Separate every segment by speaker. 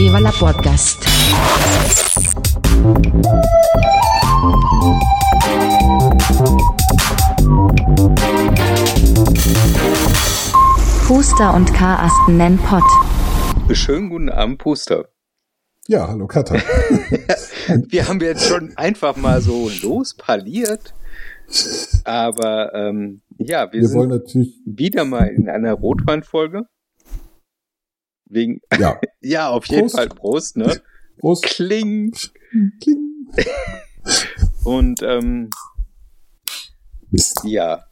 Speaker 1: Viva la Podcast. Puster und Karasten nennen Pott.
Speaker 2: Schönen guten Abend, Puster.
Speaker 3: Ja, hallo Katha.
Speaker 2: Wir haben jetzt schon einfach mal so lospaliert. Aber ähm, ja, wir,
Speaker 3: Wir
Speaker 2: sind
Speaker 3: wollen natürlich,
Speaker 2: wieder mal in einer Rotweinfolge. Wegen,
Speaker 3: ja,
Speaker 2: ja, auf jeden
Speaker 3: Prost.
Speaker 2: Fall Prost, ne?
Speaker 3: Prost.
Speaker 2: Kling.
Speaker 3: Kling.
Speaker 2: Und ähm,
Speaker 3: Mist.
Speaker 2: ja,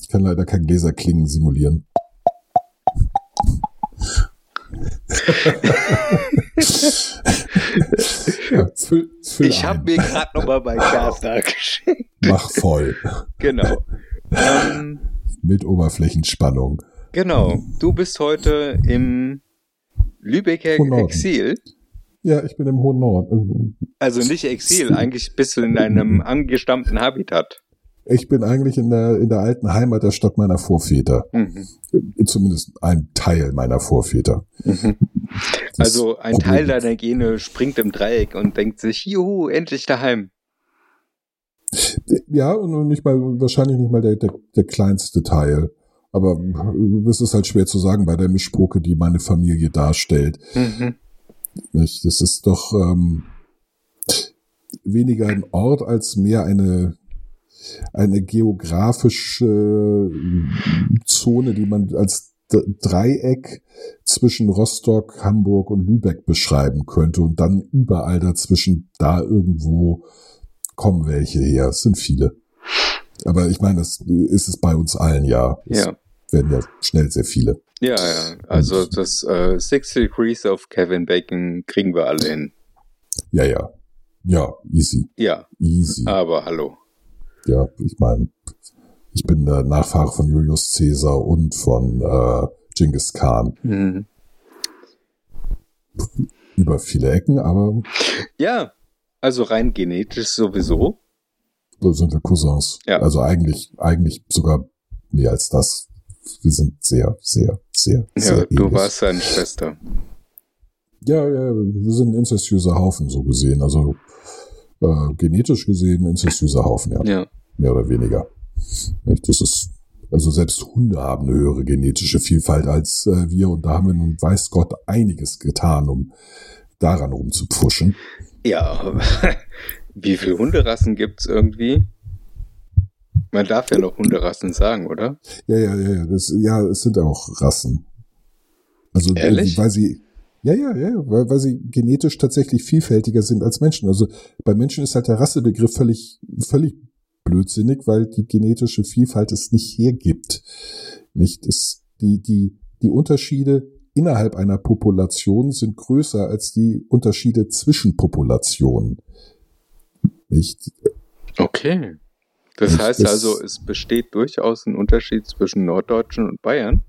Speaker 3: Ich kann leider kein Gläserklingen simulieren. ja, füll, füll
Speaker 2: ich habe mir gerade noch mal mein Glas nachgeschickt.
Speaker 3: Mach voll.
Speaker 2: Genau. Ähm,
Speaker 3: Mit Oberflächenspannung.
Speaker 2: Genau. Du bist heute im Lübecker. Exil.
Speaker 3: Ja, ich bin im hohen Norden.
Speaker 2: Also nicht Exil, eigentlich bist du in einem angestammten Habitat.
Speaker 3: Ich bin eigentlich in der, in der alten Heimat der Stadt meiner Vorväter.
Speaker 2: Mhm.
Speaker 3: Zumindest ein Teil meiner Vorväter.
Speaker 2: Mhm. Also ein
Speaker 3: Problem-
Speaker 2: Teil deiner Gene springt im Dreieck und denkt sich, juhu, endlich daheim.
Speaker 3: Ja, und nicht mal, wahrscheinlich nicht mal der, der, der kleinste Teil. Aber das ist halt schwer zu sagen bei der Mischpoke, die meine Familie darstellt.
Speaker 2: Mhm.
Speaker 3: Das ist doch ähm, weniger ein Ort als mehr eine, eine geografische äh, Zone, die man als Dreieck zwischen Rostock, Hamburg und Lübeck beschreiben könnte. Und dann überall dazwischen da irgendwo kommen welche her. Es sind viele. Aber ich meine, das ist es bei uns allen ja. Es
Speaker 2: Ja.
Speaker 3: Werden ja schnell sehr viele.
Speaker 2: Ja, ja. Also das äh, Six Degrees of Kevin Bacon kriegen wir alle hin.
Speaker 3: Ja, ja. Ja, easy.
Speaker 2: Ja,
Speaker 3: Easy.
Speaker 2: aber hallo.
Speaker 3: Ja, ich meine, ich bin der Nachfahre von Julius Caesar und von äh, Genghis Khan
Speaker 2: Mhm.
Speaker 3: über viele Ecken, aber
Speaker 2: Ja, also rein genetisch sowieso.
Speaker 3: so sind wir Cousins.
Speaker 2: Ja.
Speaker 3: Also eigentlich, eigentlich sogar mehr als das. Wir sind sehr, sehr, sehr, sehr
Speaker 2: Ja, du
Speaker 3: ähnlich.
Speaker 2: warst seine Schwester.
Speaker 3: Ja, ja, wir sind ein incestuöser Haufen so gesehen. Also äh, genetisch gesehen ein incestuöser Haufen, ja.
Speaker 2: Ja.
Speaker 3: Mehr oder weniger. Das ist, also selbst Hunde haben eine höhere genetische Vielfalt als äh, wir und da haben wir nun weiß Gott einiges getan, um daran rumzupfuschen.
Speaker 2: Ja, wie viele Hunderassen gibt's irgendwie? Man darf ja noch Hunderassen sagen, oder?
Speaker 3: Ja, ja, ja, ja, das, ja, es sind auch Rassen. Also,
Speaker 2: Ehrlich?
Speaker 3: weil sie, ja, ja, ja, weil, weil sie genetisch tatsächlich vielfältiger sind als Menschen. Also bei Menschen ist halt der Rassebegriff völlig, völlig blödsinnig, weil die genetische Vielfalt es nicht hergibt. Nicht, es, die, die, die Unterschiede innerhalb einer Population sind größer als die Unterschiede zwischen Populationen. Nicht?
Speaker 2: Okay. Das
Speaker 3: Das
Speaker 2: heißt also, es besteht durchaus ein Unterschied zwischen Norddeutschen und Bayern.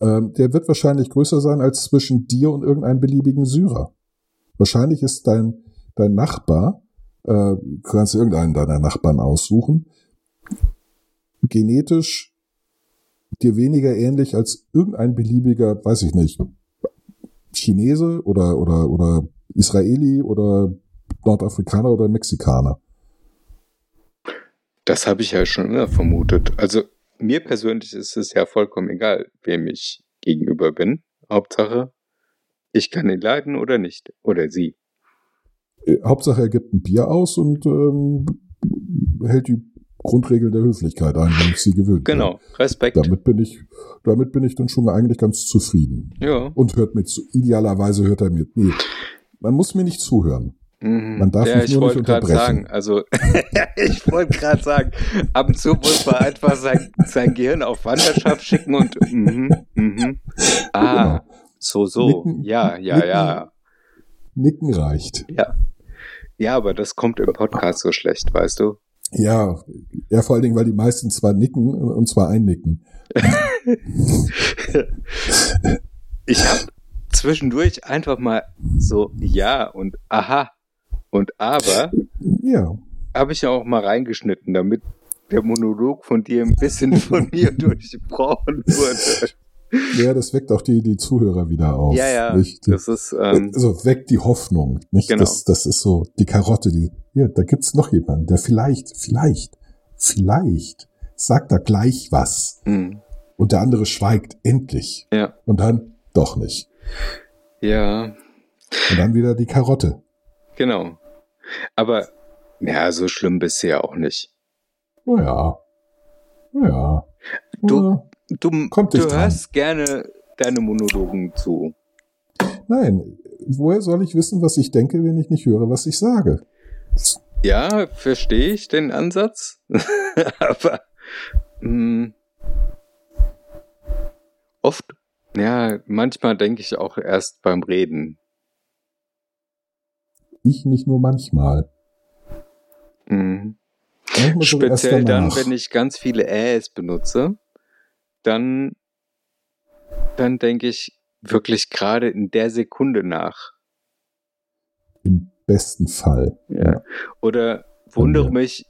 Speaker 3: Ähm, der wird wahrscheinlich größer sein als zwischen dir und irgendeinem beliebigen Syrer. Wahrscheinlich ist dein, dein Nachbar, äh, du kannst irgendeinen deiner Nachbarn aussuchen, genetisch dir weniger ähnlich als irgendein beliebiger, weiß ich nicht, Chinese oder, oder, oder Israeli oder Nordafrikaner oder Mexikaner.
Speaker 2: Das habe ich ja schon immer vermutet. Also mir persönlich ist es ja vollkommen egal, wem ich gegenüber bin. Hauptsache, ich kann ihn leiden oder nicht. Oder sie.
Speaker 3: Äh, Hauptsache er gibt ein Bier aus und ähm, hält die Grundregeln der Höflichkeit ein, wenn ich sie gewöhnt bin.
Speaker 2: Genau. Respekt.
Speaker 3: Damit bin ich, damit bin ich dann schon eigentlich ganz zufrieden.
Speaker 2: Ja.
Speaker 3: Und hört mir zu. Idealerweise hört er mir. Nee, man muss mir nicht zuhören.
Speaker 2: Mhm.
Speaker 3: Man darf
Speaker 2: ja, ich
Speaker 3: nur nicht
Speaker 2: wollte gerade
Speaker 3: unterbrechen.
Speaker 2: sagen, also ich wollte gerade sagen, ab und zu muss man einfach sein, sein Gehirn auf Wanderschaft schicken und mhm, mhm. Ah,
Speaker 3: Genau.
Speaker 2: so, so.
Speaker 3: Nicken-
Speaker 2: ja, ja,
Speaker 3: nicken.
Speaker 2: ja.
Speaker 3: Nicken reicht.
Speaker 2: Ja. Ja, aber das kommt im Podcast so schlecht, weißt du?
Speaker 3: Ja, ja, vor allen Dingen, weil die meisten zwar nicken, und zwar einnicken.
Speaker 2: Ich habe zwischendurch einfach mal so ja und aha und aber
Speaker 3: Ja,
Speaker 2: habe ich ja auch mal reingeschnitten, damit der Monolog von dir ein bisschen von mir durchbrochen wurde.
Speaker 3: Ja, das weckt auch die, die Zuhörer wieder auf.
Speaker 2: Ja, ja.
Speaker 3: Nicht?
Speaker 2: Das ist, ähm,
Speaker 3: also weckt die Hoffnung. Nicht?
Speaker 2: Genau.
Speaker 3: Das, das ist so die Karotte, die, ja, da gibt's noch jemanden, der vielleicht, vielleicht, vielleicht sagt da gleich was.
Speaker 2: hm,
Speaker 3: Und der andere schweigt endlich.
Speaker 2: ja.
Speaker 3: Und dann doch nicht.
Speaker 2: Ja,
Speaker 3: Und dann wieder die Karotte.
Speaker 2: genau. Aber, ja, so schlimm ja auch nicht.
Speaker 3: Naja. Naja.
Speaker 2: Du-
Speaker 3: Ja.
Speaker 2: Du,
Speaker 3: Kommt
Speaker 2: du
Speaker 3: nicht dran.
Speaker 2: hörst gerne deine Monologen zu.
Speaker 3: Nein. Woher soll ich wissen, was ich denke, wenn ich nicht höre, was ich sage?
Speaker 2: Ja, verstehe ich den Ansatz. Aber mh, oft, ja, manchmal denke ich auch erst beim Reden.
Speaker 3: Ich nicht nur manchmal.
Speaker 2: Mh.
Speaker 3: Manchmal sogar erst
Speaker 2: Speziell dann, wenn ich ganz viele Äs benutze, dann, dann denke ich wirklich gerade in der Sekunde nach.
Speaker 3: Im besten Fall.
Speaker 2: Ja. Oder wundere
Speaker 3: Ja.
Speaker 2: mich,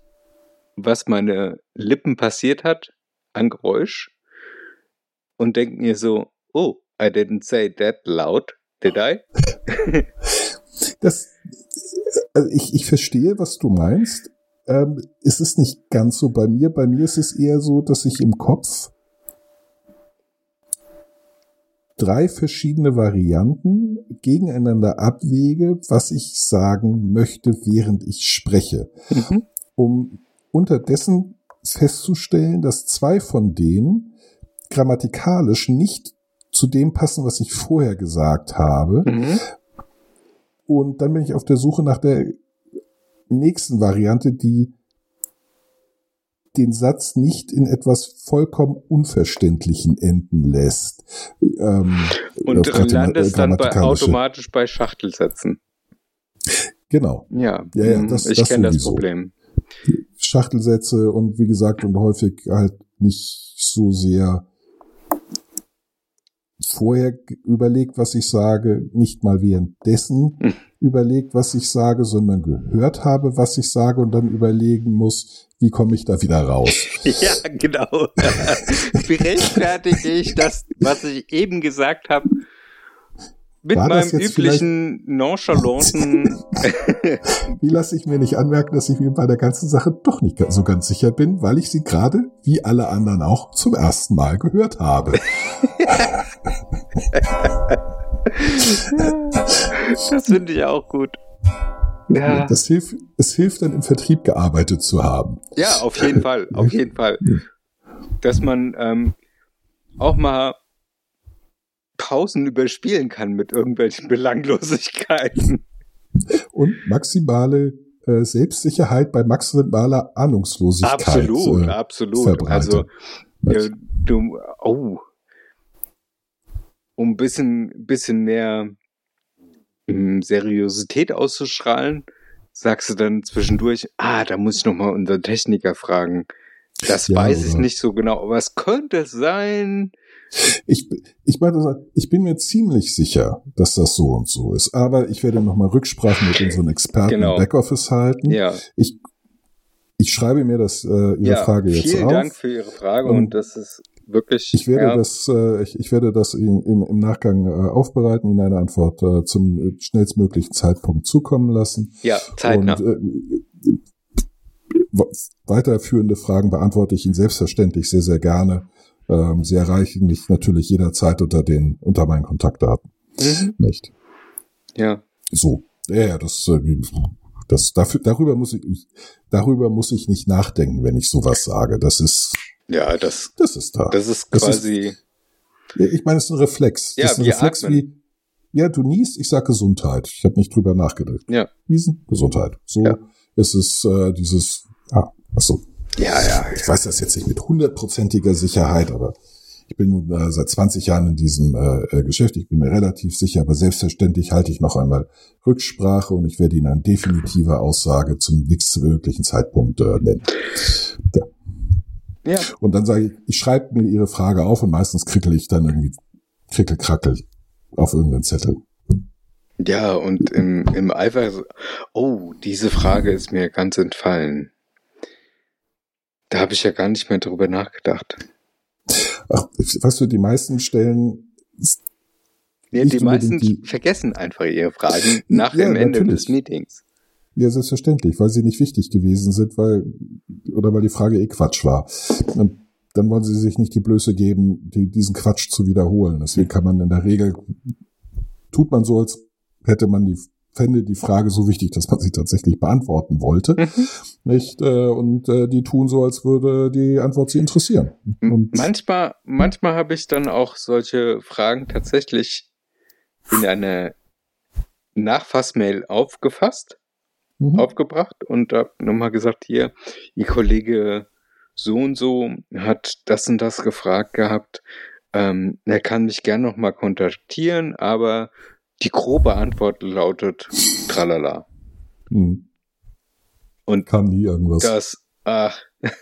Speaker 2: was meine Lippen passiert hat an Geräusch und denke mir so, oh, I didn't say that loud, did I?
Speaker 3: Das, also ich, ich verstehe, was du meinst. Ähm, es ist nicht ganz so bei mir. Bei mir ist es eher so, dass ich im Kopf drei verschiedene Varianten gegeneinander abwäge, was ich sagen möchte, während ich spreche,
Speaker 2: Mhm.
Speaker 3: um unterdessen festzustellen, dass zwei von denen grammatikalisch nicht zu dem passen, was ich vorher gesagt habe.
Speaker 2: Mhm.
Speaker 3: Und dann bin ich auf der Suche nach der nächsten Variante, die den Satz nicht in etwas vollkommen Unverständlichen enden lässt. Ähm,
Speaker 2: Und landest dann bei, automatisch bei Schachtelsätzen.
Speaker 3: Genau.
Speaker 2: Ja,
Speaker 3: Ja, ja,
Speaker 2: mhm,
Speaker 3: das-
Speaker 2: ich
Speaker 3: das
Speaker 2: kenne das. Problem.
Speaker 3: Schachtelsätze und wie gesagt und häufig halt nicht so sehr vorher überlegt, was ich sage, nicht mal währenddessen
Speaker 2: Hm.
Speaker 3: überlegt, was ich sage, sondern gehört habe, was ich sage und dann überlegen muss, wie komme ich da wieder raus.
Speaker 2: Ja, genau. Wie rechtfertige ich das, was ich eben gesagt habe, mit
Speaker 3: War das
Speaker 2: meinem
Speaker 3: jetzt
Speaker 2: üblichen nonchalanten
Speaker 3: Wie lasse ich mir nicht anmerken, dass ich mir bei der ganzen Sache doch nicht so ganz sicher bin, weil ich sie gerade, wie alle anderen auch, zum ersten Mal gehört habe.
Speaker 2: Das finde ich auch gut. Ja.
Speaker 3: Das hilft, es hilft dann im Vertrieb gearbeitet zu haben.
Speaker 2: Ja, auf jeden Fall, auf jeden Fall. Dass man ähm, auch mal Pausen überspielen kann mit irgendwelchen Belanglosigkeiten.
Speaker 3: Und maximale äh, Selbstsicherheit bei maximaler Ahnungslosigkeit.
Speaker 2: Absolut,
Speaker 3: äh,
Speaker 2: absolut. Also, äh, du, oh, um ein bisschen, bisschen mehr ähm, Seriosität auszustrahlen, sagst du dann zwischendurch, ah, da muss ich noch mal unseren Techniker fragen. Das
Speaker 3: Ja,
Speaker 2: weiß ich nicht so genau, aber es könnte sein.
Speaker 3: Ich, ich, meine, ich bin mir ziemlich sicher, dass das so und so ist. Aber ich werde nochmal Rücksprache mit unseren Experten
Speaker 2: Genau.
Speaker 3: im Backoffice halten.
Speaker 2: Ja,
Speaker 3: Ich, ich schreibe mir das, äh, Ihre
Speaker 2: ja
Speaker 3: Frage jetzt
Speaker 2: vielen
Speaker 3: auf.
Speaker 2: Dank für Ihre Frage
Speaker 3: Und
Speaker 2: und das ist wirklich.
Speaker 3: Ich werde
Speaker 2: ja,
Speaker 3: das, äh, ich, ich werde das im, im, im Nachgang äh, aufbereiten, Ihnen eine Antwort äh, zum äh, schnellstmöglichen Zeitpunkt zukommen lassen.
Speaker 2: ja, zeitnah.
Speaker 3: Und äh, weiterführende Fragen beantworte ich Ihnen selbstverständlich sehr, sehr gerne. Ähm, Sie erreichen mich natürlich jederzeit unter den, unter meinen Kontaktdaten.
Speaker 2: Mhm.
Speaker 3: Nicht?
Speaker 2: Ja,
Speaker 3: So. Ja, ja, das, äh, das, dafür, darüber muss ich, darüber muss ich nicht nachdenken, wenn ich sowas sage. Das ist,
Speaker 2: ja, das,
Speaker 3: das ist da.
Speaker 2: das ist
Speaker 3: Das ist-
Speaker 2: quasi.
Speaker 3: Ich meine, es ist ein Reflex.
Speaker 2: Ja,
Speaker 3: das ist ein Reflex
Speaker 2: atmen.
Speaker 3: wie, ja, du niest, ich sag Gesundheit. Ich habe nicht drüber nachgedacht.
Speaker 2: Ja.
Speaker 3: Wiesen, Gesundheit. So
Speaker 2: Ja.
Speaker 3: ist es äh, dieses, ah, achso,
Speaker 2: ja, ja,
Speaker 3: ich weiß das jetzt nicht mit hundertprozentiger Sicherheit, aber ich bin nun äh, seit 20 Jahren in diesem äh, äh, Geschäft. Ich bin mir relativ sicher, aber selbstverständlich halte ich noch einmal Rücksprache und ich werde Ihnen eine definitive Aussage zum nächstmöglichen Zeitpunkt äh, nennen.
Speaker 2: ja.
Speaker 3: Und dann sage ich, ich schreibe mir Ihre Frage auf und meistens krickel ich dann irgendwie krickel-krackel auf irgendeinen Zettel.
Speaker 2: Ja, und im, im Eifer, oh, diese Frage ist mir ganz entfallen. Da habe ich ja gar nicht mehr drüber nachgedacht.
Speaker 3: Ach, weißt du, die meisten stellen.
Speaker 2: Ja, die meisten
Speaker 3: die-
Speaker 2: vergessen einfach ihre Fragen nach
Speaker 3: Ja,
Speaker 2: dem Ende
Speaker 3: natürlich.
Speaker 2: des Meetings.
Speaker 3: Ja, selbstverständlich, weil sie nicht wichtig gewesen sind, weil, oder weil die Frage eh Quatsch war. Und dann wollen sie sich nicht die Blöße geben, die, diesen Quatsch zu wiederholen. Deswegen kann man in der Regel, tut man so, als hätte man die, fände die Frage so wichtig, dass man sie tatsächlich beantworten wollte.
Speaker 2: Mhm.
Speaker 3: Nicht? Äh, Und äh, die tun so, als würde die Antwort sie interessieren. Und
Speaker 2: Manchmal, manchmal habe ich dann auch solche Fragen tatsächlich in eine Nachfassmail aufgefasst,
Speaker 3: mhm.
Speaker 2: aufgebracht und habe nochmal gesagt, hier, Ihr Kollege so und so hat das und das gefragt gehabt. Ähm, er kann mich gern nochmal kontaktieren, aber die grobe Antwort lautet tralala.
Speaker 3: Mhm.
Speaker 2: Und
Speaker 3: kam nie irgendwas.
Speaker 2: dass ach,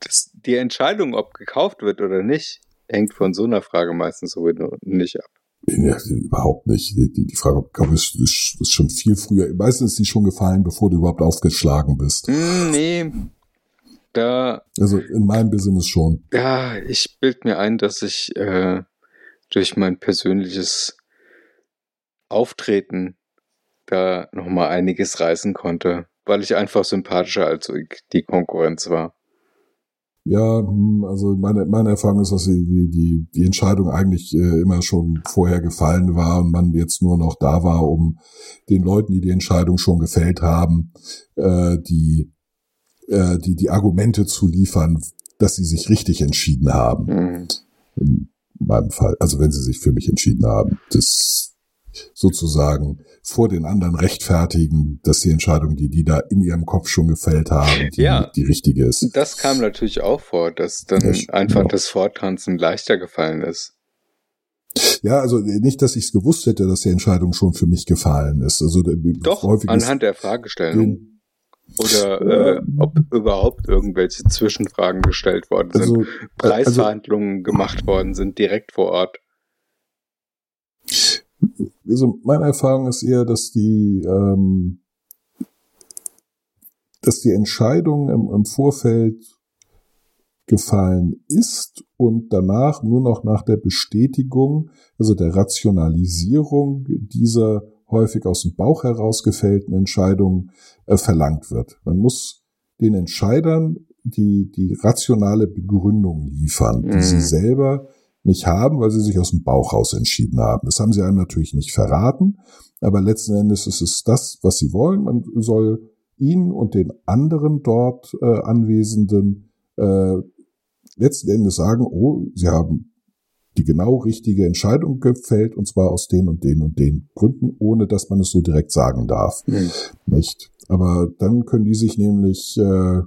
Speaker 2: das, die Entscheidung, ob gekauft wird oder nicht, hängt von so einer Frage meistens sowieso nicht ab.
Speaker 3: Ja, überhaupt nicht. Die, die, die Frage ob gekauft ist, ist, ist schon viel früher. Meistens ist die schon gefallen, bevor du überhaupt aufgeschlagen bist.
Speaker 2: Hm, nee, da,
Speaker 3: Also in meinem Business schon.
Speaker 2: ja, ich bild mir ein, dass ich äh, durch mein persönliches Auftreten da nochmal einiges reißen konnte, weil ich einfach sympathischer als die Konkurrenz war.
Speaker 3: Ja, hm, also meine, meine Erfahrung ist, dass die, die, die, Entscheidung eigentlich äh, immer schon vorher gefallen war und man jetzt nur noch da war, um den Leuten, die die Entscheidung schon gefällt haben, äh, die, äh, die, die Argumente zu liefern, dass sie sich richtig entschieden haben.
Speaker 2: Hm.
Speaker 3: In meinem Fall. Also wenn sie sich für mich entschieden haben. Das sozusagen vor den anderen rechtfertigen, dass die Entscheidung, die die da in ihrem Kopf schon gefällt haben, die,
Speaker 2: Ja.
Speaker 3: die richtige ist.
Speaker 2: Das kam natürlich auch vor, dass dann
Speaker 3: ich-
Speaker 2: einfach
Speaker 3: ja.
Speaker 2: das Vortanzen leichter gefallen ist.
Speaker 3: Ja, also nicht, dass ich es gewusst hätte, dass die Entscheidung schon für mich gefallen ist. Also der-
Speaker 2: Doch, anhand der Fragestellung.
Speaker 3: den,
Speaker 2: Oder äh, ob überhaupt irgendwelche Zwischenfragen gestellt worden sind.
Speaker 3: also,
Speaker 2: Preisverhandlungen gemacht worden sind, direkt vor Ort.
Speaker 3: Also meine Erfahrung ist eher, dass die, ähm, dass die Entscheidung im, im Vorfeld gefallen ist und danach nur noch nach der Bestätigung, also der Rationalisierung dieser häufig aus dem Bauch heraus gefällten Entscheidungen äh, verlangt wird. Man muss den Entscheidern die, die rationale Begründung liefern, die
Speaker 2: Mhm.
Speaker 3: sie selber nicht haben, weil sie sich aus dem Bauch raus entschieden haben. Das haben sie einem natürlich nicht verraten, aber letzten Endes ist es das, was sie wollen. Man soll ihnen und den anderen dort äh, Anwesenden äh, letzten Endes sagen, oh, sie haben die genau richtige Entscheidung gefällt und zwar aus den und den und den Gründen, ohne dass man es so direkt sagen darf.
Speaker 2: Hm.
Speaker 3: Nicht? Aber dann können die sich nämlich äh,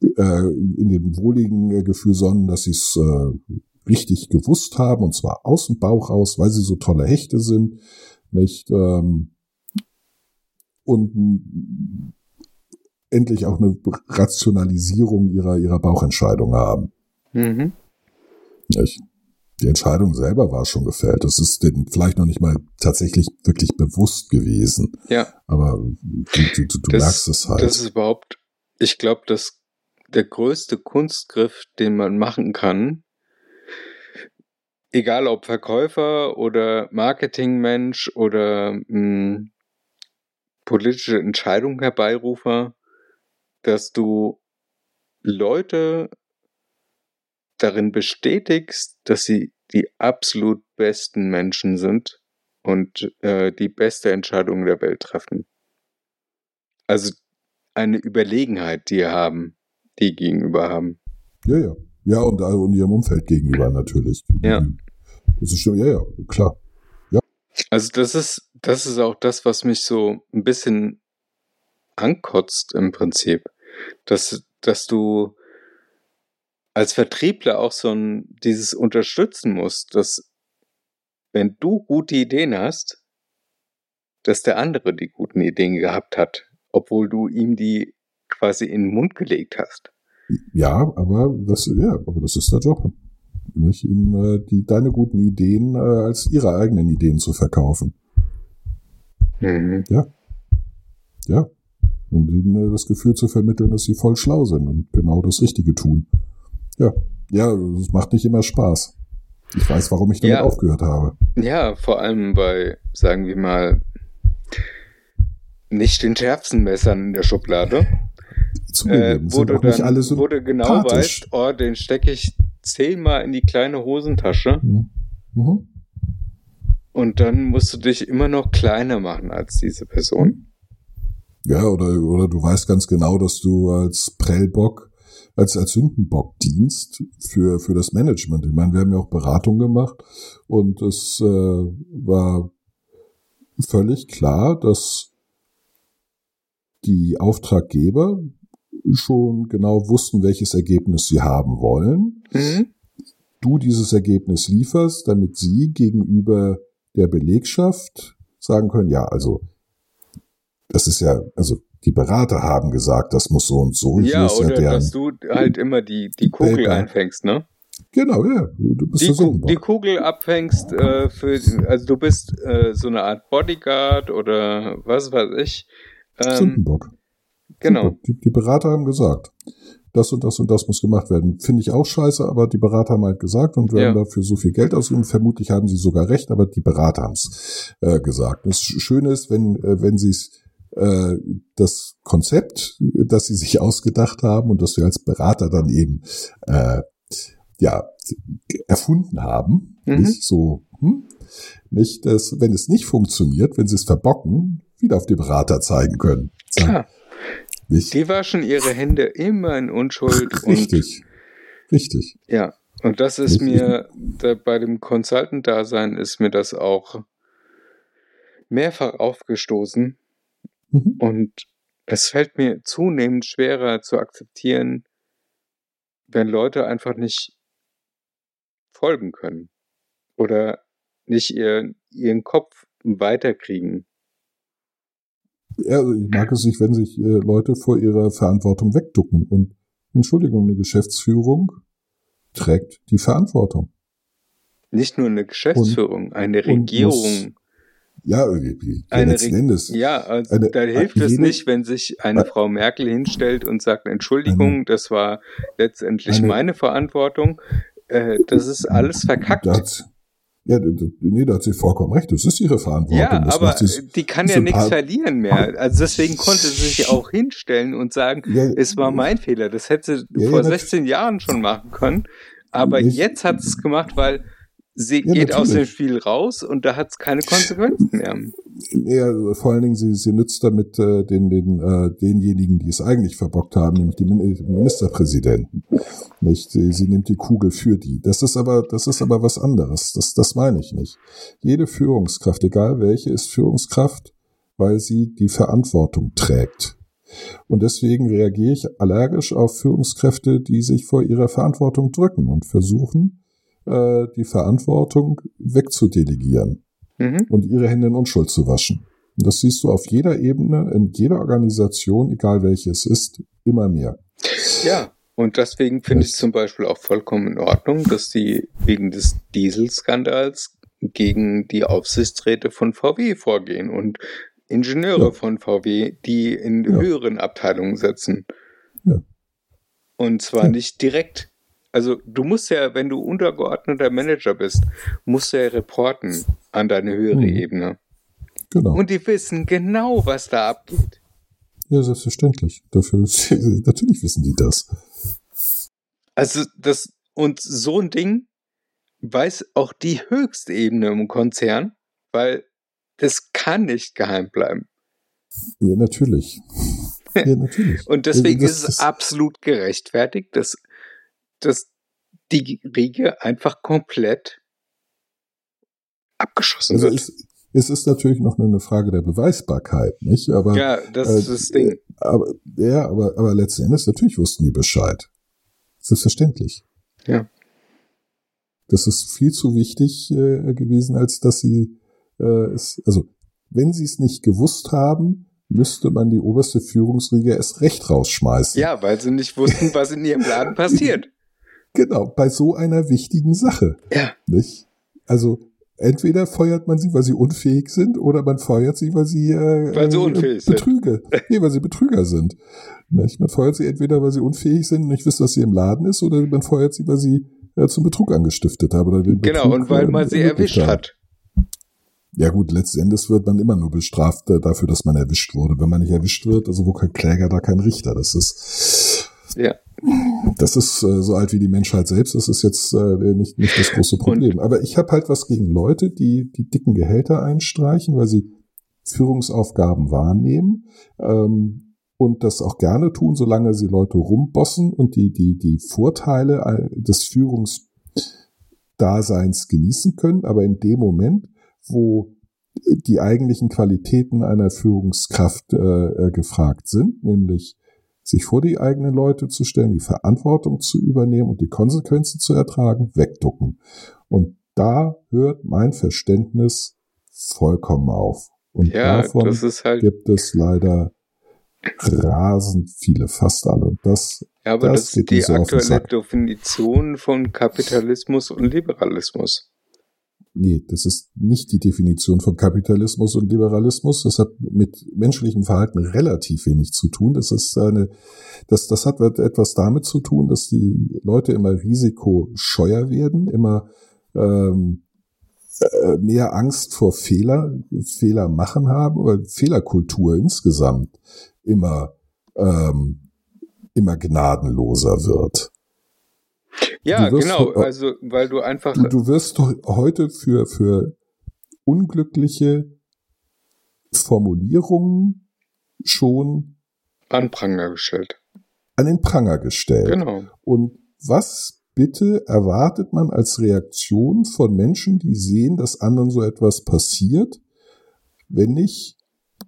Speaker 3: äh, in dem wohligen äh, Gefühl sonnen, dass sie es äh, richtig gewusst haben und zwar aus dem Bauch raus, weil sie so tolle Hechte sind, nicht? Ähm, und endlich auch eine Rationalisierung ihrer ihrer Bauchentscheidung haben.
Speaker 2: Mhm.
Speaker 3: Nicht? Die Entscheidung selber war schon gefällt. Das ist denen vielleicht noch nicht mal tatsächlich wirklich bewusst gewesen.
Speaker 2: Ja,
Speaker 3: Aber du, du, du, du
Speaker 2: Das-
Speaker 3: merkst es halt.
Speaker 2: das ist überhaupt, ich glaube, dass der größte Kunstgriff, den man machen kann, egal ob Verkäufer oder Marketingmensch oder mh, politische Entscheidung herbeirufer, dass du Leute darin bestätigst, dass sie die absolut besten Menschen sind und äh, die beste Entscheidung der Welt treffen. Also eine Überlegenheit, die haben, die gegenüber haben.
Speaker 3: ja, ja. Ja, und, äh, und ihrem Umfeld gegenüber natürlich.
Speaker 2: Ja.
Speaker 3: Das ist schon, ja, ja, klar.
Speaker 2: Also das ist, das ist auch das, was mich so ein bisschen ankotzt im Prinzip. Dass, dass du als Vertriebler auch so ein, dieses unterstützen musst, dass wenn du gute Ideen hast, dass der andere die guten Ideen gehabt hat, obwohl du ihm die quasi in den Mund gelegt hast.
Speaker 3: Ja, aber das, ja, aber das ist der Job. Nicht ihnen äh, die, deine guten Ideen äh, als ihre eigenen Ideen zu verkaufen.
Speaker 2: Mhm.
Speaker 3: Ja. Und ihnen äh, das Gefühl zu vermitteln, dass sie voll schlau sind und genau das Richtige tun. Ja, Ja, das macht nicht immer Spaß. Ich weiß, warum ich damit
Speaker 2: Ja.
Speaker 3: aufgehört habe.
Speaker 2: Ja, vor allem bei, sagen wir mal, nicht den schärfsten Messern in der Schublade, äh,
Speaker 3: Zugegeben,
Speaker 2: wo,
Speaker 3: sind
Speaker 2: du dann,
Speaker 3: alle
Speaker 2: wo du genau weißt, oh, den stecke ich zehnmal in die kleine Hosentasche
Speaker 3: Mhm. Mhm.
Speaker 2: und dann musst du dich immer noch kleiner machen als diese Person.
Speaker 3: Ja, oder, oder du weißt ganz genau, dass du als Prellbock, als, als Sündenbock dienst für, für das Management. Ich meine, wir haben ja auch Beratung gemacht und es äh, war völlig klar, dass die Auftraggeber schon genau wussten, welches Ergebnis sie haben wollen.
Speaker 2: Mhm.
Speaker 3: Du dieses Ergebnis lieferst, damit sie gegenüber der Belegschaft sagen können, ja, also das ist ja, also die Berater haben gesagt, das muss so und so. Und
Speaker 2: Ja, oder
Speaker 3: deren,
Speaker 2: dass du halt immer die, die Kugel
Speaker 3: Paper.
Speaker 2: einfängst, ne?
Speaker 3: Genau, ja, du bist
Speaker 2: Die, Ku die Kugel abfängst äh, für, also du bist äh, so eine Art Bodyguard oder was weiß ich. Ähm,
Speaker 3: Sündenbock.
Speaker 2: Genau.
Speaker 3: Die, die Berater haben gesagt, das und das und das muss gemacht werden. Finde ich auch scheiße, aber die Berater haben halt gesagt und werden
Speaker 2: Ja.
Speaker 3: dafür so viel Geld ausgeben. Vermutlich haben sie sogar recht, aber die Berater haben es äh, gesagt. Das Schöne ist, wenn, äh, wenn sie es äh, das Konzept, das sie sich ausgedacht haben und das wir als Berater dann eben äh, ja erfunden haben,
Speaker 2: Mhm.
Speaker 3: nicht so, hm, nicht, dass, wenn es nicht funktioniert, wenn sie es verbocken, wieder auf die Berater zeigen können. Sagen,
Speaker 2: Klar.
Speaker 3: Nicht?
Speaker 2: Die waschen ihre Hände immer in Unschuld und
Speaker 3: Richtig. Richtig.
Speaker 2: ja. Und das ist
Speaker 3: Richtig.
Speaker 2: mir da, bei dem Consultant-Dasein ist mir das auch mehrfach aufgestoßen
Speaker 3: Mhm.
Speaker 2: und es fällt mir zunehmend schwerer zu akzeptieren, wenn Leute einfach nicht folgen können oder nicht ihr, ihren Kopf weiterkriegen.
Speaker 3: Ja, also ich mag es nicht, wenn sich äh, Leute vor ihrer Verantwortung wegducken. Und Entschuldigung, eine Geschäftsführung trägt die Verantwortung.
Speaker 2: Nicht nur eine Geschäftsführung, eine
Speaker 3: und
Speaker 2: Regierung.
Speaker 3: Ja, irgendwie, ja,
Speaker 2: Eine
Speaker 3: letzten
Speaker 2: Re-
Speaker 3: Endes.
Speaker 2: Ja, also
Speaker 3: Eine-
Speaker 2: da hilft es nicht, wenn sich eine
Speaker 3: eine-
Speaker 2: Frau Merkel hinstellt und sagt, Entschuldigung, das war letztendlich
Speaker 3: eine-
Speaker 2: meine Verantwortung. Äh, das ist alles verkackt.
Speaker 3: Da hat, ja, nee, da hat sie vollkommen recht. Das ist ihre Verantwortung.
Speaker 2: Ja,
Speaker 3: das
Speaker 2: aber die kann ja nichts verlieren mehr. Also deswegen konnte sie sich auch hinstellen und sagen,
Speaker 3: ja,
Speaker 2: es war mein Fehler. Das hätte sie
Speaker 3: Ja,
Speaker 2: vor
Speaker 3: ja, nat-
Speaker 2: 16 Jahren schon machen können. Aber
Speaker 3: Ich-
Speaker 2: jetzt hat sie es gemacht, weil sie
Speaker 3: Ja,
Speaker 2: geht aus dem
Speaker 3: natürlich.
Speaker 2: Spiel raus und da hat es keine Konsequenzen mehr.
Speaker 3: Ja, vor allen Dingen, sie, sie nützt damit äh, den, den, äh, denjenigen, die es eigentlich verbockt haben, nämlich die Min Ministerpräsidenten. Nicht? Sie, sie nimmt die Kugel für die. Das ist aber, das ist aber was anderes. Das, das meine ich nicht. Jede Führungskraft, egal welche, ist Führungskraft, weil sie die Verantwortung trägt. Und deswegen reagiere ich allergisch auf Führungskräfte, die sich vor ihrer Verantwortung drücken und versuchen, äh, die Verantwortung wegzudelegieren
Speaker 2: Mhm.
Speaker 3: und ihre Hände in Unschuld zu waschen. Und das siehst du auf jeder Ebene, in jeder Organisation, egal welche es ist, immer mehr.
Speaker 2: Ja, und deswegen finde ich zum Beispiel auch vollkommen in Ordnung, dass die wegen des Dieselskandals gegen die Aufsichtsräte von VW vorgehen und Ingenieure
Speaker 3: Ja.
Speaker 2: von VW, die in
Speaker 3: Ja.
Speaker 2: höheren Abteilungen sitzen.
Speaker 3: Ja.
Speaker 2: Und zwar nicht direkt. Also du musst ja, wenn du untergeordneter Manager bist, musst du ja reporten an deine höhere
Speaker 3: Mhm.
Speaker 2: Ebene.
Speaker 3: Genau.
Speaker 2: Und die wissen genau, was da abgeht.
Speaker 3: ja, selbstverständlich. Dafür, natürlich wissen die das.
Speaker 2: Also das und so ein Ding weiß auch die höchste Ebene im Konzern, weil das kann nicht geheim bleiben.
Speaker 3: Ja, natürlich. Ja, natürlich.
Speaker 2: Und deswegen
Speaker 3: Das-
Speaker 2: ist es absolut gerechtfertigt, dass, dass die Riege einfach komplett abgeschossen
Speaker 3: Also
Speaker 2: wird.
Speaker 3: es, es ist natürlich noch eine Frage der Beweisbarkeit, nicht? Aber,
Speaker 2: ja, das
Speaker 3: äh,
Speaker 2: ist das Ding.
Speaker 3: aber ja, aber, aber letzten Endes natürlich wussten die Bescheid. Selbstverständlich.
Speaker 2: Ja.
Speaker 3: Das ist viel zu wichtig äh, gewesen, als dass sie äh, es, also wenn sie es nicht gewusst haben, müsste man die oberste Führungsriege erst recht rausschmeißen.
Speaker 2: Ja, weil sie nicht wussten, was in ihrem Laden passiert.
Speaker 3: Genau, bei so einer wichtigen Sache.
Speaker 2: Ja.
Speaker 3: Nicht? Also entweder feuert man sie, weil sie unfähig sind, oder man feuert sie, weil sie äh,
Speaker 2: Weil sie unfähig sind.
Speaker 3: Betrüger, nee, weil sie Betrüger sind. Nicht? Man feuert sie entweder, weil sie unfähig sind und nicht wissen, was sie im Laden ist, oder man feuert sie, weil sie äh, zum Betrug angestiftet haben. Oder den
Speaker 2: Genau,
Speaker 3: Betrug,
Speaker 2: und weil
Speaker 3: äh,
Speaker 2: man sie erwischt hat.
Speaker 3: Ja gut, letzten Endes wird man immer nur bestraft äh, dafür, dass man erwischt wurde. Wenn man nicht erwischt wird, also wo kein Kläger, da kein Richter. Das ist,
Speaker 2: Ja.
Speaker 3: Das ist äh, so alt wie die Menschheit selbst. Das ist jetzt äh, nicht, nicht das große Problem. Aber ich habe halt was gegen Leute, die die dicken Gehälter einstreichen, weil sie Führungsaufgaben wahrnehmen. Ähm, und das auch gerne tun, solange sie Leute rumbossen und die, die, die Vorteile des Führungsdaseins genießen können. Aber in dem Moment, wo die eigentlichen Qualitäten einer Führungskraft äh, äh, gefragt sind, nämlich sich vor die eigenen Leute zu stellen, die Verantwortung zu übernehmen und die Konsequenzen zu ertragen, wegducken. Und da hört mein Verständnis vollkommen auf. Und
Speaker 2: Ja,
Speaker 3: davon
Speaker 2: das ist halt,
Speaker 3: gibt es leider rasend viele, fast alle. Und das,
Speaker 2: ja, aber
Speaker 3: das
Speaker 2: das, ist die aktuelle. Definition von Kapitalismus und Liberalismus.
Speaker 3: Nee, das ist nicht die Definition von Kapitalismus und Liberalismus. Das hat mit menschlichem Verhalten relativ wenig zu tun. Das ist eine, das, das hat etwas damit zu tun, dass die Leute immer risikoscheuer werden, immer ähm, äh, mehr Angst vor Fehler, Fehler machen haben, oder Fehlerkultur insgesamt immer, ähm, immer gnadenloser wird.
Speaker 2: Ja, genau.
Speaker 3: ho-
Speaker 2: Also, weil du einfach,
Speaker 3: Du, du wirst heute für, für unglückliche Formulierungen schon
Speaker 2: an Pranger gestellt.
Speaker 3: an den Pranger gestellt.
Speaker 2: Genau.
Speaker 3: Und was bitte erwartet man als Reaktion von Menschen, die sehen, dass anderen so etwas passiert, wenn nicht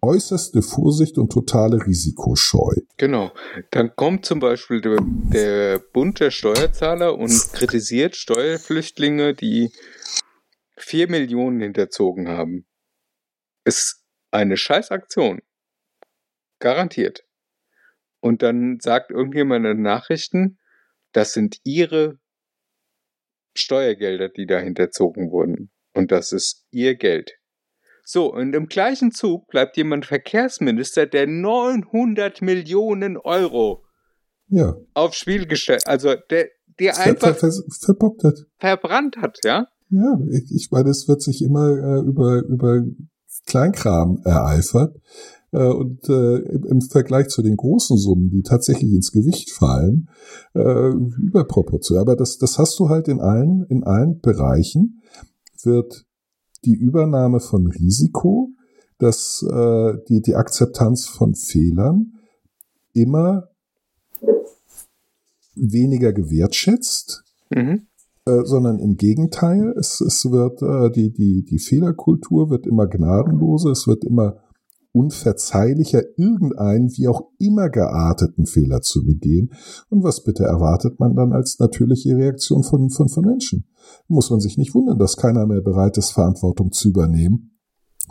Speaker 3: äußerste Vorsicht und totale Risikoscheu?
Speaker 2: Genau. Dann kommt zum Beispiel der, der Bund der Steuerzahler und kritisiert Steuerflüchtlinge, die vier Millionen hinterzogen haben. Ist eine Scheißaktion. Garantiert. Und dann sagt irgendjemand in den Nachrichten, das sind ihre Steuergelder, die da hinterzogen wurden. Und das ist ihr Geld. So, und im gleichen Zug bleibt jemand Verkehrsminister, der 900 Millionen Euro
Speaker 3: Ja,
Speaker 2: aufs Spiel gestellt, also der, der
Speaker 3: ver, ver,
Speaker 2: einfach
Speaker 3: ver, verbockt hat.
Speaker 2: verbrannt hat, ja?
Speaker 3: Ja, ich, ich meine, es wird sich immer äh, über, über Kleinkram ereifert. Äh, und äh, im, im Vergleich zu den großen Summen, die tatsächlich ins Gewicht fallen, äh, überproportional. Aber das, das hast du halt in allen, in allen Bereichen, wird die Übernahme von Risiko, dass äh, die, die Akzeptanz von Fehlern immer weniger gewertschätzt,
Speaker 2: Mhm.
Speaker 3: äh, sondern im Gegenteil, es, es wird äh, die, die, die Fehlerkultur wird immer gnadenloser, es wird immer unverzeihlicher, irgendeinen wie auch immer gearteten Fehler zu begehen. Und was bitte erwartet man dann als natürliche Reaktion von, von, von Menschen? Muss man sich nicht wundern, dass keiner mehr bereit ist, Verantwortung zu übernehmen,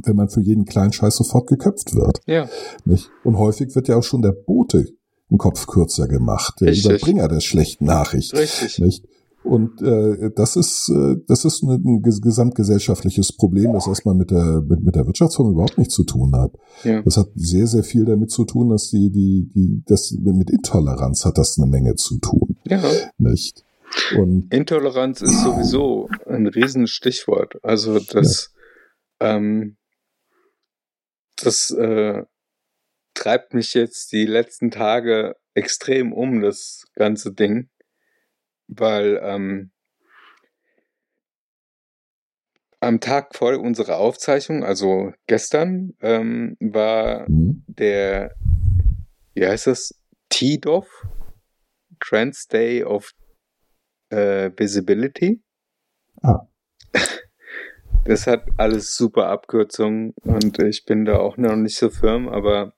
Speaker 3: wenn man für jeden kleinen Scheiß sofort geköpft wird.
Speaker 2: Ja,
Speaker 3: Nicht? Und häufig wird ja auch schon der Bote im Kopf kürzer gemacht, der
Speaker 2: Richtig.
Speaker 3: Überbringer der schlechten Nachricht.
Speaker 2: richtig.
Speaker 3: Nicht? Und äh, das ist äh, das ist ein, ein ges- gesamtgesellschaftliches Problem, das erstmal mit der mit, mit der Wirtschaftsform überhaupt nichts zu tun hat.
Speaker 2: Ja.
Speaker 3: Das hat sehr sehr viel damit zu tun, dass die die die das mit Intoleranz hat das eine Menge zu tun,
Speaker 2: ja.
Speaker 3: nicht? Und
Speaker 2: Intoleranz ist sowieso ein Riesenstichwort. Also das, ähm, das äh, treibt mich jetzt die letzten Tage extrem um, das ganze Ding. Weil ähm, am Tag vor unserer Aufzeichnung, also gestern, ähm, war
Speaker 3: hm,
Speaker 2: der, wie heißt das, TDOV, Trans Day of äh, Visibility.
Speaker 3: Ah.
Speaker 2: Das hat alles super Abkürzungen und ich bin da auch noch nicht so firm, aber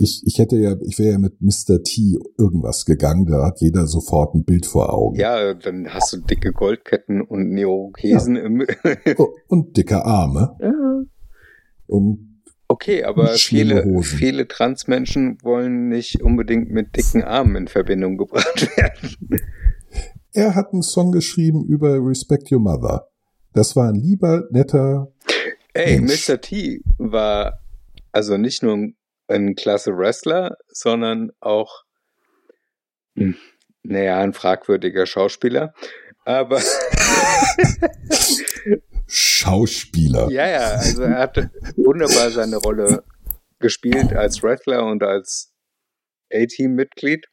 Speaker 3: ich, ich hätte ja, ich wäre ja mit Mr. T irgendwas gegangen, da hat jeder sofort ein Bild vor Augen.
Speaker 2: ja, dann hast du dicke Goldketten und Neokesen im.
Speaker 3: Oh, und dicke Arme.
Speaker 2: ja.
Speaker 3: Und
Speaker 2: Okay, aber viele,
Speaker 3: Hosen.
Speaker 2: viele Transmenschen wollen nicht unbedingt mit dicken Armen in Verbindung gebracht werden.
Speaker 3: er hat einen Song geschrieben über Respect Your Mother. Das war ein lieber, netter.
Speaker 2: Ey,
Speaker 3: Mensch.
Speaker 2: Mr. T war also nicht nur ein, ein klasse Wrestler, sondern auch, hm, naja, ein fragwürdiger Schauspieler. Aber
Speaker 3: Schauspieler.
Speaker 2: ja, ja, also er hat wunderbar seine Rolle gespielt als Wrestler und als A-Team-Mitglied.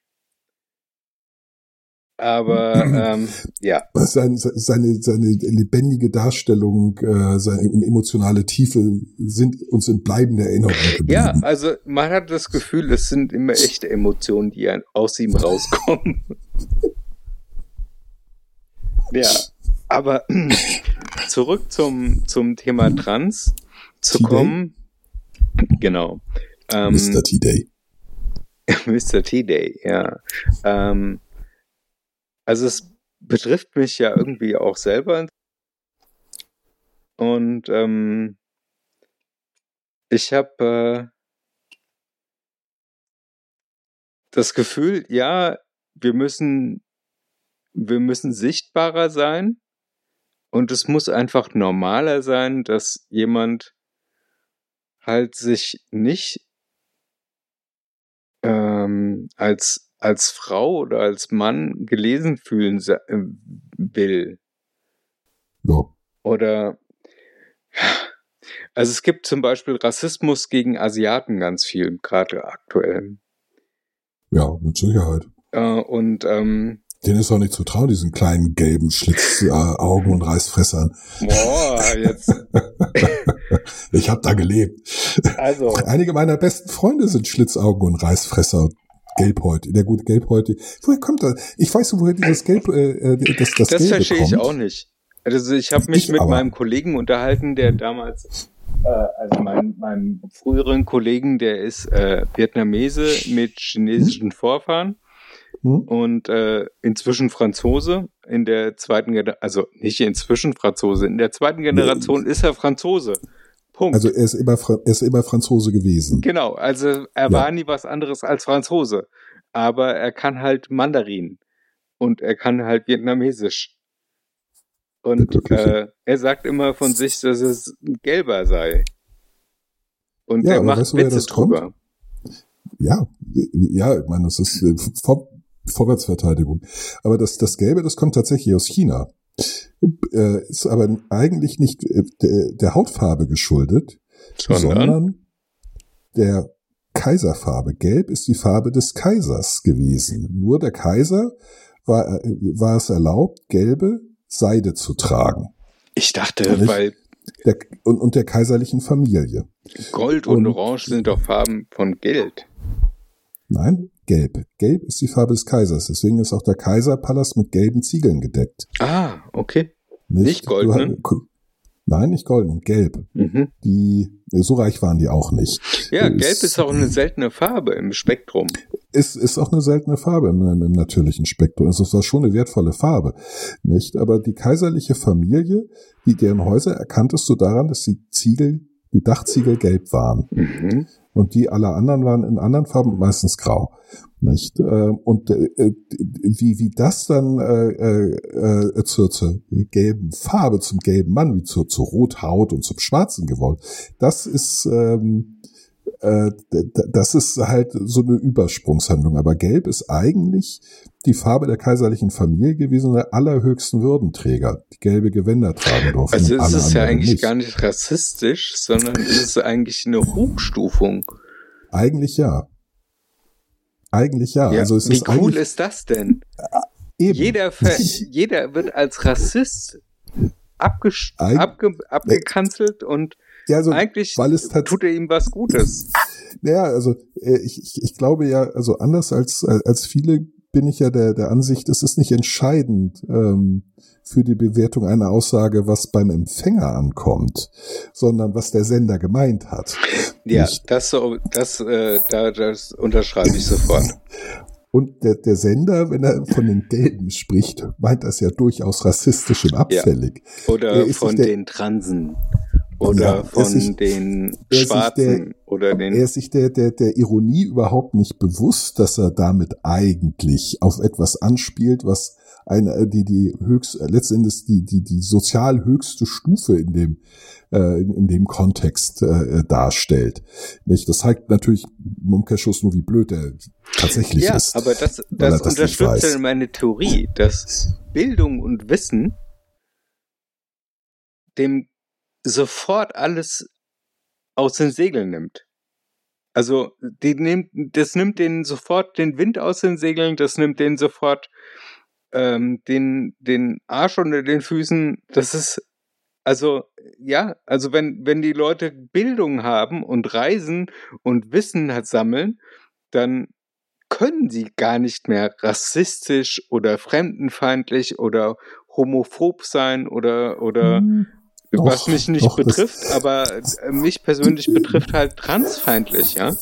Speaker 2: Aber ähm, ja,
Speaker 3: Seine, seine, seine lebendige Darstellung, äh, seine emotionale Tiefe sind uns in bleibender Erinnerung geblieben.
Speaker 2: ja, also man hat das Gefühl, es sind immer echte Emotionen, die aus ihm rauskommen. ja, aber zurück zum, zum Thema Trans zu kommen. Genau. Ähm,
Speaker 3: Mr. T-Day.
Speaker 2: Mr. T-Day, ja. Ähm, also es betrifft mich ja irgendwie auch selber. Und ähm, ich habe äh, das Gefühl, ja, wir müssen, wir müssen sichtbarer sein. Und es muss einfach normaler sein, dass jemand halt sich nicht ähm, als, als Frau oder als Mann gelesen fühlen äh, will.
Speaker 3: Ja.
Speaker 2: Oder also es gibt zum Beispiel Rassismus gegen Asiaten ganz viel, gerade aktuell.
Speaker 3: ja, mit Sicherheit.
Speaker 2: Äh, und ähm,
Speaker 3: Den ist auch nicht zu trauen, diesen kleinen gelben Schlitzaugen äh, und Reißfressern.
Speaker 2: boah, jetzt,
Speaker 3: Ich habe da gelebt.
Speaker 2: also,
Speaker 3: Einige meiner besten Freunde sind Schlitzaugen und Reißfresser. Gelbhäut, der gute Gelbhäute. Woher kommt das? Ich weiß, woher dieses Gelb, äh, äh, das, das,
Speaker 2: das
Speaker 3: Gelbe
Speaker 2: verstehe ich
Speaker 3: kommt.
Speaker 2: auch nicht. Also ich habe mich
Speaker 3: Ich
Speaker 2: mit
Speaker 3: aber.
Speaker 2: meinem Kollegen unterhalten, der damals, äh, also mein, meinem früheren Kollegen, der ist äh, Vietnamese mit chinesischen Vorfahren
Speaker 3: Hm?
Speaker 2: und äh, inzwischen Franzose in der zweiten Generation, also nicht inzwischen Franzose, in der zweiten Generation ist er Franzose. Punkt.
Speaker 3: Also er ist immer, Fra- er ist immer Franzose gewesen.
Speaker 2: genau, also er
Speaker 3: Ja.
Speaker 2: war nie was anderes als Franzose, aber er kann halt Mandarin und er kann halt Vietnamesisch. Und äh, er sagt immer von sich, dass es Gelber sei. Und
Speaker 3: Ja,
Speaker 2: er macht
Speaker 3: weißt du,
Speaker 2: Witze drüber.
Speaker 3: Ja, ja, ich meine, das ist äh, Vor Vorwärtsverteidigung. Aber das, das Gelbe, das kommt tatsächlich aus China. Äh, ist aber eigentlich nicht äh, der, der Hautfarbe geschuldet,
Speaker 2: Sondern,
Speaker 3: sondern der Kaiserfarbe. Gelb ist die Farbe des Kaisers gewesen. Nur der Kaiser war, äh, war es erlaubt, gelbe Seide zu tragen.
Speaker 2: ich dachte,
Speaker 3: Nicht?
Speaker 2: weil
Speaker 3: Der, und, und der kaiserlichen Familie.
Speaker 2: Gold und
Speaker 3: Und-
Speaker 2: Orange sind doch Farben von Geld.
Speaker 3: Nein, gelb. Gelb ist die Farbe des Kaisers. Deswegen ist auch der Kaiserpalast mit gelben Ziegeln gedeckt.
Speaker 2: Ah, okay.
Speaker 3: Nicht,
Speaker 2: Nicht
Speaker 3: gu- nein, nicht golden, gelb.
Speaker 2: Mhm.
Speaker 3: Die, so reich waren die auch nicht.
Speaker 2: Ja,
Speaker 3: Ist-
Speaker 2: Gelb ist auch eine seltene Farbe im Spektrum.
Speaker 3: Ist, ist auch eine seltene Farbe im, im natürlichen Spektrum. Es war schon eine wertvolle Farbe. Nicht? Aber die kaiserliche Familie, die deren Häuser erkanntest du daran, dass die Ziegel, die Dachziegel gelb waren.
Speaker 2: Mhm.
Speaker 3: Und die aller anderen waren in anderen Farben meistens grau. Nicht? Äh, Und äh, äh, wie, wie das dann äh, äh, äh, zur, zur gelben Farbe, zum gelben Mann, wie zur, zur Rothaut und zum Schwarzen gewollt, das ist ähm, äh, das ist halt so eine Übersprungshandlung. Aber Gelb ist eigentlich die Farbe der kaiserlichen Familie gewesen und der allerhöchsten Würdenträger, die gelbe Gewänder tragen durften.
Speaker 2: Also
Speaker 3: und
Speaker 2: es ist ja eigentlich
Speaker 3: nicht.
Speaker 2: gar nicht rassistisch, sondern es ist eigentlich eine Hochstufung.
Speaker 3: Eigentlich ja. Eigentlich ja.
Speaker 2: Ja,
Speaker 3: also es
Speaker 2: wie
Speaker 3: ist
Speaker 2: cool ist das denn?
Speaker 3: eben.
Speaker 2: Jeder, jeder wird als Rassist abges
Speaker 3: Eig-
Speaker 2: abge abgekanzelt und
Speaker 3: ja, also,
Speaker 2: eigentlich
Speaker 3: weil es
Speaker 2: tut er ihm was Gutes.
Speaker 3: Ja, also äh, ich, ich, ich glaube ja, also anders als, als viele bin ich ja der, der Ansicht, es ist nicht entscheidend ähm, für die Bewertung einer Aussage, was beim Empfänger ankommt, sondern was der Sender gemeint hat.
Speaker 2: Ja,
Speaker 3: Nicht.
Speaker 2: das so, das, äh, da, das unterschreibe ich sofort.
Speaker 3: Und der, der Sender, wenn er von den Gelben spricht, meint das ja durchaus rassistisch und abfällig.
Speaker 2: Oder
Speaker 3: Er ist
Speaker 2: von
Speaker 3: der-
Speaker 2: den Transen. Oder
Speaker 3: Ja,
Speaker 2: von
Speaker 3: sich-
Speaker 2: den Schwarzen oder
Speaker 3: Er
Speaker 2: den.
Speaker 3: ist sich der, der, der Ironie überhaupt nicht bewusst, dass er damit eigentlich auf etwas anspielt, was eine, äh, die, die höchst, äh, letztendlich die, die, die sozial höchste Stufe in dem, äh, in, in dem Kontext äh, darstellt. Nicht? Das zeigt natürlich im Umkehrschluss nur, wie blöd er tatsächlich
Speaker 2: Ja,
Speaker 3: ist.
Speaker 2: aber das, das
Speaker 3: er das
Speaker 2: unterstützt ja meine Theorie, dass Bildung und Wissen dem sofort alles aus den Segeln nimmt. Also, die nimmt, das nimmt denen sofort den Wind aus den Segeln, das nimmt denen sofort ähm, den, den Arsch unter den Füßen. Das ist, also, ja, also wenn, wenn die Leute Bildung haben und reisen und Wissen halt sammeln, dann können sie gar nicht mehr rassistisch oder fremdenfeindlich oder homophob sein oder, oder
Speaker 3: Hm, doch,
Speaker 2: was mich nicht
Speaker 3: doch,
Speaker 2: betrifft, aber äh, mich persönlich betrifft halt transfeindlich, ja.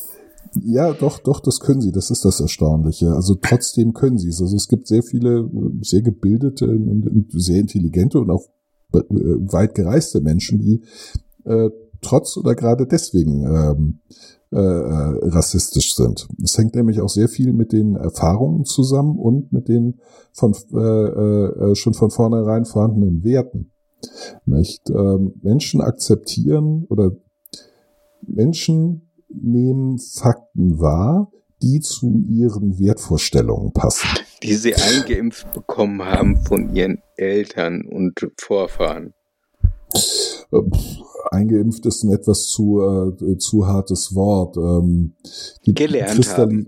Speaker 3: Ja, doch, doch, das können sie. Das ist das Erstaunliche. Also trotzdem können sie es. Also es gibt sehr viele sehr gebildete und sehr intelligente und auch äh, weit gereiste Menschen, die äh, trotz oder gerade deswegen ähm, äh, äh, rassistisch sind. Das hängt nämlich auch sehr viel mit den Erfahrungen zusammen und mit den von äh, äh, schon von vornherein vorhandenen Werten. Nicht? Ähm, Menschen akzeptieren oder Menschen nehmen Fakten wahr, die zu ihren Wertvorstellungen passen.
Speaker 2: Die sie eingeimpft bekommen haben von ihren Eltern und Vorfahren.
Speaker 3: Äh, Eingeimpft ist ein etwas zu, äh, zu hartes Wort. Ähm, die
Speaker 2: Gelernt
Speaker 3: Kristalli-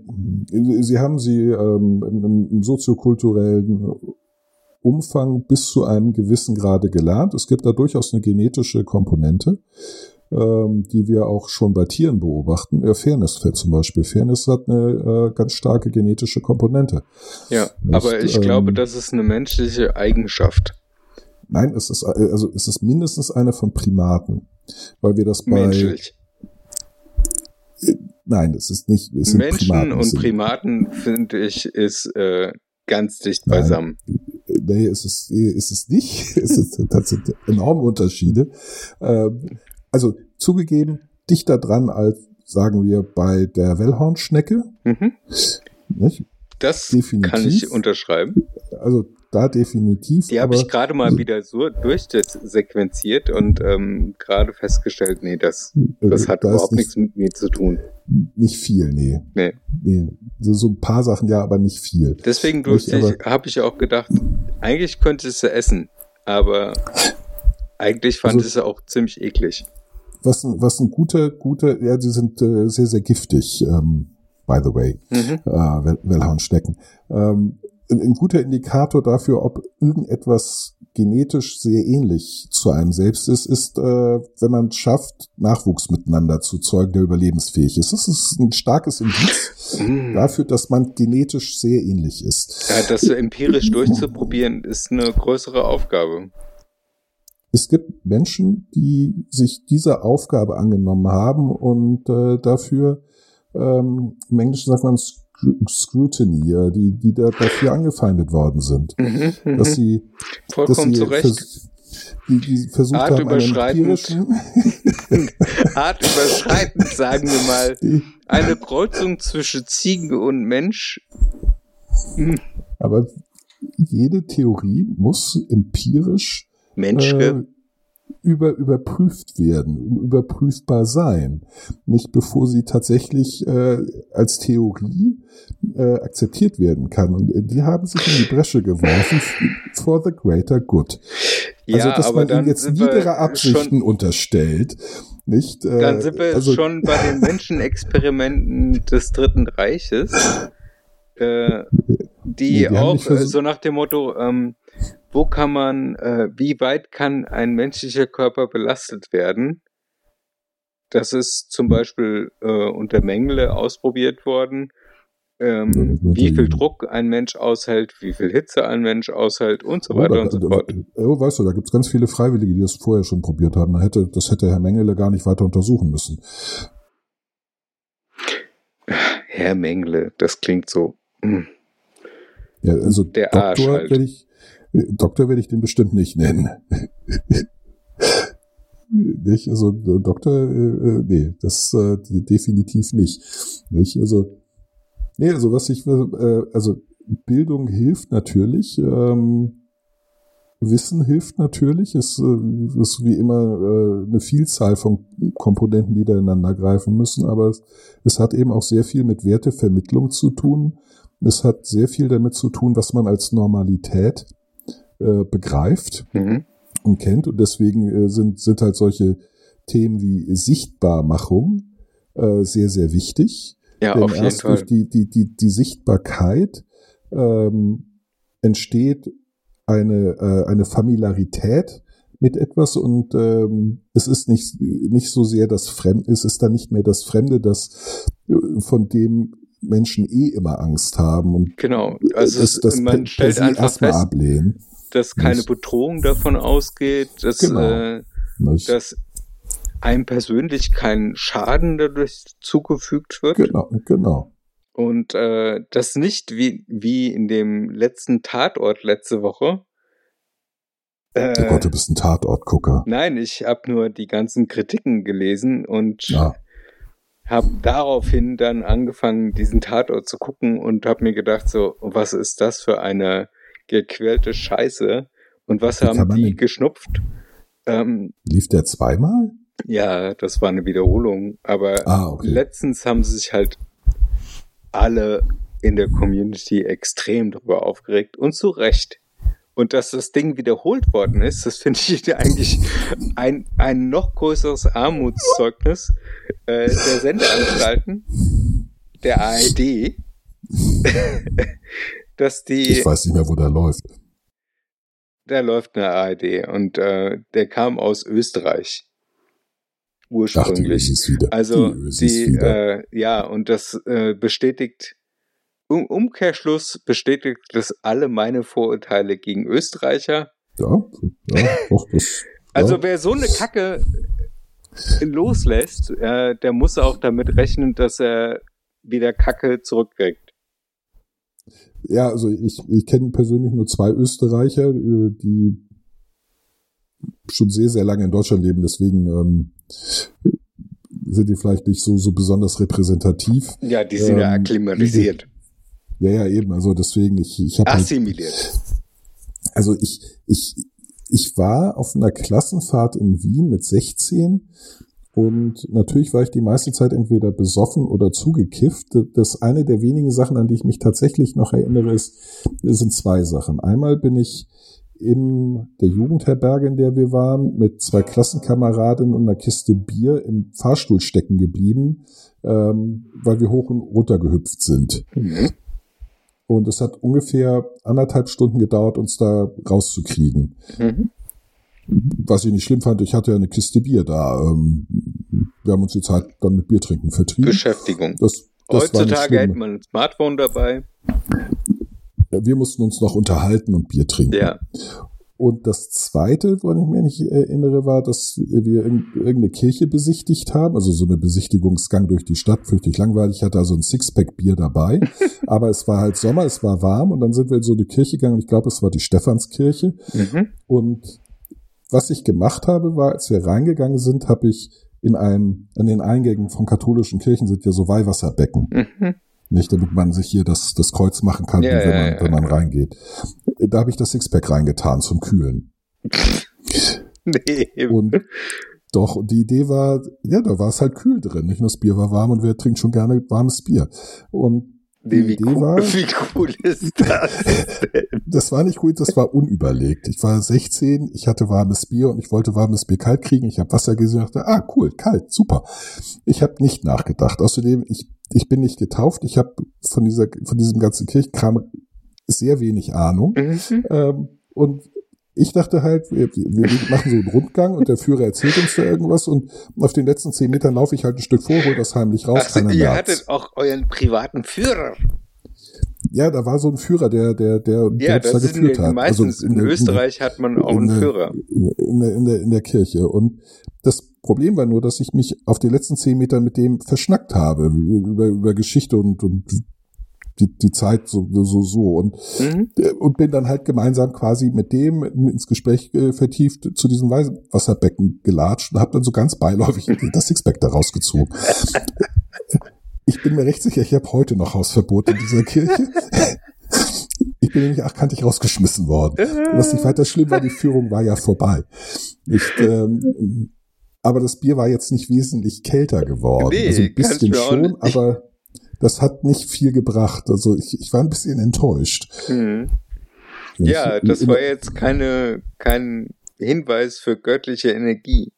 Speaker 3: Sie haben sie ähm, im, im soziokulturellen Umfang bis zu einem gewissen Grade gelernt. Es gibt da durchaus eine genetische Komponente, ähm, die wir auch schon bei Tieren beobachten. Ja, Fairness zum Beispiel. Fairness hat eine äh, ganz starke genetische Komponente.
Speaker 2: Ja,
Speaker 3: Nicht,
Speaker 2: aber ich
Speaker 3: ähm,
Speaker 2: glaube, das ist eine menschliche Eigenschaft.
Speaker 3: Nein, es ist äh, also es ist mindestens eine von Primaten, weil wir das bei
Speaker 2: Menschlich.
Speaker 3: Nein, es ist nicht. Es sind
Speaker 2: Menschen
Speaker 3: Primaten,
Speaker 2: und Primaten, finde ich, ist äh, ganz dicht
Speaker 3: Nein. Nee, ist es, ist es nicht. es ist tatsächlich enorme Unterschiede. Ähm, also zugegeben, dichter dran als, sagen wir, bei der Wellhornschnecke.
Speaker 2: Mhm.
Speaker 3: Nicht?
Speaker 2: Das
Speaker 3: Definitiv.
Speaker 2: kann ich unterschreiben.
Speaker 3: Also da definitiv.
Speaker 2: Die habe ich gerade mal wieder so durchsequenziert und ähm, gerade festgestellt, nee, das, das
Speaker 3: äh,
Speaker 2: hat
Speaker 3: da
Speaker 2: überhaupt
Speaker 3: nicht,
Speaker 2: nichts mit mir zu tun.
Speaker 3: Nicht viel, nee.
Speaker 2: Nee.
Speaker 3: nee. So, so ein paar Sachen ja, aber nicht viel.
Speaker 2: Deswegen habe ich auch gedacht, eigentlich könnte es essen, aber eigentlich fand
Speaker 3: Also-
Speaker 2: ich es auch ziemlich eklig.
Speaker 3: Was was ein guter, guter, ja, sie sind äh, sehr, sehr giftig, ähm, by the way.
Speaker 2: Mhm.
Speaker 3: äh, Well- Wellhornschnecken. Ähm, ein, ein guter Indikator dafür, ob irgendetwas genetisch sehr ähnlich zu einem selbst ist, ist, äh, wenn man es schafft, Nachwuchs miteinander zu zeugen, der überlebensfähig ist. Das ist ein starkes Indiz
Speaker 2: Mm.
Speaker 3: dafür, dass man genetisch sehr ähnlich ist.
Speaker 2: Ja, das so empirisch durchzuprobieren, ist eine größere Aufgabe.
Speaker 3: Es gibt Menschen, die sich dieser Aufgabe angenommen haben und äh, dafür, ähm, im Englischen sagt man Scrutiny, äh, die, die da, dafür angefeindet worden sind.
Speaker 2: Mhm, mhm.
Speaker 3: dass sie, dass
Speaker 2: Vollkommen
Speaker 3: sie
Speaker 2: zu Recht.
Speaker 3: die, die versucht haben, einen
Speaker 2: Artüberschreitend.
Speaker 3: empirischen,
Speaker 2: Artüberschreitend, sagen wir mal. Eine Kreuzung zwischen Ziege und Mensch. Hm,
Speaker 3: aber jede Theorie muss empirisch
Speaker 2: Menschke.
Speaker 3: äh, über, überprüft werden, überprüfbar sein. Nicht bevor sie tatsächlich äh, als Theorie äh, akzeptiert werden kann. Und äh, die haben sich in die Bresche geworfen for the greater good.
Speaker 2: ja,
Speaker 3: also, dass
Speaker 2: aber
Speaker 3: man ihnen jetzt niedere Absichten unterstellt. Nicht, äh,
Speaker 2: dann sind wir
Speaker 3: also,
Speaker 2: schon bei den Menschenexperimenten des Dritten Reiches, äh, die
Speaker 3: die
Speaker 2: auch äh, so nach dem Motto, ähm, wo kann man, äh, wie weit kann ein menschlicher Körper belastet werden? Das ist zum Beispiel äh, unter Mengele ausprobiert worden. Ähm, wie viel. Druck ein Mensch aushält, wie viel Hitze ein Mensch aushält und so
Speaker 3: Oh,
Speaker 2: weiter
Speaker 3: da,
Speaker 2: und so fort.
Speaker 3: oh, weißt du, da gibt's ganz viele Freiwillige, die das vorher schon probiert haben. Da hätte, das hätte Herr Mengele gar nicht weiter untersuchen müssen.
Speaker 2: Herr Mengele, das klingt so.
Speaker 3: Ja, also
Speaker 2: Der
Speaker 3: Doktor
Speaker 2: halt.
Speaker 3: werde ich, äh, Doktor werde ich den bestimmt nicht nennen. nicht? Also Doktor, äh, nee, das äh, definitiv nicht. Nicht? Also, nee, also was ich, äh, also Bildung hilft natürlich. Ähm, Wissen hilft natürlich. Es äh, ist wie immer äh, eine Vielzahl von Komponenten, die da ineinander greifen müssen, aber es, es hat eben auch sehr viel mit Wertevermittlung zu tun. Es hat sehr viel damit zu tun, was man als Normalität äh, begreift mhm. und kennt. Und deswegen äh, sind, sind halt solche Themen wie Sichtbarmachung äh, sehr, sehr wichtig.
Speaker 2: Ja, Denn auf jeden
Speaker 3: erst Fall. durch die, die, die, die Sichtbarkeit ähm, entsteht eine, äh, eine Familiarität mit etwas und ähm, es ist nicht, nicht so sehr das Fremde, es ist dann nicht mehr das Fremde, das äh, von dem Menschen eh immer Angst haben. Und
Speaker 2: genau, also das, das man stellt einfach fest, ablehnen. dass keine Bedrohung davon ausgeht, dass, genau. äh, dass einem persönlich kein Schaden dadurch zugefügt wird.
Speaker 3: Genau, genau.
Speaker 2: Und äh, das nicht wie, wie in dem letzten Tatort letzte Woche.
Speaker 3: Äh, oh Gott, du bist ein Tatortgucker.
Speaker 2: Nein, ich habe nur die ganzen Kritiken gelesen und ja. Habe daraufhin dann angefangen, diesen Tatort zu gucken und habe mir gedacht, so, was ist das für eine gequälte Scheiße? Und was haben die geschnupft?
Speaker 3: Ähm, Lief der zweimal?
Speaker 2: Ja, das war eine Wiederholung. Aber ah, okay. letztens haben sie sich halt alle in der Community extrem darüber aufgeregt und zu Recht. Und dass das Ding wiederholt worden ist, das finde ich eigentlich ein, ein noch größeres Armutszeugnis äh, der Sendeanstalten, der ARD, dass die.
Speaker 3: Ich weiß nicht mehr, wo der läuft.
Speaker 2: Der läuft in der ARD und äh, der kam aus Österreich ursprünglich.
Speaker 3: Ach, wieder.
Speaker 2: Also die, die äh, ja, und das äh, bestätigt um Umkehrschluss bestätigt das alle meine Vorurteile gegen Österreicher.
Speaker 3: Ja, ja doch, das.
Speaker 2: Also ja. wer so eine Kacke loslässt, äh, der muss auch damit rechnen, dass er wieder Kacke zurückkriegt.
Speaker 3: Ja, also ich, ich kenne persönlich nur zwei Österreicher, äh, die schon sehr, sehr lange in Deutschland leben, deswegen ähm, sind die vielleicht nicht so, so besonders repräsentativ.
Speaker 2: Ja, die sind ähm, ja akklimatisiert.
Speaker 3: Ja, ja, eben. Also deswegen, ich, ich habe.
Speaker 2: Halt Assimiliert. Halt,
Speaker 3: also ich, ich, ich war auf einer Klassenfahrt in Wien mit 16 und natürlich war ich die meiste Zeit entweder besoffen oder zugekifft. Das eine der wenigen Sachen, an die ich mich tatsächlich noch erinnere, ist, sind zwei Sachen. Einmal bin ich in der Jugendherberge, in der wir waren, mit zwei Klassenkameradinnen und einer Kiste Bier im Fahrstuhl stecken geblieben, ähm, weil wir hoch und runter gehüpft sind. Mhm. Und es hat ungefähr anderthalb Stunden gedauert, uns da rauszukriegen. Mhm. Was ich nicht schlimm fand, ich hatte ja eine Kiste Bier da. Ähm, wir haben uns die Zeit dann mit Biertrinken vertrieben.
Speaker 2: Beschäftigung.
Speaker 3: Das, das
Speaker 2: Heutzutage hält man ein Smartphone dabei.
Speaker 3: Wir mussten uns noch unterhalten und Bier trinken.
Speaker 2: Ja.
Speaker 3: Und das Zweite, woran ich mich nicht erinnere, war, dass wir irgendeine Kirche besichtigt haben, also so eine Besichtigungsgang durch die Stadt, fürchterlich langweilig. Ich hatte also ein Sixpack Bier dabei, aber es war halt Sommer, es war warm und dann sind wir in so eine Kirche gegangen. Ich glaube, es war die Stephanskirche. Mhm. Und was ich gemacht habe, war, als wir reingegangen sind, habe ich in einem, in den Eingängen von katholischen Kirchen sind ja so Weihwasserbecken. Mhm. Nicht, damit man sich hier das, das Kreuz machen kann, ja, wenn, man, ja, wenn man reingeht. Da habe ich das Sixpack reingetan zum Kühlen. nee. Und doch, die Idee war, ja, da war es halt kühl drin. Nicht nur das Bier war warm und wer trinkt schon gerne warmes Bier. Und
Speaker 2: die wie Idee cool, war, wie cool ist das
Speaker 3: das war nicht cool, das war unüberlegt. Ich war 16, ich hatte warmes Bier und ich wollte warmes Bier kalt kriegen. Ich habe Wasser gesehen und dachte, ah, cool, kalt, super. Ich habe nicht nachgedacht. Außerdem, ich, ich bin nicht getauft. Ich habe von dieser von diesem ganzen Kirchenkram sehr wenig Ahnung. Mhm. Ähm, und ich dachte halt, wir, wir, machen so einen Rundgang und der Führer erzählt uns da irgendwas und auf den letzten zehn Metern laufe ich halt ein Stück vor, hol das heimlich raus.
Speaker 2: Ach, so, ihr hattet auch euren privaten Führer.
Speaker 3: Ja, da war so ein Führer, der, der, der,
Speaker 2: ja, der das da geführt hat. Meistens also in, in, Österreich hat man auch einen Führer.
Speaker 3: In der, in, der, in der Kirche. Und das Problem war nur, dass ich mich auf den letzten zehn Metern mit dem verschnackt habe über, über Geschichte und, und die, die Zeit so, so, so. Und,
Speaker 2: Mhm.
Speaker 3: äh, und bin dann halt gemeinsam quasi mit dem ins Gespräch äh, vertieft zu diesem Wasserbecken gelatscht und habe dann so ganz beiläufig das Sixpack da rausgezogen. Ich bin mir recht sicher, ich habe heute noch Hausverbot in dieser Kirche. Ich bin nämlich achtkantig rausgeschmissen worden. Was nicht weiter schlimm war, die Führung war ja vorbei. Ich, ähm, aber das Bier war jetzt nicht wesentlich kälter geworden.
Speaker 2: Nee,
Speaker 3: also ein bisschen schon, aber das hat nicht viel gebracht. Also ich, ich war ein bisschen enttäuscht.
Speaker 2: Mhm. Ja,
Speaker 3: Ich-
Speaker 2: das war jetzt keine, kein Hinweis für göttliche Energie.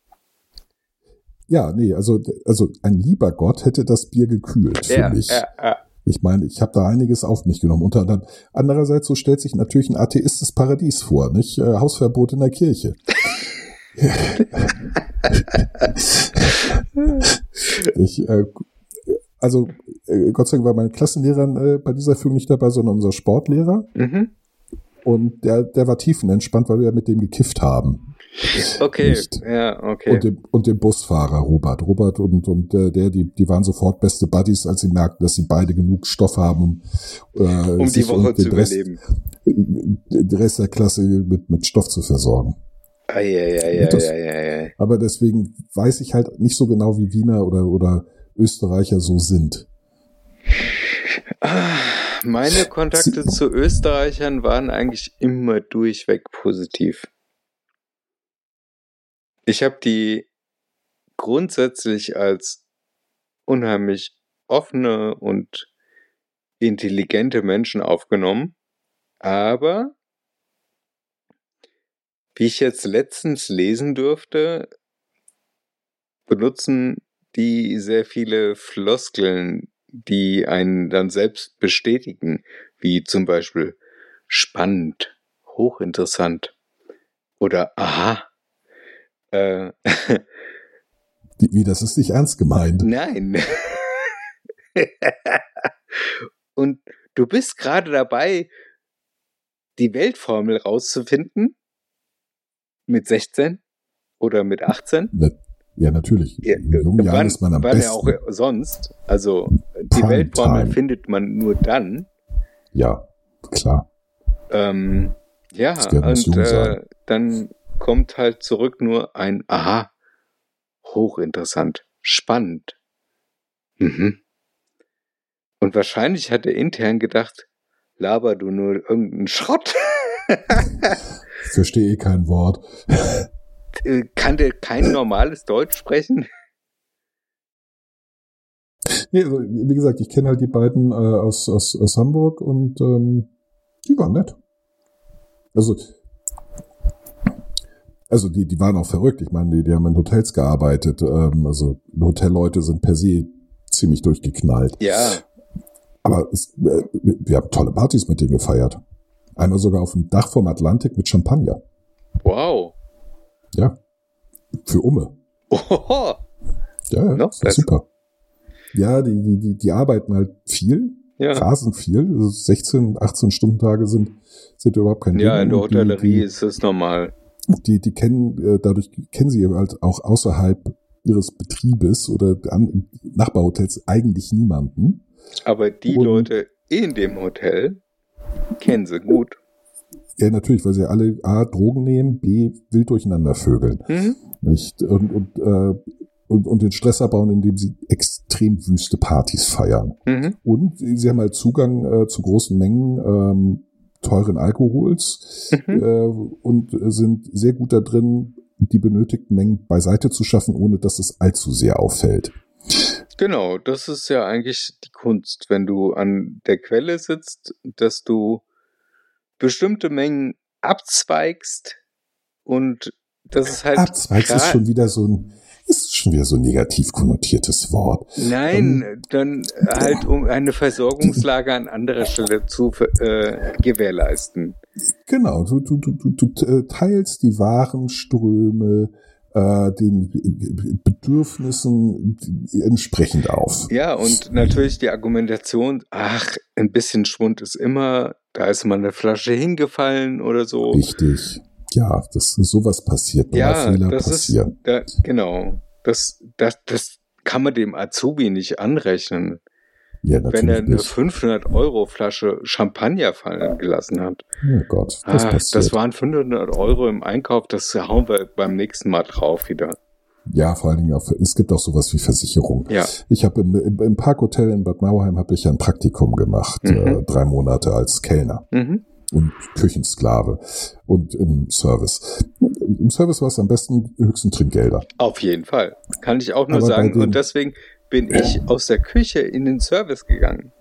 Speaker 3: Ja, nee, also, also ein lieber Gott hätte das Bier gekühlt für
Speaker 2: Ja,
Speaker 3: mich.
Speaker 2: ja, ja.
Speaker 3: Ich meine, ich habe da einiges auf mich genommen. Unter anderem, andererseits, so stellt sich natürlich ein atheistes Paradies vor, nicht? Äh, Hausverbot in der Kirche. ich, äh, also, äh, Gott sei Dank war mein Klassenlehrer äh, bei dieser Führung nicht dabei, sondern unser Sportlehrer.
Speaker 2: Mhm.
Speaker 3: Und der, der war tiefenentspannt, weil wir mit dem gekifft haben.
Speaker 2: Okay,
Speaker 3: Nicht.
Speaker 2: ja, okay.
Speaker 3: Und, dem, und dem Busfahrer Robert. Robert und, und äh, der, die, die waren sofort beste Buddies, als sie merkten, dass sie beide genug Stoff haben, um, äh,
Speaker 2: um die Woche
Speaker 3: und den
Speaker 2: zu
Speaker 3: Rest,
Speaker 2: überleben.
Speaker 3: den Rest der Klasse mit, mit Stoff zu versorgen.
Speaker 2: Eieieiei.
Speaker 3: Das-
Speaker 2: Eieiei.
Speaker 3: Aber deswegen weiß ich halt nicht so genau, wie Wiener oder, oder Österreicher so sind.
Speaker 2: Meine Kontakte zu Österreichern waren eigentlich immer durchweg positiv. Ich habe die grundsätzlich als unheimlich offene und intelligente Menschen aufgenommen, aber wie ich jetzt letztens lesen durfte, benutzen die sehr viele Floskeln, die einen dann selbst bestätigen, wie zum Beispiel spannend, hochinteressant oder aha. Äh,
Speaker 3: wie, das ist nicht ernst gemeint.
Speaker 2: nein. Und du bist gerade dabei, die Weltformel rauszufinden mit 16 oder mit 18.
Speaker 3: Ja, natürlich.
Speaker 2: Ja,
Speaker 3: In jungen Jahren ist man am
Speaker 2: wann
Speaker 3: besten.
Speaker 2: ja auch sonst. Also die Weltformel findet man nur dann.
Speaker 3: Ja, klar.
Speaker 2: Ähm, ja, und äh, dann kommt halt zurück nur ein Aha, hochinteressant, spannend. Mhm. Und wahrscheinlich hat er intern gedacht, laber du nur irgendeinen Schrott.
Speaker 3: Verstehe eh kein Wort.
Speaker 2: Äh, Kann der kein normales Deutsch sprechen?
Speaker 3: Nee, also, wie gesagt, ich kenne halt die beiden äh, aus, aus, aus Hamburg und ähm, die waren nett. Also, also die, die waren auch verrückt. Ich meine, die, die haben in Hotels gearbeitet. Ähm, also Hotelleute sind per se ziemlich durchgeknallt.
Speaker 2: Ja,
Speaker 3: Aber es, äh, wir haben tolle Partys mit denen gefeiert. Einmal sogar auf dem Dach vom Atlantik mit Champagner.
Speaker 2: wow.
Speaker 3: Ja. Für Umme.
Speaker 2: Ohoho.
Speaker 3: Ja, ja,
Speaker 2: Noch besser.
Speaker 3: super. Ja, die, die, die, die arbeiten halt viel,
Speaker 2: Ja.
Speaker 3: rasend viel. Also 16, 18 Stundentage sind, sind überhaupt kein
Speaker 2: ja,
Speaker 3: Ding.
Speaker 2: in der
Speaker 3: die-
Speaker 2: Hotellerie
Speaker 3: die,
Speaker 2: ist das normal.
Speaker 3: die, die kennen, äh, dadurch kennen sie halt auch außerhalb ihres Betriebes oder an Nachbarhotels eigentlich niemanden.
Speaker 2: Aber die
Speaker 3: Und-
Speaker 2: Leute in dem Hotel kennen sie gut.
Speaker 3: Ja, natürlich, weil sie alle A, Drogen nehmen, B, wild durcheinander vögeln.
Speaker 2: Mhm.
Speaker 3: Nicht? Und, und, äh, und, und den Stress abbauen, indem sie extrem wüste Partys feiern.
Speaker 2: Mhm.
Speaker 3: Und sie haben halt Zugang äh, zu großen Mengen ähm, teuren Alkohols
Speaker 2: Mhm.
Speaker 3: äh, und sind sehr gut da drin, die benötigten Mengen beiseite zu schaffen, ohne dass es allzu sehr auffällt.
Speaker 2: Genau, das ist ja eigentlich die Kunst, wenn du an der Quelle sitzt, dass du bestimmte Mengen abzweigst und das ist halt
Speaker 3: Abzweigs ist schon wieder so ein ist schon wieder so ein negativ konnotiertes Wort.
Speaker 2: Nein, dann halt um eine Versorgungslage an anderer Stelle zu äh, gewährleisten.
Speaker 3: Genau, du, du, du, du, du äh, teilst die Warenströme äh, den Bedürfnissen entsprechend auf.
Speaker 2: Ja, und natürlich die Argumentation, ach, ein bisschen Schwund ist immer, da ist mal eine Flasche hingefallen oder so.
Speaker 3: Richtig. Ja, das sowas passiert.
Speaker 2: Ja,
Speaker 3: Fehler
Speaker 2: das
Speaker 3: passieren.
Speaker 2: ist, da, genau. Das, das, das kann man dem Azubi nicht anrechnen.
Speaker 3: Ja,
Speaker 2: wenn er eine
Speaker 3: nicht.
Speaker 2: 500 Euro Flasche Champagner fallen gelassen hat.
Speaker 3: Oh Gott, das
Speaker 2: Ah, das waren 500 Euro im Einkauf, das hauen wir beim nächsten Mal drauf wieder.
Speaker 3: ja, vor allen Dingen auch, es gibt auch sowas wie Versicherung.
Speaker 2: Ja.
Speaker 3: Ich habe im, im, im Parkhotel in Bad Nauheim habe ich ein Praktikum gemacht,
Speaker 2: Mhm.
Speaker 3: äh, drei Monate als Kellner
Speaker 2: Mhm.
Speaker 3: und Küchensklave und im Service. Im Service war es am besten höchsten Trinkgelder.
Speaker 2: Auf jeden Fall. Kann ich auch nur
Speaker 3: Aber
Speaker 2: sagen. Und deswegen bin ich aus der Küche in den Service gegangen.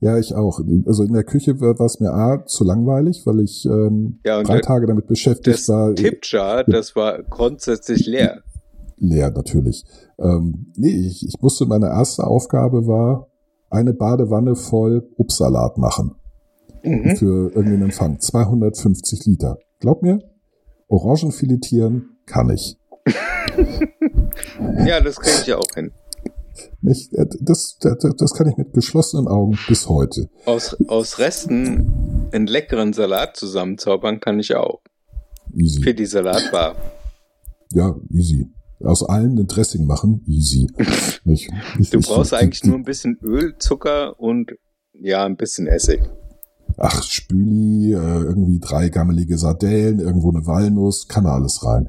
Speaker 3: Ja, ich auch. Also in der Küche war es mir A zu langweilig, weil ich ähm,
Speaker 2: Ja,
Speaker 3: drei
Speaker 2: der-
Speaker 3: Tage damit beschäftigt
Speaker 2: Das
Speaker 3: war.
Speaker 2: Tippjar, das war grundsätzlich leer.
Speaker 3: leer natürlich. Ähm, nee, ich, ich musste, meine erste Aufgabe war, eine Badewanne voll Obstsalat machen
Speaker 2: Mhm.
Speaker 3: für irgendeinen Empfang. 250 Liter. Glaub mir, Orangen filetieren kann ich.
Speaker 2: Ja, das kriege ich ja auch hin.
Speaker 3: Nicht, äh, das, das, das kann ich mit geschlossenen Augen bis heute.
Speaker 2: Aus, aus Resten einen leckeren Salat zusammenzaubern kann ich auch. Für
Speaker 3: Easy.
Speaker 2: die Salatbar.
Speaker 3: Ja, easy. Aus allen ein Dressing machen, easy. Nicht, nicht,
Speaker 2: Du
Speaker 3: ich-
Speaker 2: brauchst
Speaker 3: die-
Speaker 2: eigentlich nur ein bisschen Öl, Zucker und ja, ein bisschen Essig.
Speaker 3: Ach, Spüli, äh, irgendwie drei gammelige Sardellen, irgendwo eine Walnuss, kann alles rein.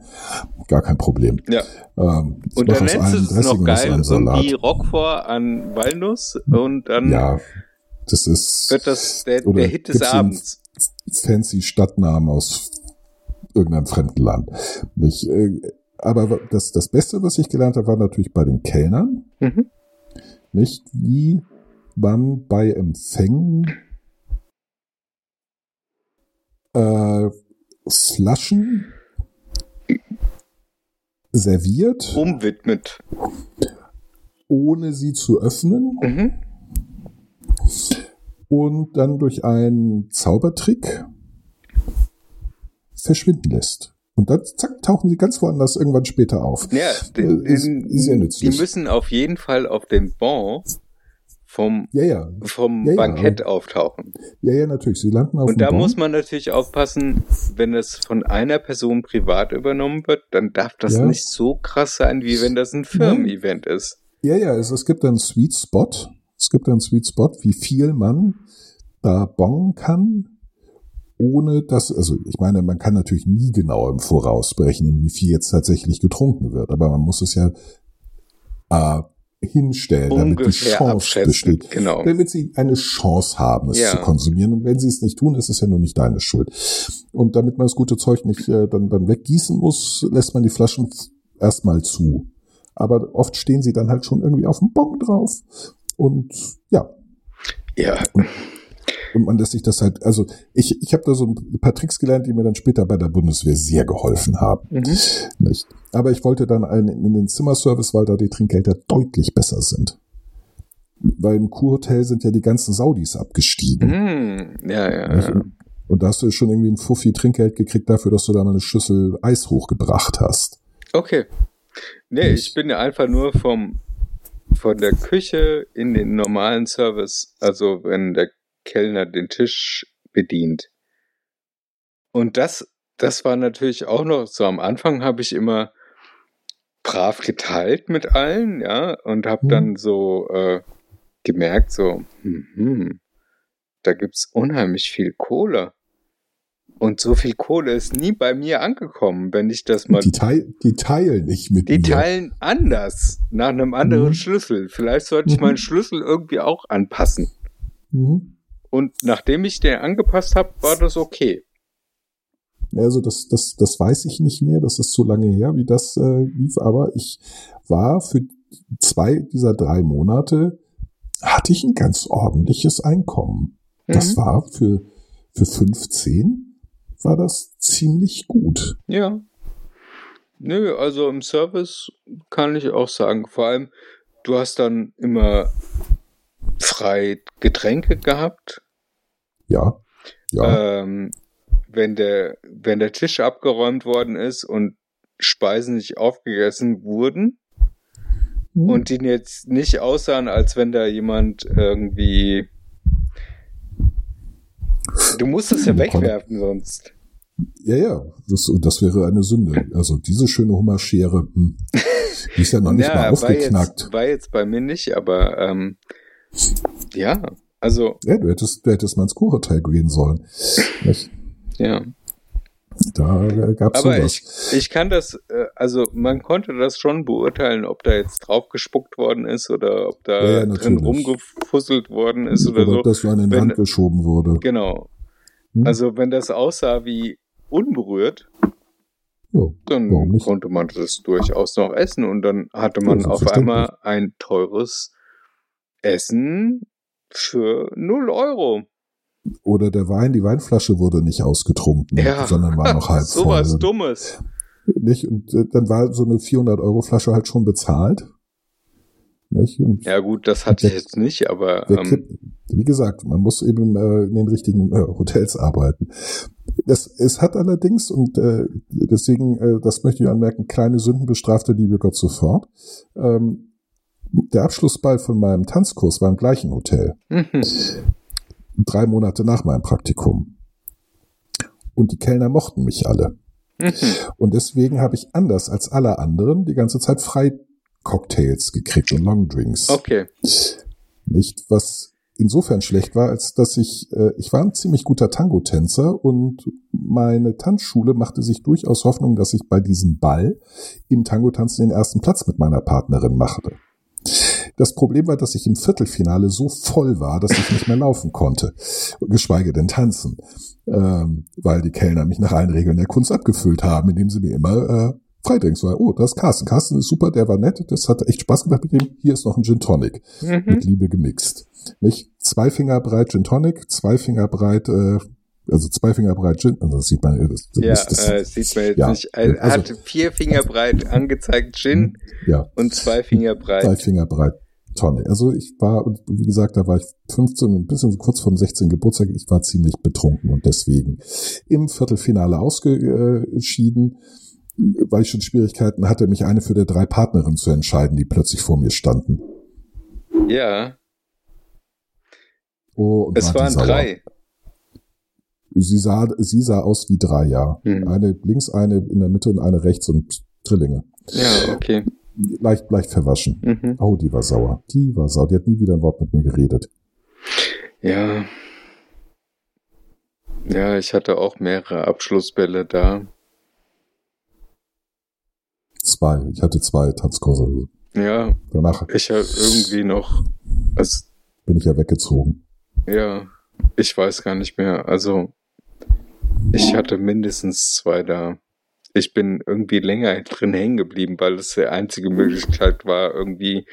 Speaker 3: Gar kein Problem.
Speaker 2: Ja.
Speaker 3: Ähm, ich
Speaker 2: Und dann nennst du es
Speaker 3: Dressing
Speaker 2: noch geil,
Speaker 3: Salat.
Speaker 2: irgendwie Roquefort an Walnuss und dann
Speaker 3: Ja, das ist
Speaker 2: wird das der, der Hit des Abends.
Speaker 3: fancy Stadtnamen aus irgendeinem fremden Land. Nicht, äh, aber das, das Beste, was ich gelernt habe, war natürlich bei den Kellnern.
Speaker 2: Mhm.
Speaker 3: Nicht, wie man bei Empfängen äh, Flaschen serviert,
Speaker 2: Umwidmet.
Speaker 3: ohne sie zu öffnen
Speaker 2: Mhm.
Speaker 3: und dann durch einen Zaubertrick verschwinden lässt. Und dann zack, tauchen sie ganz woanders irgendwann später auf.
Speaker 2: Ja,
Speaker 3: Äh,
Speaker 2: den,
Speaker 3: ist
Speaker 2: den,
Speaker 3: sehr
Speaker 2: die
Speaker 3: nützlich.
Speaker 2: müssen auf jeden Fall auf den Bon vom,
Speaker 3: Ja, ja,
Speaker 2: vom
Speaker 3: Ja,
Speaker 2: Bankett auftauchen.
Speaker 3: ja, ja, natürlich. Sie landen auf
Speaker 2: Und da
Speaker 3: Bon.
Speaker 2: muss man natürlich aufpassen, wenn das von einer Person privat übernommen wird, dann darf das nicht so krass sein, wie wenn das ein Firmen-Event ist.
Speaker 3: Ja, ja, es, es gibt einen Sweet Spot. Es gibt einen Sweet Spot, wie viel man da bongen kann, ohne dass, also ich meine, man kann natürlich nie genau im Voraus berechnen, wie viel jetzt tatsächlich getrunken wird, aber man muss es ja äh, hinstellen, damit die Chance besteht.
Speaker 2: Genau.
Speaker 3: Damit sie eine Chance haben, es
Speaker 2: Ja.
Speaker 3: zu konsumieren. Und wenn sie es nicht tun, ist es ja nur nicht deine Schuld. Und damit man das gute Zeug nicht äh, dann, dann weggießen muss, lässt man die Flaschen erstmal zu. Aber oft stehen sie dann halt schon irgendwie auf dem Bon drauf. Und ja,
Speaker 2: Ja,
Speaker 3: und man lässt sich das halt, also ich, ich habe da so ein paar Tricks gelernt, die mir dann später bei der Bundeswehr sehr geholfen haben.
Speaker 2: mhm.
Speaker 3: Nicht? Aber ich wollte dann einen, in den Zimmerservice, weil da die Trinkgelder deutlich besser sind. Weil im Kurhotel sind ja die ganzen Saudis abgestiegen.
Speaker 2: Hm, ja, ja,
Speaker 3: Nicht?
Speaker 2: ja.
Speaker 3: Und, und da hast du schon irgendwie ein Fuffi Trinkgeld gekriegt dafür, dass du da mal eine Schüssel Eis hochgebracht hast.
Speaker 2: Okay. Nee, ich bin ja einfach nur vom von der Küche in den normalen Service, also wenn der Kellner den Tisch bedient. Und das, das war natürlich auch noch so am Anfang habe ich immer brav geteilt mit allen, ja, und habe
Speaker 3: Mhm.
Speaker 2: dann so äh, gemerkt, so, hm, hm, da gibt's unheimlich viel Kohle. Und so viel Kohle ist nie bei mir angekommen, wenn ich das mal
Speaker 3: Die, teil, die teilen nicht mit
Speaker 2: die
Speaker 3: mir.
Speaker 2: teilen anders, nach einem anderen
Speaker 3: Mhm.
Speaker 2: Schlüssel. Vielleicht sollte ich
Speaker 3: Mhm.
Speaker 2: meinen Schlüssel irgendwie auch anpassen.
Speaker 3: Mhm.
Speaker 2: Und nachdem ich den angepasst habe, war das okay.
Speaker 3: Also das, das, das weiß ich nicht mehr, das ist so lange her, wie das äh, lief, aber ich war für zwei dieser drei Monate, hatte ich ein ganz ordentliches Einkommen. Das
Speaker 2: Mhm.
Speaker 3: war für, für 15 war das ziemlich gut.
Speaker 2: Ja. Nö, also im Service kann ich auch sagen, vor allem, du hast dann immer frei Getränke gehabt.
Speaker 3: Ja, ja,
Speaker 2: Ähm, wenn der, wenn der Tisch abgeräumt worden ist und Speisen nicht aufgegessen wurden,
Speaker 3: Hm.
Speaker 2: und die jetzt nicht aussahen, als wenn da jemand irgendwie. Du musst es ja
Speaker 3: Ja,
Speaker 2: wegwerfen sonst.
Speaker 3: ja, ja, das, das wäre eine Sünde. Also diese schöne Hummerschere, hm, die ist ja noch nicht mal
Speaker 2: war
Speaker 3: aufgeknackt.
Speaker 2: jetzt, war jetzt bei mir nicht, aber ähm, Ja, also.
Speaker 3: Ja, du hättest, du hättest mal ins Kurhotel gehen sollen.
Speaker 2: Ja.
Speaker 3: Da gab es
Speaker 2: Aber
Speaker 3: sowas.
Speaker 2: ich, ich kann das, äh, also man konnte das schon beurteilen, ob da jetzt drauf gespuckt worden ist oder ob da
Speaker 3: Ja, ja,
Speaker 2: drin rumgefusselt worden ist oder
Speaker 3: Oder
Speaker 2: so.
Speaker 3: ob das so an den
Speaker 2: Wenn-
Speaker 3: Rand geschoben wurde.
Speaker 2: Genau.
Speaker 3: Hm?
Speaker 2: Also wenn das aussah wie unberührt,
Speaker 3: Ja,
Speaker 2: dann konnte man das durchaus noch essen und dann hatte man auf einmal ein teures Essen für 0 Euro.
Speaker 3: Oder der Wein, die Weinflasche wurde nicht ausgetrunken,
Speaker 2: Ja.
Speaker 3: sondern war noch halb
Speaker 2: so
Speaker 3: voll.
Speaker 2: was Dummes.
Speaker 3: Nicht? Und äh, dann war so eine 400 Euro Flasche halt schon bezahlt.
Speaker 2: Ja gut, das hatte ich jetzt nicht, aber ähm,
Speaker 3: wie gesagt, man muss eben äh, in den richtigen äh, Hotels arbeiten. Das, es hat allerdings, und äh, deswegen, äh, das möchte ich anmerken, kleine Sünden bestraft der liebe Gott sofort. Ähm, der Abschlussball von meinem Tanzkurs war im gleichen Hotel.
Speaker 2: mhm.
Speaker 3: drei Monate nach meinem Praktikum. Und die Kellner mochten mich alle.
Speaker 2: Mhm.
Speaker 3: Und deswegen habe ich anders als alle anderen die ganze Zeit frei Cocktails gekriegt und Longdrinks.
Speaker 2: okay.
Speaker 3: Nicht, was insofern schlecht war, als dass ich, äh, ich war ein ziemlich guter Tango-Tänzer und meine Tanzschule machte sich durchaus Hoffnung, dass ich bei diesem Ball im Tango-Tanzen den ersten Platz mit meiner Partnerin machte. Das Problem war, dass ich im Viertelfinale so voll war, dass ich nicht mehr laufen konnte, geschweige denn tanzen, ähm, weil die Kellner mich nach allen Regeln der Kunst abgefüllt haben, indem sie mir immer äh, Freidrinks war. Oh, das ist Carsten. Carsten ist super, der war nett, das hat echt Spaß gemacht mit dem. Hier ist noch ein Gin Tonic
Speaker 2: Mhm.
Speaker 3: mit Liebe gemixt. Nicht zwei Finger breit Gin Tonic, zwei Finger breit, äh, also zwei Finger breit Gin, also das sieht man, das, das,
Speaker 2: Ja,
Speaker 3: das,
Speaker 2: äh, sieht man jetzt
Speaker 3: ja,
Speaker 2: nicht. Er
Speaker 3: also-
Speaker 2: hat vier Finger breit angezeigt Gin
Speaker 3: ja,
Speaker 2: und zwei Finger breit.
Speaker 3: Finger breit Tonic. Also ich war, wie gesagt, da war ich 15, ein bisschen kurz vor dem 16. Geburtstag, ich war ziemlich betrunken und deswegen im Viertelfinale ausgeschieden, weil ich schon Schwierigkeiten hatte, mich eine für der drei Partnerinnen zu entscheiden, die plötzlich vor mir standen.
Speaker 2: Ja,
Speaker 3: Oh, und
Speaker 2: es waren drei.
Speaker 3: Sie sah, sie sah aus wie drei, ja.
Speaker 2: Hm.
Speaker 3: Eine links, eine in der Mitte und eine rechts und Drillinge.
Speaker 2: Ja, okay.
Speaker 3: Leicht, leicht verwaschen.
Speaker 2: Mhm.
Speaker 3: Oh, die war sauer. Die war sauer. Die hat nie wieder ein Wort mit mir geredet.
Speaker 2: Ja. Ja, ich hatte auch mehrere Abschlussbälle da.
Speaker 3: Zwei. Ich hatte zwei Tanzkurse.
Speaker 2: Ja,
Speaker 3: Danach
Speaker 2: ich habe irgendwie noch, also,
Speaker 3: bin ich ja weggezogen.
Speaker 2: ja, ich weiß gar nicht mehr. Also, ich hatte mindestens zwei da. Ich bin irgendwie länger drin hängen geblieben, weil es die einzige Möglichkeit war, irgendwie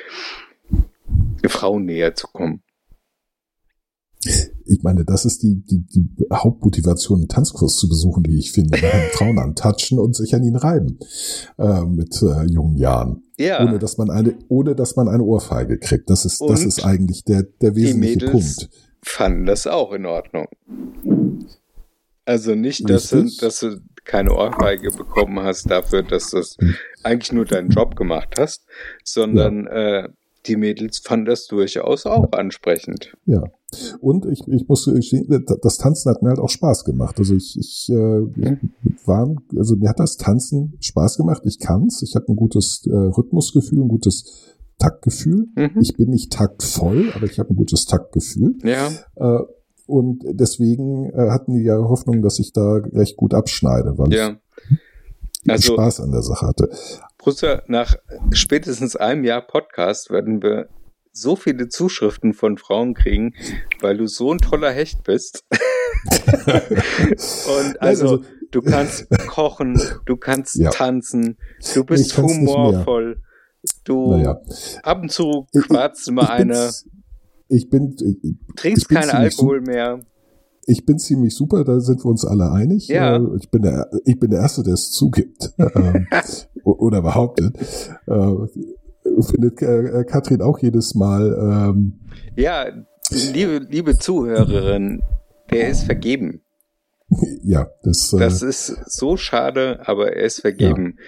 Speaker 2: Frauen näher zu kommen.
Speaker 3: Ich meine, das ist die, die, die Hauptmotivation, einen Tanzkurs zu besuchen, wie ich finde. Frauen antatschen und sich an ihn reiben. Äh, mit äh, jungen Jahren.
Speaker 2: Ja,
Speaker 3: Ohne dass man eine, ohne dass man eine Ohrfeige kriegt. Das ist, das ist eigentlich der, der
Speaker 2: die
Speaker 3: wesentliche
Speaker 2: Mädels
Speaker 3: Punkt.
Speaker 2: fanden das auch in Ordnung. Also nicht, dass
Speaker 3: Richtig.
Speaker 2: dass keine Ohrfeige bekommen hast dafür, dass du es eigentlich nur deinen Job gemacht hast, sondern äh, die Mädels fanden das durchaus auch ansprechend.
Speaker 3: Ja. Und ich, ich muss gestehen, das Tanzen hat mir halt auch Spaß gemacht. Also ich, ich, äh, ich war, also mir hat das Tanzen Spaß gemacht. Ich kann's. Ich habe ein gutes äh, Rhythmusgefühl, ein gutes Taktgefühl.
Speaker 2: Mhm.
Speaker 3: Ich bin nicht taktvoll, aber ich habe ein gutes Taktgefühl.
Speaker 2: Ja,
Speaker 3: Äh, und deswegen äh, hatten die ja Hoffnung, dass ich da recht gut abschneide, weil
Speaker 2: ja.
Speaker 3: ich
Speaker 2: Also,
Speaker 3: Spaß an der Sache hatte.
Speaker 2: Brüssel, nach spätestens einem Jahr Podcast werden wir so viele Zuschriften von Frauen kriegen, weil du so ein toller Hecht bist. Und also,
Speaker 3: also-
Speaker 2: du kannst kochen, du kannst
Speaker 3: Ja.
Speaker 2: tanzen, du bist humorvoll, du
Speaker 3: Naja.
Speaker 2: ab und zu quatschst mal eine,
Speaker 3: Ich bin, ich,
Speaker 2: trinkst keinen Alkohol mehr.
Speaker 3: ich bin ziemlich super, da sind wir uns alle einig.
Speaker 2: Ja.
Speaker 3: Äh, Ich bin der, ich bin der Erste, der es zugibt. ähm, oder behauptet. Äh, findet äh, Katrin auch jedes Mal, ähm,
Speaker 2: Ja, liebe, liebe Zuhörerin, der ist vergeben.
Speaker 3: ja, das, äh,
Speaker 2: Das ist so schade, aber er ist vergeben.
Speaker 3: ja,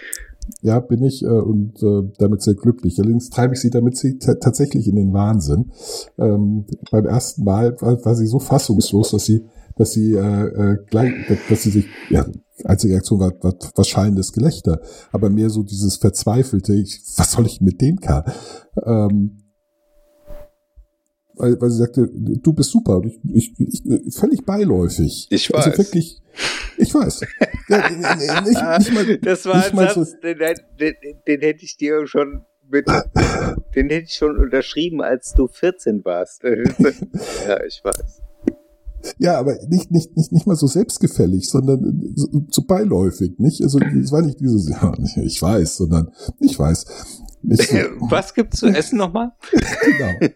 Speaker 3: bin ich äh, und äh, damit sehr glücklich. Allerdings treibe ich sie damit sie ta- tatsächlich in den Wahnsinn. Ähm, beim ersten Mal war, war sie so fassungslos, dass sie, dass sie äh, äh, gleich, dass sie sich, ja, einzige Reaktion war, war wahrscheinliches Gelächter, aber mehr so dieses verzweifelte, ich, was soll ich mit dem Kerl? Ähm, weil, weil sie sagte, du bist super. Ich, ich, ich völlig beiläufig.
Speaker 2: Ich
Speaker 3: Also
Speaker 2: weiß.
Speaker 3: wirklich, ich weiß. Nicht, nicht mal,
Speaker 2: das war ein Satz,
Speaker 3: so-
Speaker 2: den, den, den hätte ich dir schon mit, den hätte ich schon unterschrieben, als du 14 warst. ja, ich weiß.
Speaker 3: Ja, aber nicht, nicht, nicht, nicht mal so selbstgefällig, sondern so, so beiläufig, nicht? Also, es war nicht dieses, ja, ich weiß, sondern ich weiß.
Speaker 2: Was gibt's zu essen nochmal?
Speaker 3: genau.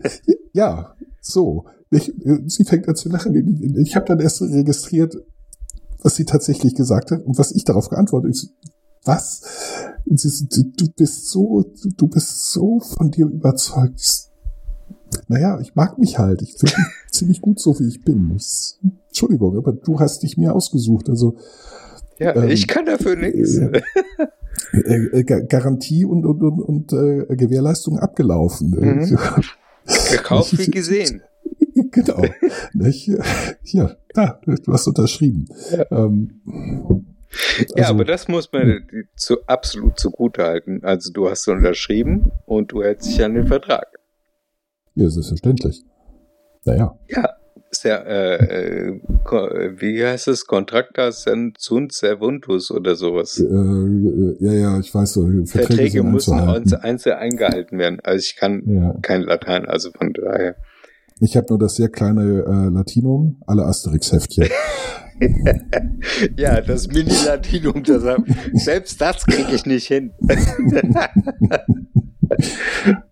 Speaker 3: Ja, so. Ich, sie fängt an zu lachen. Ich habe dann erst registriert, was sie tatsächlich gesagt hat und was ich darauf geantwortet habe. Was? Sie du, bist so, du, bist so von dir überzeugt. Naja, ich mag mich halt. Ich finde mich ziemlich gut so, wie ich bin. Ich, Entschuldigung, aber du hast dich mir ausgesucht. Also
Speaker 2: Ja,
Speaker 3: Ähm,
Speaker 2: ich kann dafür nichts.
Speaker 3: äh, äh, Ga- Garantie und, und, und, und äh, Gewährleistung abgelaufen.
Speaker 2: Mhm. Gekauft wie gesehen.
Speaker 3: genau. Nicht? Hier, da, du hast unterschrieben. Ähm,
Speaker 2: Ja,
Speaker 3: also-
Speaker 2: aber das muss man zu, absolut zugute halten. Also du hast unterschrieben und du hältst dich an den Vertrag.
Speaker 3: Ja, selbstverständlich. Naja,
Speaker 2: Ja, ja, äh, äh, wie heißt es? Contracta sunt servuntus oder sowas.
Speaker 3: äh, ja, ja, ich weiß, so, Verträge,
Speaker 2: Verträge müssen einzeln eingehalten werden. Also ich kann
Speaker 3: Ja.
Speaker 2: kein Latein, also von daher.
Speaker 3: Ich habe nur das sehr kleine äh, Latinum, alle Asterix-Heftchen.
Speaker 2: Ja, das Mini-Latinum, das hab, selbst das kriege ich nicht hin.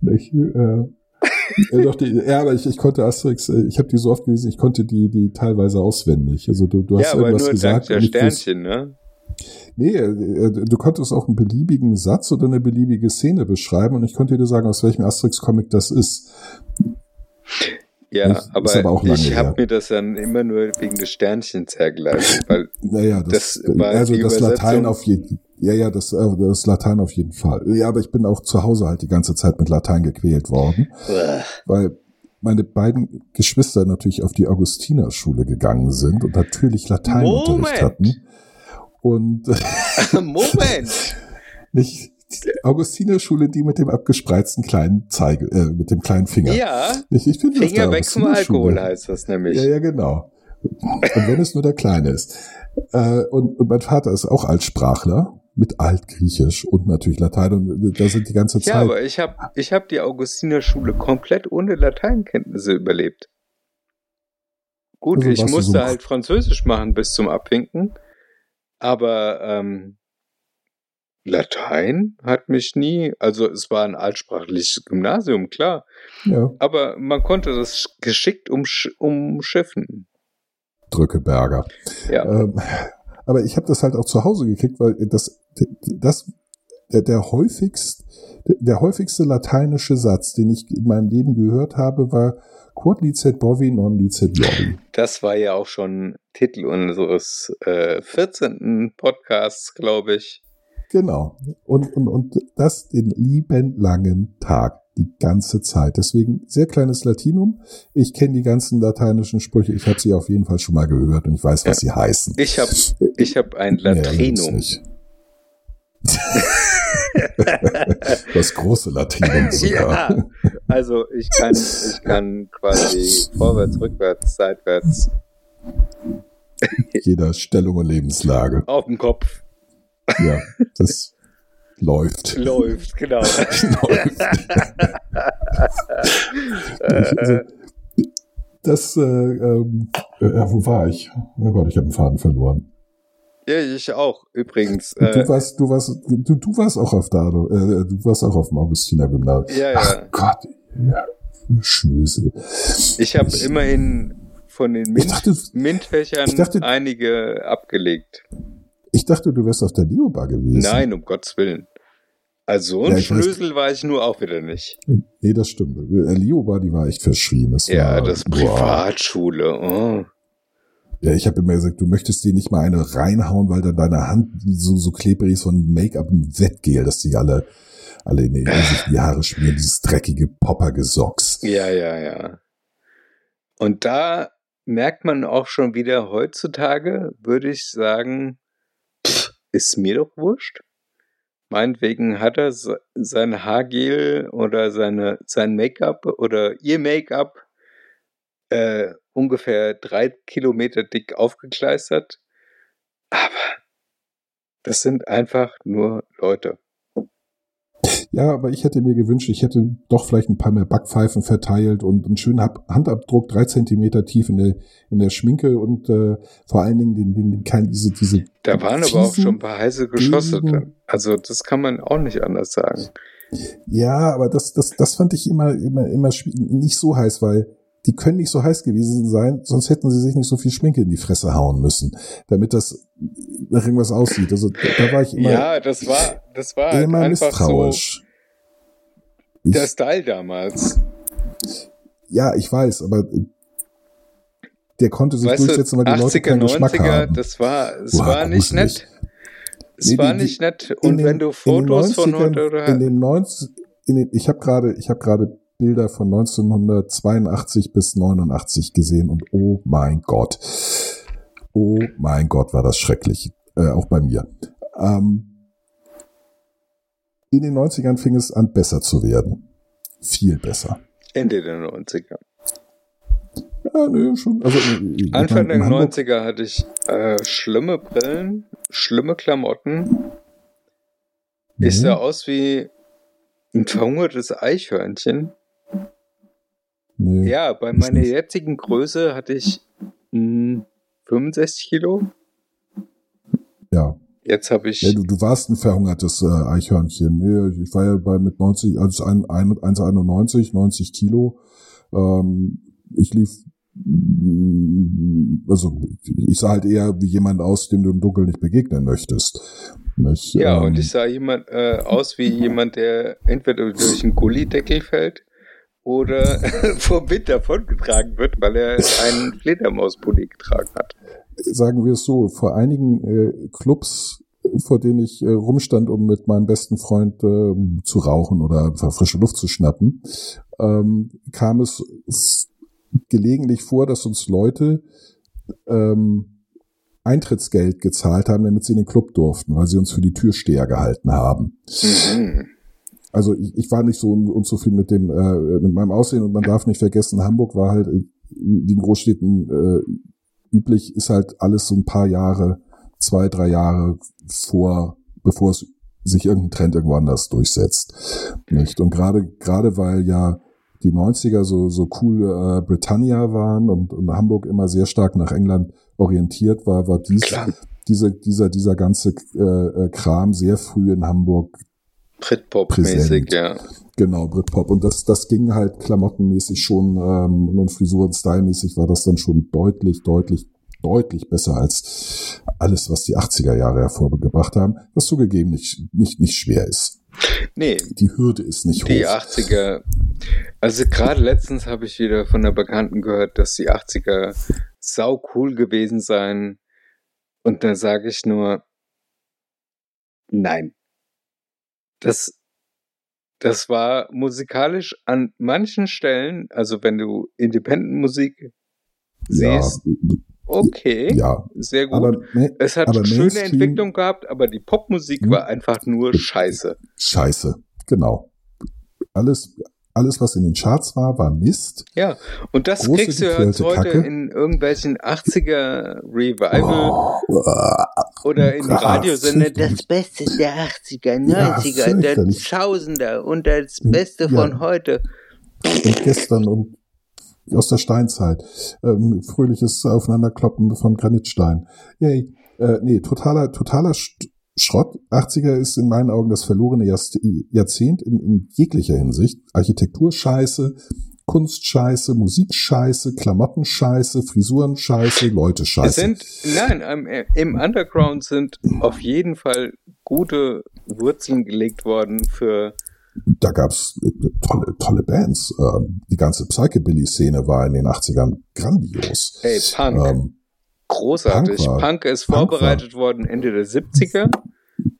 Speaker 3: Nicht? Äh, äh, doch die, ja, aber ich, ich konnte Asterix, äh, ich habe die so oft gelesen, ich konnte die, die teilweise auswendig. Also du, du hast
Speaker 2: ja, aber
Speaker 3: irgendwas
Speaker 2: nur
Speaker 3: gesagt.
Speaker 2: der
Speaker 3: ich
Speaker 2: Sternchen, ne?
Speaker 3: Nee, äh, du konntest auch einen beliebigen Satz oder eine beliebige Szene beschreiben und ich konnte dir sagen, aus welchem Asterix-Comic das ist.
Speaker 2: Ja,
Speaker 3: Ist
Speaker 2: aber,
Speaker 3: aber
Speaker 2: ich habe mir das dann immer nur wegen des Sternchens hergeleitet, weil
Speaker 3: Naja, das,
Speaker 2: Das war
Speaker 3: also das. Latein auf jeden ja, ja, das, äh, das Latein auf jeden Fall. Ja, aber ich bin auch zu Hause halt die ganze Zeit mit Latein gequält worden, weil meine beiden Geschwister natürlich auf die Augustinerschule gegangen sind und natürlich Lateinunterricht hatten. Und
Speaker 2: Moment.
Speaker 3: nicht die Augustinerschule, die mit dem abgespreizten kleinen Zeige, äh, mit dem kleinen Finger.
Speaker 2: Ja,
Speaker 3: ich bin auf
Speaker 2: Finger weg vom. Alkohol heißt das nämlich.
Speaker 3: Ja, ja, genau. Und wenn es nur der Kleine ist. Äh, und, und mein Vater ist auch Altsprachler mit Altgriechisch und natürlich Latein. Und da sind die ganze
Speaker 2: Ja,
Speaker 3: Zeit.
Speaker 2: aber ich habe ich hab die Augustinerschule komplett ohne Lateinkenntnisse überlebt. Gut,
Speaker 3: Also
Speaker 2: ich musste
Speaker 3: so
Speaker 2: halt Französisch machen bis zum Abwinken, aber ähm, Latein hat mich nie, also es war ein altsprachliches Gymnasium, klar,
Speaker 3: ja,
Speaker 2: aber man konnte das geschickt umsch umschiffen.
Speaker 3: Drückeberger.
Speaker 2: Ja,
Speaker 3: Ähm, aber ich habe das halt auch zu Hause gekriegt, weil das, das der, der häufigst, der häufigste lateinische Satz, den ich in meinem Leben gehört habe, war Quod licet bovi non licet jovi.
Speaker 2: das war ja auch schon Titel unseres äh, 14. Podcasts, glaube ich.
Speaker 3: Genau. Und, und, und das den lieben langen Tag. Die ganze Zeit. Deswegen sehr kleines Latinum. Ich kenne die ganzen lateinischen Sprüche. Ich habe sie auf jeden Fall schon mal gehört und ich weiß, was sie heißen.
Speaker 2: Ich habe ich hab ein
Speaker 3: Nee,
Speaker 2: Latrinum.
Speaker 3: nicht. Das große Latinum sogar.
Speaker 2: Ja, also ich kann, ich kann quasi vorwärts, rückwärts, seitwärts
Speaker 3: Jeder Stellung und Lebenslage.
Speaker 2: auf dem Kopf
Speaker 3: Ja, das läuft.
Speaker 2: läuft, genau.
Speaker 3: läuft. Also, das, äh, ähm, äh, wo war ich? Oh Gott, ich habe den Faden verloren.
Speaker 2: Ja, ich auch, übrigens.
Speaker 3: Und du
Speaker 2: Äh,
Speaker 3: warst, du warst, du, du warst auch auf da, äh, du warst auch auf dem Augustiner Gymnasium.
Speaker 2: ja,
Speaker 3: Ach
Speaker 2: ja.
Speaker 3: Gott, ja, Schnösel.
Speaker 2: Ich habe immerhin von den Mint
Speaker 3: dachte,
Speaker 2: MINT-Fächern
Speaker 3: dachte-
Speaker 2: einige abgelegt.
Speaker 3: ich dachte, du wärst auf der Leobar gewesen.
Speaker 2: Nein, um Gottes Willen. Also so ein
Speaker 3: Ja, ich weiß-
Speaker 2: Schlüssel war ich nur auch wieder nicht.
Speaker 3: Nee, das stimmt. Äh, Leobar, die war echt verschrien. Das
Speaker 2: Ja,
Speaker 3: war,
Speaker 2: das. Privatschule. Oh.
Speaker 3: Ja, ich habe immer gesagt, du möchtest dir nicht mal eine reinhauen, weil dann deine Hand so, so klebrig ist von Make-up und Wettgel, dass die alle, alle in die, sich die Haare schmieren, dieses dreckige Poppergesocks.
Speaker 2: Ja, ja, ja. Und da merkt man auch schon wieder heutzutage, würde ich sagen, ist mir doch wurscht. Meinetwegen hat er se- sein Haargel oder seine, sein Make-up oder ihr Make-up äh, ungefähr drei Kilometer dick aufgekleistert. Aber das sind einfach nur Leute.
Speaker 3: Ja, aber ich hätte mir gewünscht, ich hätte doch vielleicht ein paar mehr Backpfeifen verteilt und einen schönen Handabdruck, drei Zentimeter tief in der, in der Schminke und äh, vor allen Dingen den, den, den diese, diese.
Speaker 2: Da waren aber auch schon ein paar heiße Geschosse drin. Also das kann man auch nicht anders sagen.
Speaker 3: Ja, aber das, das, das fand ich immer, immer, immer nicht so heiß, weil die können nicht so heiß gewesen sein, sonst hätten sie sich nicht so viel Schminke in die Fresse hauen müssen, damit das nach irgendwas aussieht. Also da war ich immer.
Speaker 2: Ja, das war, das war halt
Speaker 3: immer misstrauisch.
Speaker 2: so der Style damals.
Speaker 3: Ja, ich weiß, aber der konnte sich
Speaker 2: Weißt du,
Speaker 3: durchsetzen, weil die Leute
Speaker 2: 80er,
Speaker 3: keinen Geschmack
Speaker 2: 90er,
Speaker 3: haben.
Speaker 2: das war, es
Speaker 3: Boah,
Speaker 2: war nicht nett. Es
Speaker 3: Nee,
Speaker 2: war
Speaker 3: die-
Speaker 2: nicht nett. Und
Speaker 3: den-
Speaker 2: wenn du
Speaker 3: den
Speaker 2: Fotos von
Speaker 3: 90ern
Speaker 2: heute oder
Speaker 3: in den 90, in den, ich habe gerade, ich habe gerade Bilder von 1982 bis 89 gesehen und oh mein Gott, oh mein Gott, war das schrecklich, äh, auch bei mir. Ähm, in den 90ern fing es an, besser zu werden, viel besser.
Speaker 2: Ende der 90er.
Speaker 3: Ja, nee, schon. Also, äh, ich
Speaker 2: Anfang der
Speaker 3: Hamburg-
Speaker 2: 90er hatte ich äh, schlimme Brillen, schlimme Klamotten. Ich
Speaker 3: Mhm.
Speaker 2: sah aus wie ein verhungertes Eichhörnchen.
Speaker 3: Nee.
Speaker 2: Ja, bei meiner
Speaker 3: nicht.
Speaker 2: jetzigen Größe hatte ich mh, 65 Kilo.
Speaker 3: Ja.
Speaker 2: Jetzt habe ich
Speaker 3: Ja, du, du warst ein verhungertes äh, Eichhörnchen. Nee, ich war ja bei mit 90, also ein- ein- 1,91, 90 Kilo. Ähm, ich lief, mm, also ich sah halt eher wie jemand aus, dem du im Dunkeln nicht begegnen möchtest. Nicht,
Speaker 2: Ja,
Speaker 3: ähm,
Speaker 2: und ich sah jemand äh, aus wie jemand, der entweder durch einen Gullideckel fällt oder vom Wind davongetragen wird, weil er einen Fledermauspulli getragen hat.
Speaker 3: sagen wir es so, vor einigen äh, Clubs, vor denen ich äh, rumstand, um mit meinem besten Freund äh, zu rauchen oder frische Luft zu schnappen, ähm, kam es gelegentlich vor, dass uns Leute ähm, Eintrittsgeld gezahlt haben, damit sie in den Club durften, weil sie uns für die Türsteher gehalten haben.
Speaker 2: Mhm.
Speaker 3: Also ich, ich war nicht so un- unzufrieden mit dem äh, mit meinem Aussehen und man darf nicht vergessen, Hamburg war halt äh, wie in Großstädten äh, üblich, ist halt alles so ein paar Jahre, zwei, drei Jahre vor, bevor es sich irgendein Trend irgendwo anders durchsetzt. Nicht? Und gerade gerade weil ja die 90er so so cool äh, Britannia waren und, und Hamburg immer sehr stark nach England orientiert war, war dies
Speaker 2: Klar.
Speaker 3: diese, dieser dieser ganze äh, äh, Kram sehr früh in Hamburg
Speaker 2: Britpop-mäßig, ja.
Speaker 3: Genau, Britpop. Und das, das ging halt klamottenmäßig schon ähm, und Frisuren stylmäßig war das dann schon deutlich, deutlich, deutlich besser als alles, was die 80er Jahre hervorgebracht haben, was zugegeben nicht, nicht, nicht schwer ist.
Speaker 2: Nee,
Speaker 3: Die Hürde ist nicht
Speaker 2: die
Speaker 3: hoch.
Speaker 2: 80er. Also gerade letztens habe ich wieder von einer Bekannten gehört, dass die 80er sau cool gewesen seien. Und da sage ich nur, nein. Das, das war musikalisch an manchen Stellen, also wenn du Independent-Musik
Speaker 3: ja,
Speaker 2: siehst, okay,
Speaker 3: ja,
Speaker 2: sehr gut.
Speaker 3: aber
Speaker 2: es hat
Speaker 3: aber
Speaker 2: schöne
Speaker 3: Mainstream-
Speaker 2: Entwicklung gehabt, aber die Popmusik
Speaker 3: Hm.
Speaker 2: war einfach nur scheiße.
Speaker 3: scheiße. Genau. Alles, alles, was in den Charts war, war Mist.
Speaker 2: Ja, und das
Speaker 3: Große,
Speaker 2: kriegst du jetzt heute
Speaker 3: Kacke.
Speaker 2: in irgendwelchen 80er Revival
Speaker 3: Oh, äh,
Speaker 2: oder in Radiosender. Das Beste der 80er,
Speaker 3: Ja,
Speaker 2: 90er, der
Speaker 3: fürchterlich.
Speaker 2: Tausender und das Beste
Speaker 3: Ja.
Speaker 2: von heute.
Speaker 3: und gestern und aus der Steinzeit. Ähm, fröhliches Aufeinanderkloppen von Granitstein. Yay. Äh, nee, totaler, totaler Sch- Schrott. 80er ist in meinen Augen das verlorene Jahrzehnt in, in jeglicher Hinsicht. Architektur scheiße, Kunst scheiße, Musik scheiße, Klamotten scheiße, Leute
Speaker 2: Es
Speaker 3: scheiße.
Speaker 2: sind, nein, im, im Underground sind auf jeden Fall gute Wurzeln gelegt worden für,
Speaker 3: da gab's äh, tolle, tolle Bands. Ähm, die ganze Psychobilly-Szene war in den 80ern grandios.
Speaker 2: hey, Punk.
Speaker 3: Ähm,
Speaker 2: großartig.
Speaker 3: Punk war-
Speaker 2: Punk ist
Speaker 3: Punk
Speaker 2: vorbereitet worden Ende der 70er.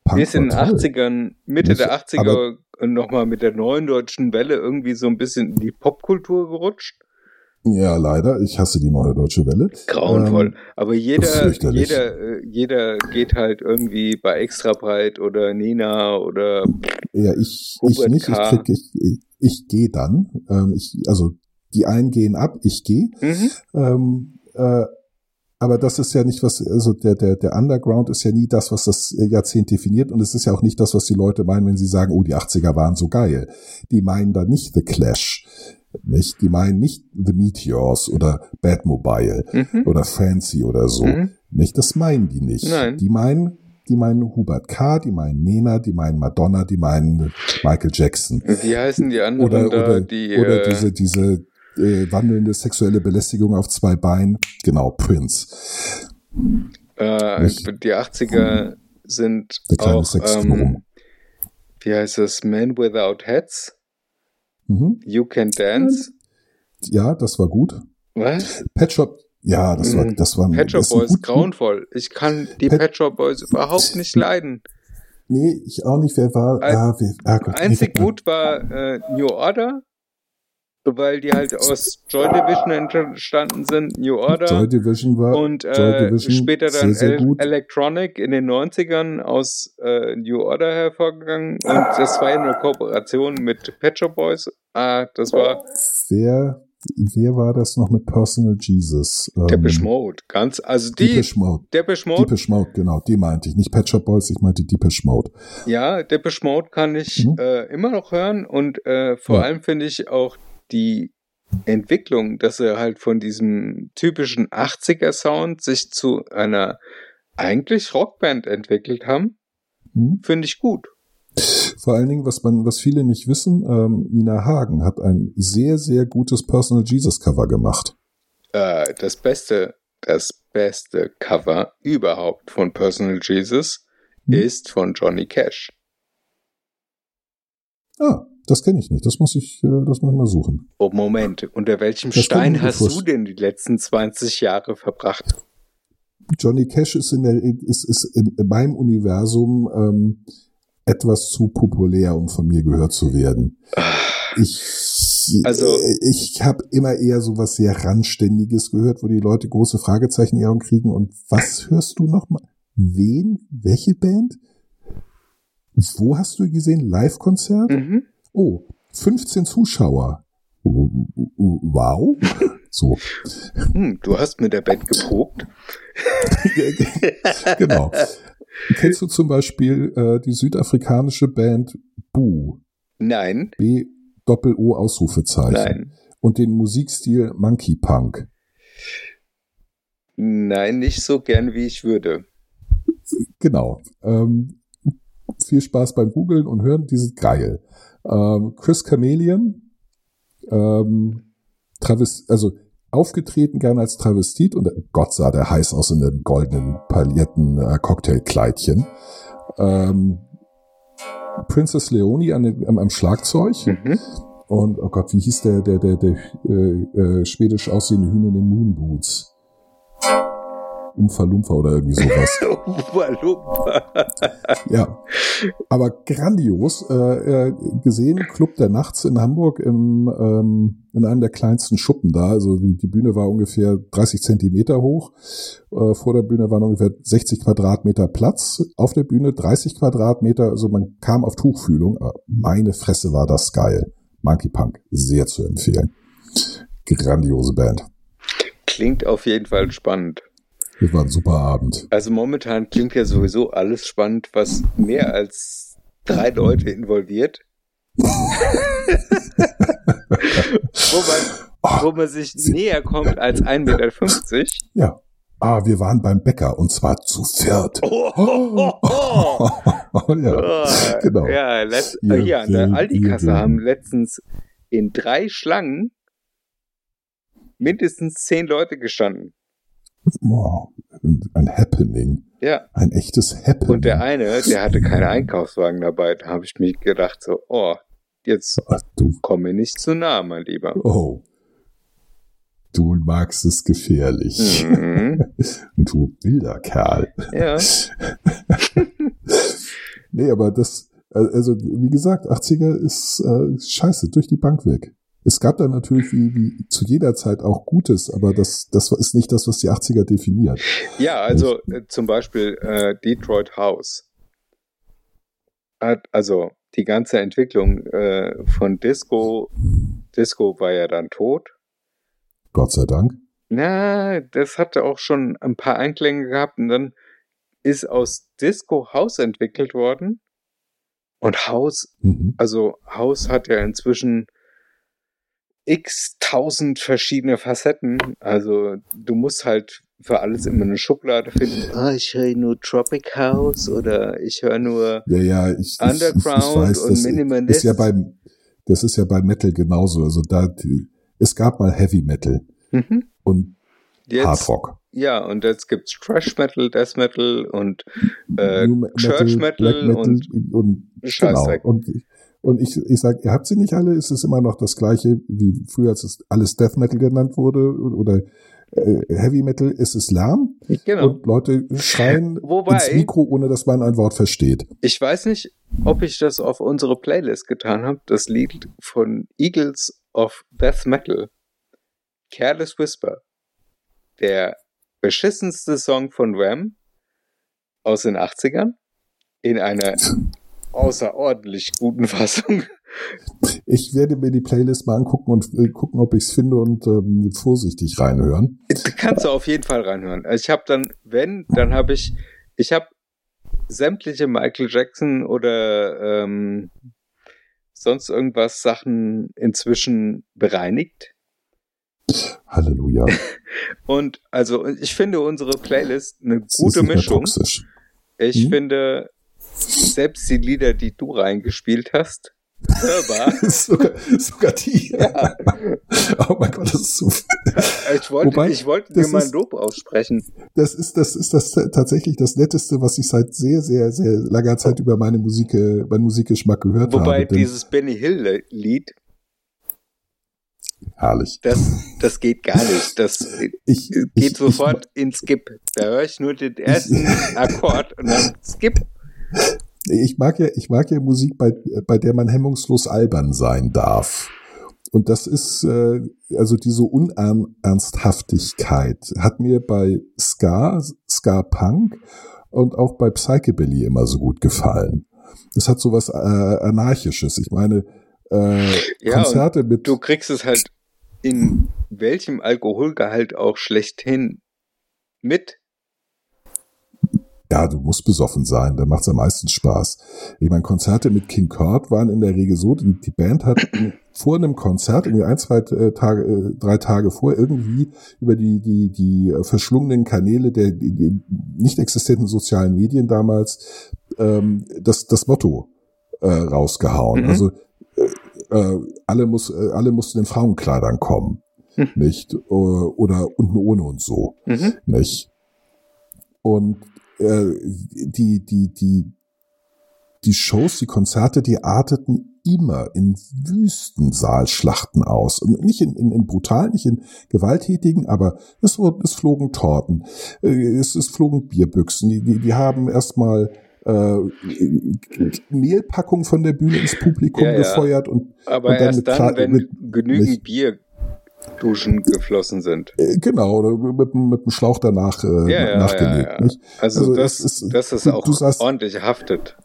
Speaker 3: Punk
Speaker 2: bis in den
Speaker 3: war toll.
Speaker 2: 80ern, Mitte der 80er und nochmal mit der neuen deutschen Welle irgendwie so ein bisschen in die Popkultur gerutscht.
Speaker 3: Ja, leider. Ich hasse die neue deutsche Welle.
Speaker 2: Grauenvoll.
Speaker 3: Ähm,
Speaker 2: Aber jeder, jeder, äh, jeder geht halt irgendwie bei Extra Breit oder Nina oder
Speaker 3: Ja, ich, ich nicht. Ich
Speaker 2: K.
Speaker 3: krieg, ich, ich, ich gehe dann. Ähm, ich, also die einen gehen ab, ich gehe.
Speaker 2: Mhm.
Speaker 3: Ähm, äh, aber das ist ja nicht was, also der, der, der Underground ist ja nie das, was das Jahrzehnt definiert und es ist ja auch nicht das, was die Leute meinen, wenn sie sagen, oh, die 80er waren so geil. Die meinen da nicht The Clash. Nicht? Die meinen nicht The Meteors oder Batmobile
Speaker 2: Mhm.
Speaker 3: oder Fancy oder so.
Speaker 2: Mhm.
Speaker 3: Nicht, das meinen die nicht.
Speaker 2: Nein.
Speaker 3: Die meinen, die meinen Hubert K., die meinen Nena, die meinen Madonna, die meinen Michael Jackson.
Speaker 2: Wie heißen die anderen
Speaker 3: Oder,
Speaker 2: da,
Speaker 3: oder,
Speaker 2: die
Speaker 3: oder
Speaker 2: äh,
Speaker 3: diese, diese äh, wandelnde sexuelle Belästigung auf zwei Beinen. Genau, Prince.
Speaker 2: äh, die 80er sind
Speaker 3: Der kleine
Speaker 2: auch ähm, wie heißt das? Men Without Hats,
Speaker 3: Mhm.
Speaker 2: You Can Dance.
Speaker 3: Ja, das war gut.
Speaker 2: Was?
Speaker 3: Pet Shop, ja, das war,
Speaker 2: Mhm.
Speaker 3: das war
Speaker 2: Pet Shop Boys,
Speaker 3: gut-
Speaker 2: grauenvoll. Ich kann die
Speaker 3: Pet-
Speaker 2: Pet Shop Boys überhaupt nicht leiden.
Speaker 3: Nee, ich auch nicht. Wer war?
Speaker 2: Ein-
Speaker 3: ah, wer, ah Gott,
Speaker 2: Einzig
Speaker 3: nee,
Speaker 2: gut war äh, New Order, weil die halt aus Joy Division entstanden sind. New Order.
Speaker 3: Joy Division war
Speaker 2: und äh,
Speaker 3: Division
Speaker 2: später dann
Speaker 3: sehr, sehr.
Speaker 2: Electronic in den 90ern aus äh, New Order hervorgegangen und das war ja eine Kooperation mit Pet Shop Boys. Ah, das war
Speaker 3: Wer, wer war das noch mit Personal Jesus? Ähm,
Speaker 2: Depeche Mode. Ganz, also die
Speaker 3: Depeche Mode.
Speaker 2: Depeche Mode,
Speaker 3: Depeche Mode, genau, die meinte ich. Nicht Pet Shop Boys, ich meinte Depeche Mode.
Speaker 2: ja, Depeche Mode kann ich
Speaker 3: Mhm.
Speaker 2: äh, immer noch hören und äh, vor
Speaker 3: Ja.
Speaker 2: allem finde ich auch die Entwicklung, dass er halt von diesem typischen 80er Sound sich zu einer eigentlich Rockband entwickelt haben,
Speaker 3: Hm?
Speaker 2: finde ich gut.
Speaker 3: Vor allen Dingen, was man, was viele nicht wissen, ähm, Nina Hagen hat ein sehr, sehr gutes Personal Jesus Cover gemacht.
Speaker 2: äh, das beste, das beste Cover überhaupt von Personal Jesus
Speaker 3: Hm?
Speaker 2: ist von Johnny Cash.
Speaker 3: Ah, das kenne ich nicht. Das muss ich, äh, das muss ich mal suchen.
Speaker 2: Oh Moment, unter welchem
Speaker 3: Das
Speaker 2: Stein hast du denn die letzten 20 Jahre verbracht?
Speaker 3: Johnny Cash ist in der, ist, ist in meinem Universum ähm, etwas zu populär, um von mir gehört zu werden. Ich,
Speaker 2: Also-
Speaker 3: äh, ich habe immer eher so was sehr randständiges gehört, wo die Leute große Fragezeichen in Augen kriegen. Und was hörst du noch mal? Wen? Welche Band? Wo hast du gesehen? Live-Konzert?
Speaker 2: Mhm.
Speaker 3: Oh, 15 Zuschauer. Wow. So.
Speaker 2: Hm, du hast mit der Band geprobt.
Speaker 3: genau. Kennst du zum Beispiel äh, die südafrikanische Band Boo?
Speaker 2: Nein,
Speaker 3: B Doppel O Ausrufezeichen.
Speaker 2: nein,
Speaker 3: Und den Musikstil Monkey Punk.
Speaker 2: nein, nicht so gern wie ich würde.
Speaker 3: Genau. Ähm, viel Spaß beim Googlen und Hören, die sind geil. Ähm, Chris Chameleon, ähm, Travest, also aufgetreten gern als Travestit und Gott sah der heiß aus in den goldenen Pailletten äh, Cocktailkleidchen. Ähm, Princess Leonie an am, am Schlagzeug
Speaker 2: Mhm.
Speaker 3: und oh Gott, wie hieß der der der, der äh, äh, schwedisch aussehende Hühner in den Moonboots? Lumfa oder irgendwie sowas.
Speaker 2: Ubalumpa.
Speaker 3: Ja, aber grandios äh, äh, gesehen, Club der Nachts in Hamburg im, ähm, in einem der kleinsten Schuppen da. Also die, Bühne war ungefähr 30 Zentimeter hoch. Äh, vor der Bühne waren ungefähr 60 Quadratmeter Platz. Auf der Bühne 30 Quadratmeter. Also man kam auf Tuchfühlung. Meine Fresse war das geil. Monkey Punk, sehr zu empfehlen. Grandiose Band.
Speaker 2: Klingt auf jeden Fall spannend.
Speaker 3: Das war ein super Abend.
Speaker 2: Also momentan klingt ja sowieso alles spannend, was mehr als drei Leute involviert. wo, man, wo man sich näher kommt als 1,50 Meter.
Speaker 3: Ja. Ah, wir waren beim Bäcker und zwar zu viert.
Speaker 2: Oh, oh, oh, oh.
Speaker 3: ja,
Speaker 2: Oh,
Speaker 3: genau.
Speaker 2: Ja, letzt, äh, hier an der Aldi-Kasse haben letztens in drei Schlangen mindestens zehn Leute gestanden.
Speaker 3: Wow, ein Happening.
Speaker 2: Ja.
Speaker 3: Ein echtes Happening.
Speaker 2: Und der eine, der hatte keinen Einkaufswagen dabei. Da habe ich mir gedacht, so, oh, jetzt
Speaker 3: Ach, du,
Speaker 2: komme nicht zu nah, mein Lieber.
Speaker 3: oh. Du magst es gefährlich.
Speaker 2: Mhm.
Speaker 3: Du wilder Kerl.
Speaker 2: Ja.
Speaker 3: Nee, aber das, also wie gesagt, 80er ist äh, scheiße, durch die Bank weg. Es gab da natürlich wie, wie zu jeder Zeit auch Gutes, aber das, das ist nicht das, was die 80er definiert.
Speaker 2: Ja, also äh, zum Beispiel äh, Detroit House. Hat, also die ganze Entwicklung äh, von Disco, Disco war ja dann tot.
Speaker 3: Gott sei Dank.
Speaker 2: Na, das hatte auch schon ein paar Einklänge gehabt und dann ist aus Disco House entwickelt worden. Und House,
Speaker 3: Mhm.
Speaker 2: also House hat ja inzwischen x tausend verschiedene Facetten. Also du musst halt für alles immer eine Schublade finden. Ah, ich höre nur Tropic House oder ich höre nur
Speaker 3: Ja, ja, ich, ich,
Speaker 2: Underground
Speaker 3: ich, ich weiß,
Speaker 2: und
Speaker 3: das
Speaker 2: Minimalist.
Speaker 3: ist ja beim, das ist ja bei Metal genauso. Also da, die, es gab mal Heavy Metal
Speaker 2: mhm.
Speaker 3: und
Speaker 2: jetzt,
Speaker 3: Hard Rock.
Speaker 2: Ja, und jetzt gibt's Trash Metal, Death Metal und äh, Church Metal,
Speaker 3: Metal
Speaker 2: und,
Speaker 3: und genau.
Speaker 2: Scheißdreck.
Speaker 3: Und, und ich, ich sag, ihr habt sie nicht alle, es ist immer noch das gleiche, wie früher, als es alles Death Metal genannt wurde oder äh, Heavy Metal, ist es Lärm
Speaker 2: Genau.
Speaker 3: und Leute schreien
Speaker 2: Wobei-
Speaker 3: ins Mikro, ohne dass man ein Wort versteht.
Speaker 2: Ich weiß nicht, ob ich das auf unsere Playlist getan habe. Das Lied von Eagles of Death Metal. Careless Whisper. Der beschissenste Song von Ram aus den 80ern. In einer außerordentlich guten Fassung.
Speaker 3: Ich werde mir die Playlist mal angucken und äh, gucken, ob ich es finde und ähm, vorsichtig reinhören.
Speaker 2: Kannst du auf jeden Fall reinhören. Also ich habe dann, wenn, dann habe ich, ich habe sämtliche Michael Jackson oder ähm, sonst irgendwas Sachen inzwischen bereinigt.
Speaker 3: Halleluja.
Speaker 2: Und also ich finde unsere Playlist eine gute Mischung.
Speaker 3: toxisch.
Speaker 2: Ich
Speaker 3: Mhm.
Speaker 2: finde selbst die Lieder, die du reingespielt hast, hörbar.
Speaker 3: sogar, sogar die.
Speaker 2: Ja.
Speaker 3: Oh mein Gott, das ist so.
Speaker 2: Ich wollte,
Speaker 3: Wobei,
Speaker 2: ich wollte dir
Speaker 3: das
Speaker 2: mal ein
Speaker 3: ist-
Speaker 2: Lob aussprechen.
Speaker 3: Das ist, das ist das tatsächlich das Netteste, was ich seit sehr, sehr, sehr langer Zeit über meine Musik, äh, meinen Musikgeschmack gehört
Speaker 2: Wobei
Speaker 3: habe. Denn,
Speaker 2: dieses Benny Hill Lied,
Speaker 3: herrlich.
Speaker 2: das, das geht gar nicht. Das
Speaker 3: Ich,
Speaker 2: geht
Speaker 3: ich,
Speaker 2: sofort in Skip. Da höre ich nur den ersten Akkord und dann Skip.
Speaker 3: Ich, mag ja, ich mag ja Musik, bei, bei der man hemmungslos albern sein darf. Und das ist, äh, also diese Unernsthaftigkeit hat mir bei Ska, Ska Punk und auch bei Psychobilly immer so gut gefallen. Das hat so was äh, Anarchisches. Ich meine, äh,
Speaker 2: Ja,
Speaker 3: Konzerte mit.
Speaker 2: Du kriegst es halt in welchem Alkoholgehalt auch schlechthin mit.
Speaker 3: Ja, du musst besoffen sein, da macht's am meisten Spaß. Ich meine, Konzerte mit King Kurt waren in der Regel so, die, die Band hat vor einem Konzert, irgendwie ein, zwei äh, Tage, äh, drei Tage vor, irgendwie über die, die, die verschlungenen Kanäle der die, nicht existenten sozialen Medien damals ähm, das, das Motto äh, rausgehauen.
Speaker 2: Mhm.
Speaker 3: Also äh, äh, alle, muss, äh, alle mussten in Frauenkleidern kommen.
Speaker 2: Mhm.
Speaker 3: Nicht? Oder unten ohne und so
Speaker 2: Mhm.
Speaker 3: nicht? Und äh, die, die, die, die Shows, die Konzerte, die arteten immer in Wüstensaalschlachten aus. Und nicht in, in, in brutalen, nicht in gewalttätigen, aber es, wurden, es flogen Torten, äh, es, es flogen Bierbüchsen, die, die, die haben erstmal äh, Mehlpackung von der Bühne ins Publikum
Speaker 2: Ja, ja.
Speaker 3: gefeuert und
Speaker 2: Aber
Speaker 3: Und dann
Speaker 2: erst
Speaker 3: mit
Speaker 2: dann, wenn
Speaker 3: mit-
Speaker 2: genügend
Speaker 3: nicht-
Speaker 2: Bierduschen geflossen sind.
Speaker 3: äh, genau, oder mit, mit dem Schlauch danach äh,
Speaker 2: Ja, ja,
Speaker 3: nachgelegt.
Speaker 2: ja, ja.
Speaker 3: Nicht?
Speaker 2: Also,
Speaker 3: Also
Speaker 2: das,
Speaker 3: ist-
Speaker 2: das ist
Speaker 3: du-
Speaker 2: auch
Speaker 3: du sagst-
Speaker 2: ordentlich haftet.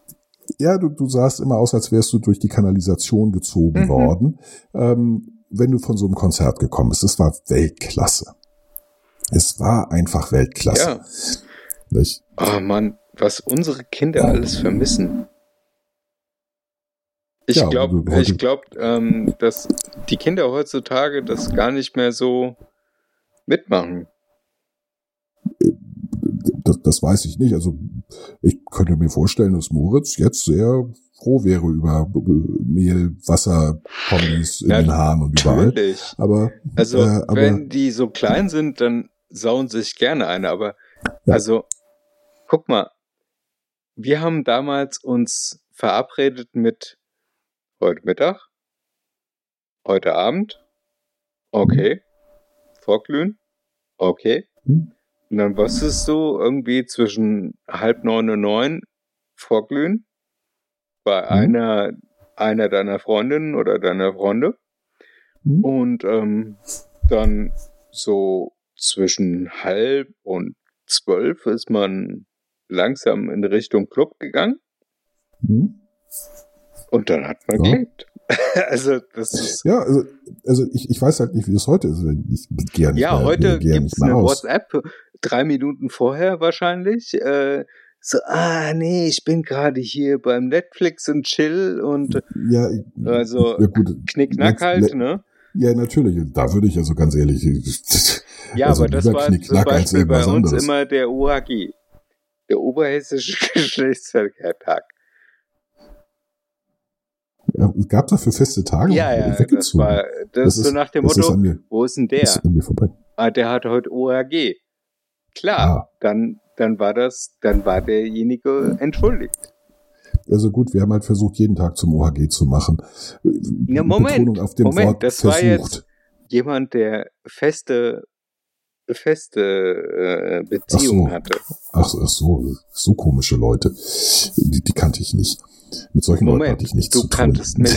Speaker 3: Ja, du, du sahst immer aus, als wärst du durch die Kanalisation gezogen
Speaker 2: Mhm.
Speaker 3: worden, ähm, wenn du von so einem Konzert gekommen bist. Es war Weltklasse. Es war einfach Weltklasse.
Speaker 2: Ja.
Speaker 3: Nicht?
Speaker 2: Oh Mann, was unsere Kinder alles vermissen. Ich
Speaker 3: Ja,
Speaker 2: glaube, ich glaub, ähm, dass die Kinder heutzutage das gar nicht mehr so mitmachen.
Speaker 3: Das, das weiß ich nicht. Also ich könnte mir vorstellen, dass Moritz jetzt sehr froh wäre über Mehl, Wasser, Pommes in
Speaker 2: Ja,
Speaker 3: den Haaren und überall.
Speaker 2: Natürlich.
Speaker 3: Aber
Speaker 2: Also,
Speaker 3: äh, aber
Speaker 2: wenn die so klein sind, dann sauen sich gerne eine. Aber,
Speaker 3: Ja.
Speaker 2: also, guck mal, wir haben damals uns verabredet mit heute Mittag, heute Abend, okay, vorglühen, okay.
Speaker 3: Hm.
Speaker 2: Und dann wusstest du irgendwie zwischen halb neun und neun vorglühen bei
Speaker 3: Mhm.
Speaker 2: einer, einer deiner Freundinnen oder deiner Freunde.
Speaker 3: hm,
Speaker 2: Und ähm, dann so zwischen halb und zwölf ist man langsam in Richtung Club gegangen
Speaker 3: hm,
Speaker 2: und dann hat man
Speaker 3: Ja.
Speaker 2: gelebt. also, das ist.
Speaker 3: Ja, also, also ich, ich weiß halt nicht, wie es heute ist. Ich gehe ja nicht
Speaker 2: Ja,
Speaker 3: mehr,
Speaker 2: heute
Speaker 3: nicht mehr
Speaker 2: eine
Speaker 3: aus.
Speaker 2: WhatsApp, drei Minuten vorher wahrscheinlich. Äh, so, ah, nee, ich bin gerade hier beim Netflix und chill und
Speaker 3: Ja, ich-
Speaker 2: Also,
Speaker 3: ja, gut.
Speaker 2: Knickknack halt, ne?
Speaker 3: Ja, natürlich. Da würde ich also ganz ehrlich.
Speaker 2: Ja,
Speaker 3: also
Speaker 2: aber das war zum Beispiel bei uns
Speaker 3: anderes.
Speaker 2: immer der OHG, der Oberhessische Geschlechtsverkehrtag.
Speaker 3: Ja, Gab dafür feste Tage?
Speaker 2: Ja, ja, das war, das, ist so nach dem
Speaker 3: das ist
Speaker 2: Motto,
Speaker 3: an mir,
Speaker 2: wo ist denn
Speaker 3: das
Speaker 2: der?
Speaker 3: ist an mir vorbei.
Speaker 2: Ah, der hat heute OHG. Klar,
Speaker 3: Ah.
Speaker 2: dann, dann war das, dann war derjenige entschuldigt.
Speaker 3: Also gut, wir haben halt versucht, jeden Tag zum OHG zu machen.
Speaker 2: Ja, Moment,
Speaker 3: Betonung auf dem
Speaker 2: Moment,
Speaker 3: Wort
Speaker 2: das war
Speaker 3: versucht.
Speaker 2: jetzt jemand, der feste, feste äh, Beziehung
Speaker 3: Ach so.
Speaker 2: hatte.
Speaker 3: Ach, so- ach so, so komische Leute. Die, die kannte ich nicht. Mit solchen Leuten
Speaker 2: Moment,
Speaker 3: hatte ich nichts
Speaker 2: du
Speaker 3: zu tun.
Speaker 2: kanntest mich.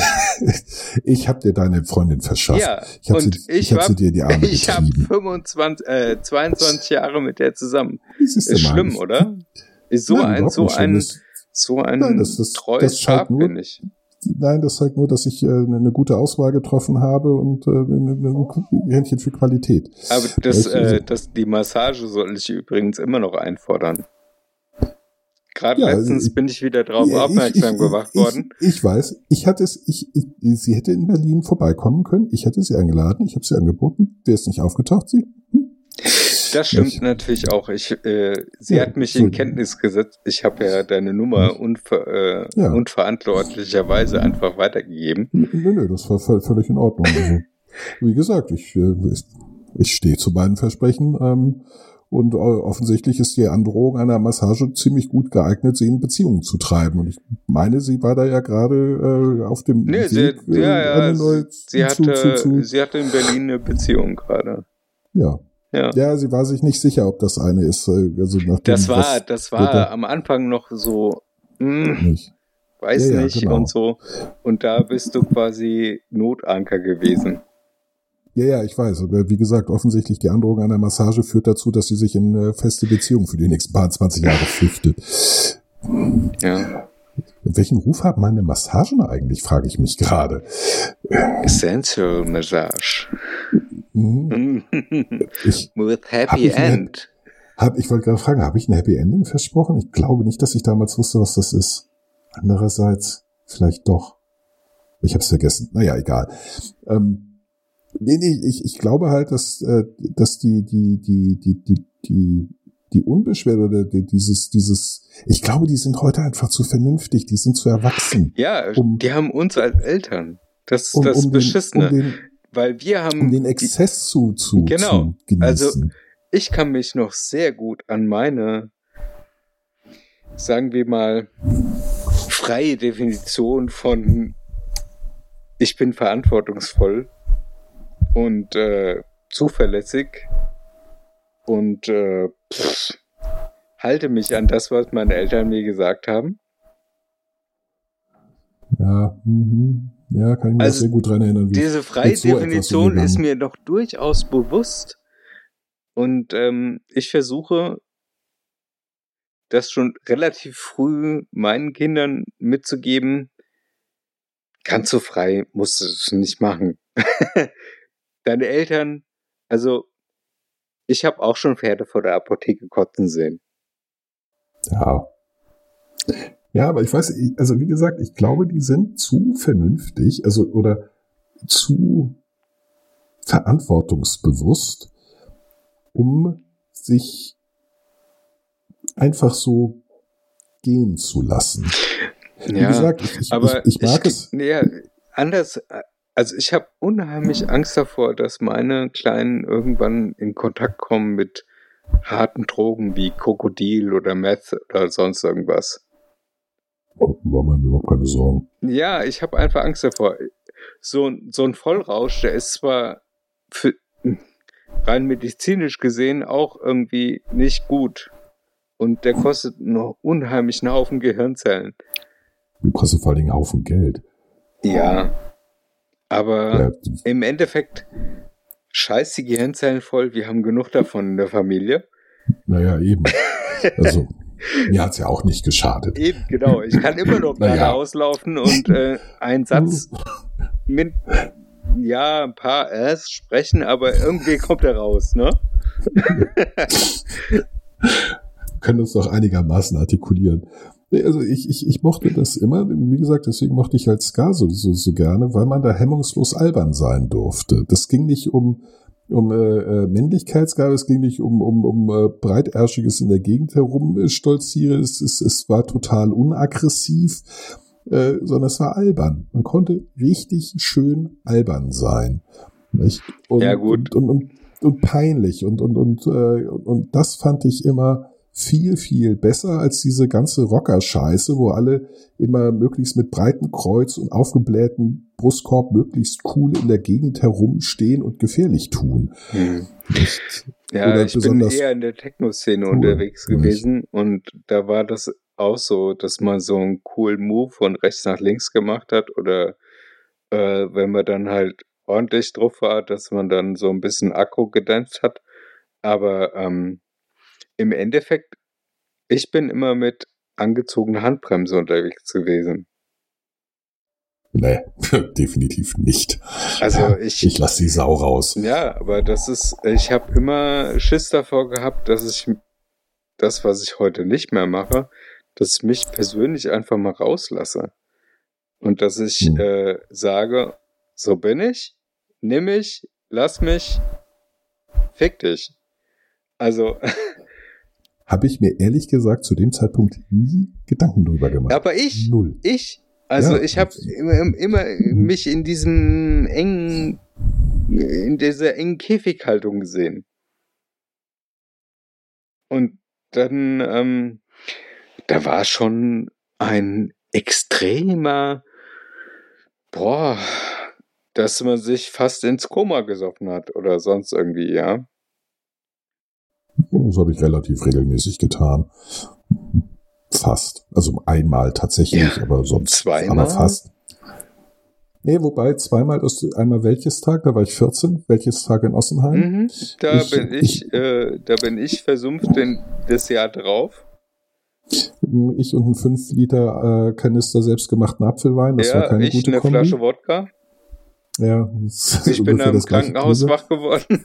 Speaker 3: ich habe dir deine Freundin verschafft.
Speaker 2: Ja,
Speaker 3: ich habe
Speaker 2: und
Speaker 3: sie,
Speaker 2: ich
Speaker 3: ich hab
Speaker 2: war-
Speaker 3: sie dir die Arme
Speaker 2: Ich habe
Speaker 3: getrieben.
Speaker 2: 25, äh, 22 Jahre mit der zusammen.
Speaker 3: Du
Speaker 2: Ist
Speaker 3: mal,
Speaker 2: schlimm, oder? Ist so
Speaker 3: Nein,
Speaker 2: ein, so ein,
Speaker 3: Das-
Speaker 2: so ein
Speaker 3: Nein, das- das-
Speaker 2: treues
Speaker 3: das
Speaker 2: Schaf
Speaker 3: nur-
Speaker 2: bin ich.
Speaker 3: Nein, das zeigt nur, dass ich äh, eine gute Auswahl getroffen habe und äh, ein Händchen für Qualität.
Speaker 2: Aber das,
Speaker 3: Ich- also-
Speaker 2: äh, das, die Massage soll ich übrigens immer noch einfordern. Gerade
Speaker 3: Ja,
Speaker 2: letztens
Speaker 3: ich-
Speaker 2: bin ich wieder drauf
Speaker 3: Ja,
Speaker 2: aufmerksam
Speaker 3: ich,
Speaker 2: gemacht worden.
Speaker 3: Ich, weiß, ich hatte es, ich, ich, sie hätte in Berlin vorbeikommen können. Ich hätte sie eingeladen, ich habe sie angeboten. Wer ist nicht aufgetaucht? Sie? Hm?
Speaker 2: Das stimmt
Speaker 3: Ich-
Speaker 2: natürlich auch. Ich, äh, sie
Speaker 3: Ja,
Speaker 2: hat mich
Speaker 3: so-
Speaker 2: in Kenntnis gesetzt. Ich habe ja deine Nummer unver, äh,
Speaker 3: Ja.
Speaker 2: unverantwortlicherweise einfach weitergegeben.
Speaker 3: Nö, nö, das war völlig in Ordnung. Also, wie gesagt, ich, äh, ich, ich stehe zu beiden Versprechen. Ähm, und äh, offensichtlich ist die Androhung einer Massage ziemlich gut geeignet, sie in Beziehungen zu treiben. Und ich meine, sie war da ja gerade äh, auf dem
Speaker 2: Nee, sie,
Speaker 3: Weg, äh,
Speaker 2: ja, ja,
Speaker 3: eine neue
Speaker 2: sie,
Speaker 3: zu,
Speaker 2: hatte,
Speaker 3: zu, zu,
Speaker 2: sie hatte in Berlin eine Beziehung gerade.
Speaker 3: ja.
Speaker 2: Ja.
Speaker 3: Ja, sie war sich nicht sicher, ob das eine ist. äh, Also
Speaker 2: Das war, das war am Anfang noch so, hm,
Speaker 3: nicht.
Speaker 2: weiß
Speaker 3: Ja, ja,
Speaker 2: nicht
Speaker 3: genau.
Speaker 2: und so. Und da bist du quasi Notanker gewesen.
Speaker 3: Ja, ja, ich weiß. Aber wie gesagt, offensichtlich die Androhung einer Massage führt dazu, dass sie sich in äh, feste Beziehungen für die nächsten paar 20 Jahre flüchtet.
Speaker 2: Ja.
Speaker 3: Welchen Ruf haben meine Massagen eigentlich, frage ich mich gerade.
Speaker 2: Essential Massage.
Speaker 3: Mhm. Ich,
Speaker 2: With
Speaker 3: Hab
Speaker 2: happy
Speaker 3: eine-
Speaker 2: end.
Speaker 3: hab, ich wollte gerade fragen, habe ich ein Happy Ending versprochen? Ich glaube nicht, dass ich damals wusste, was das ist. Andererseits, vielleicht doch. Ich habe es vergessen. Naja, egal. Ähm, nee, nee, ich, ich glaube halt, dass, äh, dass die, die, die, die, die, die, die Unbeschwerde, die, dieses, dieses, ich glaube, die sind heute einfach zu vernünftig, die sind zu erwachsen.
Speaker 2: Ja,
Speaker 3: um-
Speaker 2: die haben uns als Eltern. Das ist
Speaker 3: Um,
Speaker 2: das
Speaker 3: um, den,
Speaker 2: Beschissene.
Speaker 3: um, den,
Speaker 2: weil wir haben,
Speaker 3: um den Exzess zu, zu,
Speaker 2: Genau.
Speaker 3: zu genießen.
Speaker 2: Also, ich kann mich noch sehr gut an meine, sagen wir mal, freie Definition von ich bin verantwortungsvoll und äh, zuverlässig und äh, pff, halte mich an das, was meine Eltern mir gesagt haben.
Speaker 3: ja, mhm. Ja, kann ich mir
Speaker 2: Also,
Speaker 3: sehr gut dran erinnern. Wie
Speaker 2: Diese freie
Speaker 3: mit so
Speaker 2: ist mir doch durchaus bewusst. Und ähm, ich versuche, das schon relativ früh meinen Kindern mitzugeben. Ganz so frei musst du es nicht machen. Deine Eltern, also ich habe auch schon Pferde vor der Apotheke kotzen sehen.
Speaker 3: Ja. Ja, aber ich weiß, ich- also wie gesagt, ich glaube, die sind zu vernünftig, also oder zu verantwortungsbewusst, um sich einfach so gehen zu lassen. Wie gesagt, ich, ich,
Speaker 2: Aber
Speaker 3: ich, ich mag es.
Speaker 2: Ja, anders. Also ich habe unheimlich Angst davor, dass meine Kleinen irgendwann in Kontakt kommen mit harten Drogen wie Krokodil oder Meth oder sonst irgendwas.
Speaker 3: War mir überhaupt keine Sorgen.
Speaker 2: Ja, ich habe einfach Angst davor. So, ein- so ein Vollrausch, der ist zwar für, rein medizinisch gesehen auch irgendwie nicht gut. Und der kostet noch unheimlich einen Haufen Gehirnzellen.
Speaker 3: Du kostet vor allen Dingen einen Haufen Geld.
Speaker 2: Ja. Aber
Speaker 3: Ja,
Speaker 2: im Endeffekt scheiß die Gehirnzellen voll. Wir haben genug davon in der Familie.
Speaker 3: naja, eben. Also, Mir hat's ja auch nicht geschadet.
Speaker 2: Eben, genau. Ich kann immer noch
Speaker 3: Naja.
Speaker 2: geradeaus laufen und äh, einen Satz mit, ja, ein paar Rs sprechen, aber irgendwie kommt er raus, ne?
Speaker 3: können uns doch einigermaßen artikulieren. Nee, Also ich, ich, ich mochte das immer, wie gesagt, deswegen mochte ich halt Ska so, so, so gerne, weil man da hemmungslos albern sein durfte. Das ging nicht um, um äh, äh, Männlichkeitsgabe, es ging nicht um, um, um äh, breiterschiges in der Gegend herum stolziere, es, es, es war total unaggressiv, äh, sondern es war albern. Man konnte richtig schön albern sein. Nicht? Und,
Speaker 2: Ja, gut.
Speaker 3: Und, und, und, und peinlich und, und, und, äh, und, und das fand ich immer viel, viel besser als diese ganze Rocker-Scheiße, wo alle immer möglichst mit breitem Kreuz und aufgeblähten Brustkorb möglichst cool in der Gegend herumstehen und gefährlich tun. Nicht?
Speaker 2: Ja, ich bin eher in der Techno-Szene
Speaker 3: cool,
Speaker 2: unterwegs
Speaker 3: nicht?
Speaker 2: gewesen und da war das auch so, dass man so einen coolen Move von rechts nach links gemacht hat oder äh, wenn man dann halt ordentlich drauf war, dass man dann so ein bisschen Akku gedämpft hat. Aber ähm, im Endeffekt, ich bin immer mit angezogener Handbremse unterwegs gewesen.
Speaker 3: Nee, definitiv nicht.
Speaker 2: Also ich,
Speaker 3: Ich lasse die Sau raus.
Speaker 2: Ja, aber das ist, ich habe immer Schiss davor gehabt, dass ich das, was ich heute nicht mehr mache, dass ich mich persönlich einfach mal rauslasse. Und dass ich
Speaker 3: Hm.
Speaker 2: äh, sage, so bin ich, nimm mich, lass mich, fick dich. Also,
Speaker 3: Habe ich mir ehrlich gesagt zu dem Zeitpunkt nie Gedanken drüber gemacht.
Speaker 2: aber ich,
Speaker 3: Null.
Speaker 2: ich, also
Speaker 3: Ja.
Speaker 2: ich habe immer, immer mich in diesem engen, in dieser engen Käfighaltung gesehen. Und dann, ähm, da war schon ein extremer, boah, dass man sich fast ins Koma gesoffen hat oder sonst irgendwie, ja.
Speaker 3: Das habe ich relativ regelmäßig getan. Fast. Also einmal tatsächlich,
Speaker 2: Ja.
Speaker 3: aber sonst.
Speaker 2: Zweimal?
Speaker 3: Aber fast. Nee, wobei zweimal ist einmal welches Tag, da war ich 14, welches Tag in Ossenheim.
Speaker 2: Mhm. Da
Speaker 3: Ich-
Speaker 2: bin ich, äh, da bin ich versumpft den, das Jahr drauf.
Speaker 3: Ich und ein 5 Liter äh, Kanister selbstgemachten Apfelwein, das war
Speaker 2: ja,
Speaker 3: keine
Speaker 2: ich
Speaker 3: gute
Speaker 2: eine
Speaker 3: Kombi.
Speaker 2: Flasche Wodka.
Speaker 3: Ja, das ist
Speaker 2: Ich bin
Speaker 3: das gleiche
Speaker 2: Krankenhaus wach geworden.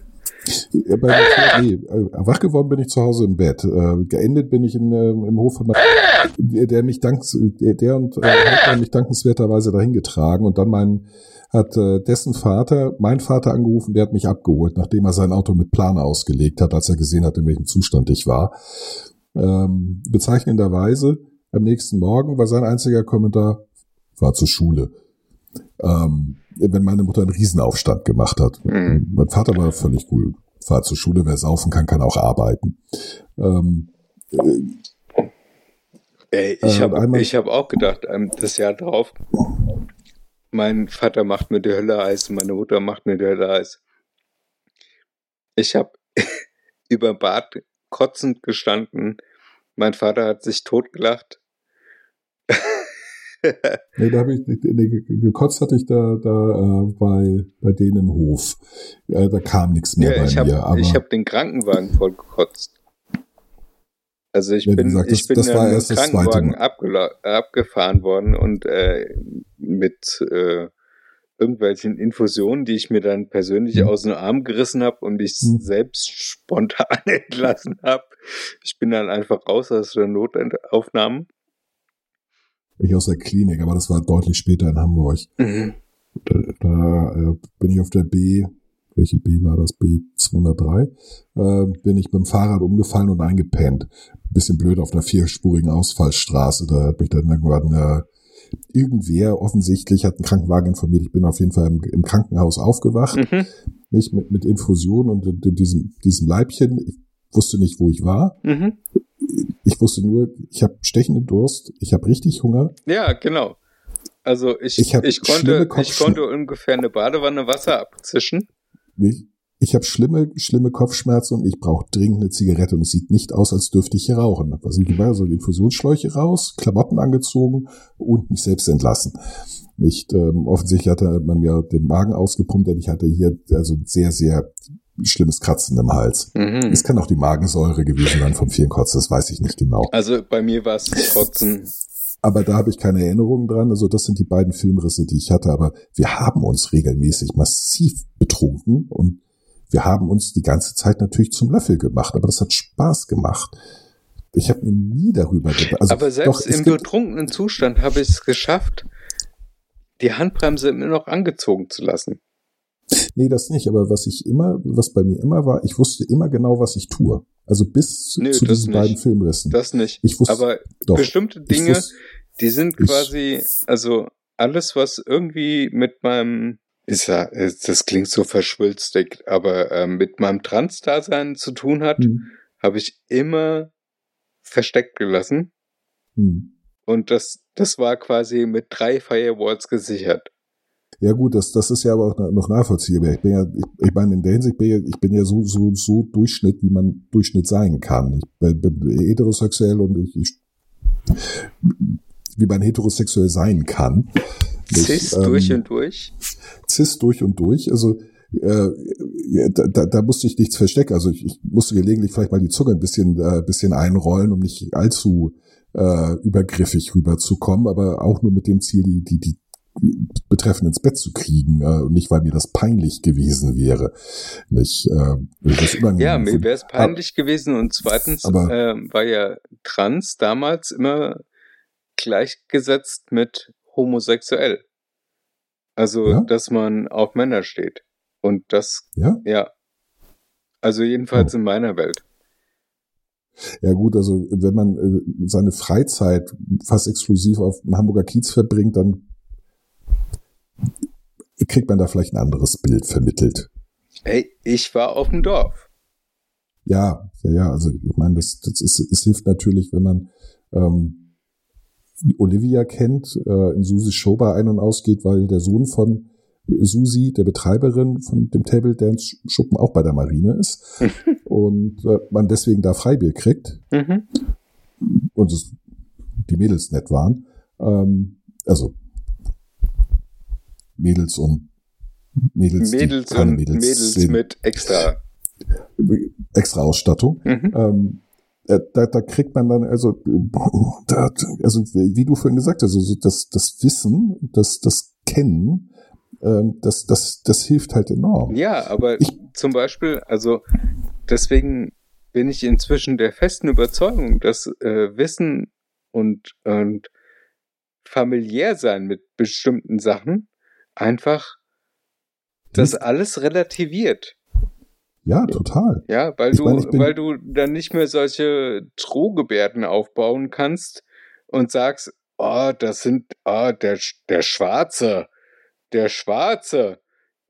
Speaker 3: Ja, bei nee, äh, wach geworden bin ich zu Hause im Bett. Äh, geendet bin ich in, ähm, im Hof von meinem, der, der mich dank, der, der und äh, hat mich dankenswerterweise dahin getragen und dann mein hat äh, dessen Vater, mein Vater angerufen, der hat mich abgeholt, nachdem er sein Auto mit Plan ausgelegt hat, als er gesehen hat, in welchem Zustand ich war. Ähm, bezeichnenderweise am nächsten Morgen war sein einziger Kommentar, war zur Schule. Ähm, wenn meine Mutter einen Riesenaufstand gemacht hat.
Speaker 2: Mhm.
Speaker 3: Mein Vater war völlig cool. Fahr zur Schule, wer saufen kann, kann auch arbeiten. Ähm,
Speaker 2: Ey, ich
Speaker 3: Äh,
Speaker 2: habe hab auch gedacht, ähm, das Jahr drauf, mein Vater macht mir die Hölle heiß, meine Mutter macht mir die Hölle heiß. Ich habe über Bad kotzend gestanden. Mein Vater hat sich totgelacht.
Speaker 3: nee, da habe ich nee, ge- gekotzt hatte ich da, da äh, bei, bei denen im Hof. Äh, da kam nichts mehr
Speaker 2: ja,
Speaker 3: bei
Speaker 2: ich
Speaker 3: mir.
Speaker 2: habe
Speaker 3: Aber
Speaker 2: ich hab den Krankenwagen voll gekotzt. Also ich
Speaker 3: Ja,
Speaker 2: bin,
Speaker 3: gesagt,
Speaker 2: ich
Speaker 3: das-
Speaker 2: bin
Speaker 3: das zweite
Speaker 2: Krankenwagen abgefahren worden und äh, mit äh, irgendwelchen Infusionen, die ich mir dann persönlich
Speaker 3: Mhm.
Speaker 2: aus dem Arm gerissen habe und ich
Speaker 3: Mhm.
Speaker 2: selbst spontan entlassen habe. Ich bin dann einfach raus aus der Notaufnahme.
Speaker 3: Ich aus der Klinik, aber das war deutlich später in Hamburg.
Speaker 2: Mhm.
Speaker 3: Da, da äh, bin ich auf der B, welche B war das? B203, äh, bin ich mit dem Fahrrad umgefallen und eingepennt. Bisschen blöd auf einer vierspurigen Ausfallstraße. Da hat mich dann irgendwann äh, irgendwer offensichtlich hat einen Krankenwagen informiert. Ich bin auf jeden Fall im, im Krankenhaus aufgewacht,
Speaker 2: Mhm.
Speaker 3: nicht mit, mit Infusion und in, in diesem, diesem Leibchen. Ich wusste nicht, wo ich war.
Speaker 2: Mhm.
Speaker 3: Ich wusste nur, ich habe stechenden Durst, ich habe richtig Hunger.
Speaker 2: Ja, genau. Also ich,
Speaker 3: Ich
Speaker 2: ich, konnte, ich konnte ungefähr eine Badewanne Wasser abzischen.
Speaker 3: Ich, ich habe schlimme, schlimme Kopfschmerzen und ich brauche dringend eine Zigarette und es sieht nicht aus, als dürfte ich hier rauchen. Was ich war, so die Infusionsschläuche raus, Klamotten angezogen und mich selbst entlassen. Nicht, ähm, offensichtlich hatte man mir den Magen ausgepumpt, denn ich hatte hier also sehr, sehr schlimmes Kratzen im Hals.
Speaker 2: Mhm.
Speaker 3: Es kann auch die Magensäure gewesen sein vom vielen Kotzen, das weiß ich nicht genau.
Speaker 2: Also bei mir war es Kotzen.
Speaker 3: Aber da habe ich keine Erinnerungen dran. Also das sind die beiden Filmrisse, die ich hatte. Aber wir haben uns regelmäßig massiv betrunken und wir haben uns die ganze Zeit natürlich zum Löffel gemacht. Aber das hat Spaß gemacht. Ich habe nie darüber gedacht. Also,
Speaker 2: Aber selbst
Speaker 3: doch,
Speaker 2: im betrunkenen Zustand habe ich es geschafft, die Handbremse immer noch angezogen zu lassen.
Speaker 3: Nee, das nicht. Aber was ich immer, was bei mir immer war, ich wusste immer genau, was ich tue. Also bis zu,
Speaker 2: Nö,
Speaker 3: zu diesen
Speaker 2: nicht.
Speaker 3: beiden Filmrissen.
Speaker 2: Das nicht.
Speaker 3: ich wusste
Speaker 2: Aber
Speaker 3: doch.
Speaker 2: bestimmte Dinge,
Speaker 3: wusste-
Speaker 2: die sind quasi, also alles, was irgendwie mit meinem, ist ja, das klingt so verschwülstigt, aber ähm, mit meinem Trans-Dasein zu tun hat,
Speaker 3: Hm,
Speaker 2: habe ich immer versteckt gelassen.
Speaker 3: hm.
Speaker 2: Und das, das war quasi mit drei Firewalls gesichert.
Speaker 3: Ja gut, das, das ist ja aber auch noch nachvollziehbar. Ich bin ja, ich, ich meine, in der Hinsicht bin ich, ich bin ja so, so, so Durchschnitt, wie man Durchschnitt sein kann. Ich bin, bin heterosexuell und ich, ich wie man heterosexuell sein kann. Ich,
Speaker 2: Cis
Speaker 3: ähm,
Speaker 2: durch und durch.
Speaker 3: cis durch und durch. Also äh, da, da, da musste ich nichts verstecken. Also ich, ich musste gelegentlich vielleicht mal die Zunge ein bisschen, äh, bisschen einrollen, um nicht allzu äh, übergriffig rüberzukommen, aber auch nur mit dem Ziel, die, die, die betreffend ins Bett zu kriegen äh, und nicht, weil mir das peinlich gewesen wäre. Nicht, äh, das
Speaker 2: Ja, mir wäre es peinlich gewesen und zweitens
Speaker 3: Aber-
Speaker 2: ähm, war ja trans damals immer gleichgesetzt mit homosexuell. Also,
Speaker 3: Ja?
Speaker 2: dass man auf Männer steht. Und das,
Speaker 3: Ja?
Speaker 2: ja. Also jedenfalls
Speaker 3: Oh.
Speaker 2: in meiner Welt.
Speaker 3: Ja gut, also wenn man äh, seine Freizeit fast exklusiv auf dem Hamburger Kiez verbringt, dann kriegt man da vielleicht ein anderes Bild vermittelt.
Speaker 2: Ey, ich war auf dem Dorf.
Speaker 3: Ja, ja, ja, also ich meine, das, das ist, es hilft natürlich, wenn man ähm, Olivia kennt, äh, in Susis Showbar ein- und ausgeht, weil der Sohn von Susi, der Betreiberin von dem Table Dance Schuppen, auch bei der Marine ist und äh, man deswegen da Freibier kriegt
Speaker 2: Mhm.
Speaker 3: und es, die Mädels nett waren. Ähm, also Mädels und Mädels, die
Speaker 2: Mädels
Speaker 3: keine
Speaker 2: und
Speaker 3: Mädels,
Speaker 2: Mädels
Speaker 3: sind.
Speaker 2: mit extra.
Speaker 3: extra Ausstattung.
Speaker 2: Mhm.
Speaker 3: Ähm, äh, da, da kriegt man dann, also, da, also wie du vorhin gesagt hast, also das, das Wissen, das, das Kennen, ähm, das, das, das hilft halt enorm.
Speaker 2: Ja, aber
Speaker 3: Ich-
Speaker 2: zum Beispiel, also deswegen bin ich inzwischen der festen Überzeugung, dass äh, Wissen und, und familiär sein mit bestimmten Sachen einfach das alles relativiert.
Speaker 3: Ja, total.
Speaker 2: Ja, weil
Speaker 3: Ich
Speaker 2: du,
Speaker 3: meine,
Speaker 2: weil du dann nicht mehr solche Drohgebärden aufbauen kannst und sagst, oh, das sind, ah, der, der Schwarze, der Schwarze,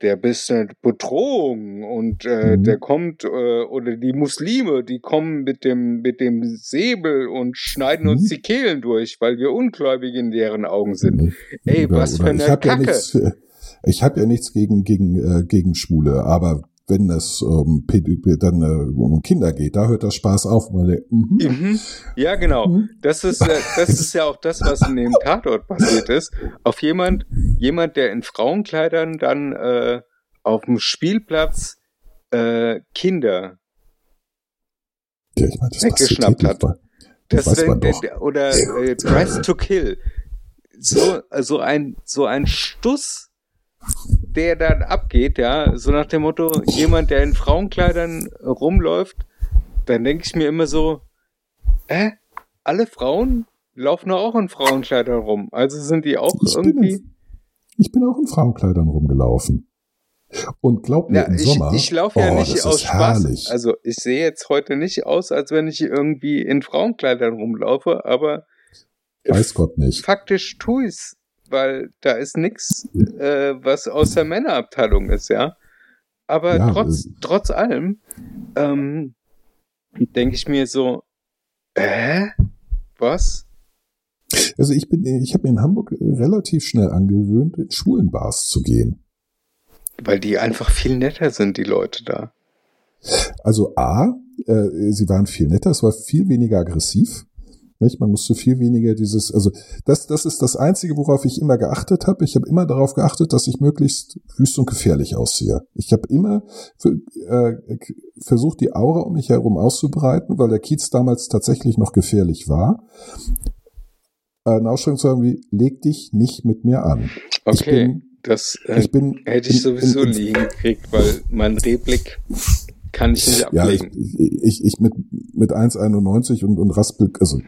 Speaker 2: der bist eine Bedrohung und äh,
Speaker 3: Mhm.
Speaker 2: der kommt, äh, oder die Muslime, die kommen mit dem, mit dem Säbel und schneiden uns
Speaker 3: Mhm.
Speaker 2: die Kehlen durch, weil wir ungläubig in deren Augen sind. Ey,
Speaker 3: Oder-
Speaker 2: was für eine
Speaker 3: ich hab ja
Speaker 2: Kacke.
Speaker 3: nichts, ich habe ja nichts gegen, gegen, äh, gegen Schwule, aber wenn es um, Päd- dann äh, um Kinder geht, da hört der Spaß auf. Und man denkt, mhm.
Speaker 2: Ja, genau.
Speaker 3: mhm.
Speaker 2: Das ist, äh, das ist ja auch das, was in dem Tatort passiert ist. Auf jemand, jemand, der in Frauenkleidern dann äh, auf dem Spielplatz äh, Kinder
Speaker 3: Ja, ich meine, das
Speaker 2: weggeschnappt hat.
Speaker 3: täglich,
Speaker 2: Das
Speaker 3: weiß
Speaker 2: wenn, oder äh, Dress to Kill. So, so ein so ein Stuss, der dann abgeht, ja, so nach dem Motto, jemand, der in Frauenkleidern rumläuft, dann denke ich mir immer so, äh, alle Frauen laufen doch auch in Frauenkleidern rum. Also sind die auch
Speaker 3: Ich bin,
Speaker 2: irgendwie.
Speaker 3: in, ich bin auch in Frauenkleidern rumgelaufen. Und glaub mir,
Speaker 2: Ja,
Speaker 3: im
Speaker 2: ich,
Speaker 3: Sommer.
Speaker 2: ich laufe ja
Speaker 3: oh,
Speaker 2: nicht aus Spaß.
Speaker 3: herrlich.
Speaker 2: Also ich sehe jetzt heute nicht aus, als wenn ich irgendwie in Frauenkleidern rumlaufe, aber
Speaker 3: Weiß Gott nicht.
Speaker 2: faktisch tue ich's, weil da ist nix, äh, was aus der Männerabteilung ist, ja. Aber
Speaker 3: Ja,
Speaker 2: trotz,
Speaker 3: äh,
Speaker 2: trotz allem ähm, denke ich mir so, äh, was?
Speaker 3: Also ich bin, ich habe mir in Hamburg relativ schnell angewöhnt, in Schwulenbars zu gehen.
Speaker 2: Weil die einfach viel netter sind, die Leute da.
Speaker 3: Also A, äh, sie waren viel netter, es war viel weniger aggressiv. Nicht? Man musste viel weniger dieses, also das, das ist das Einzige, worauf ich immer geachtet habe. Ich habe immer darauf geachtet, dass ich möglichst wüst und gefährlich aussehe. Ich habe immer für, äh, versucht, die Aura um mich herum auszubreiten, weil der Kiez damals tatsächlich noch gefährlich war. Äh, eine Ausstellung zu haben wie, leg dich nicht mit mir an.
Speaker 2: Okay,
Speaker 3: ich bin,
Speaker 2: das äh,
Speaker 3: ich bin,
Speaker 2: hätte ich sowieso
Speaker 3: in- in-
Speaker 2: nie gekriegt, weil mein Rehblick kann ich nicht
Speaker 3: Ja, ich,
Speaker 2: ablegen.
Speaker 3: ich, ich mit, mit 1,91 und, und Raspel, also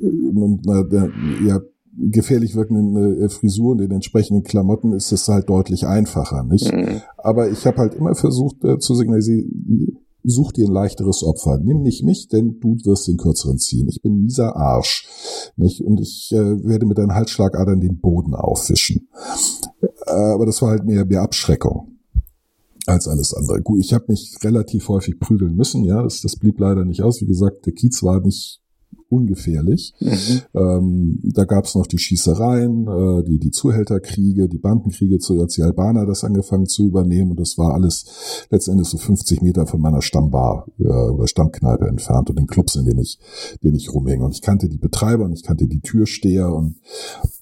Speaker 3: und äh, der, ja, gefährlich wirkenden äh, Frisur und den entsprechenden Klamotten ist es halt deutlich einfacher, nicht?
Speaker 2: Mhm.
Speaker 3: Aber ich habe halt immer versucht äh, zu signalisieren, such dir ein leichteres Opfer. Nimm nicht mich, denn du wirst den kürzeren ziehen. Ich bin mieser Arsch. Nicht? Und ich äh, werde mit deinen Halsschlagadern den Boden aufwischen. Äh, aber das war halt mehr, mehr Abschreckung als alles andere. Gut, ich habe mich relativ häufig prügeln müssen, ja, das, das blieb leider nicht aus. Wie gesagt, der Kiez war nicht ungefährlich.
Speaker 2: Mhm.
Speaker 3: Ähm, da gab es noch die Schießereien, äh, die, die Zuhälterkriege, die Bandenkriege, zu, als die Albaner das angefangen zu übernehmen. Und das war alles letztendlich so 50 Meter von meiner Stammbar äh, oder Stammkneipe entfernt und den Clubs, in denen ich, denen ich rumhing. Und ich kannte die Betreiber und ich kannte die Türsteher und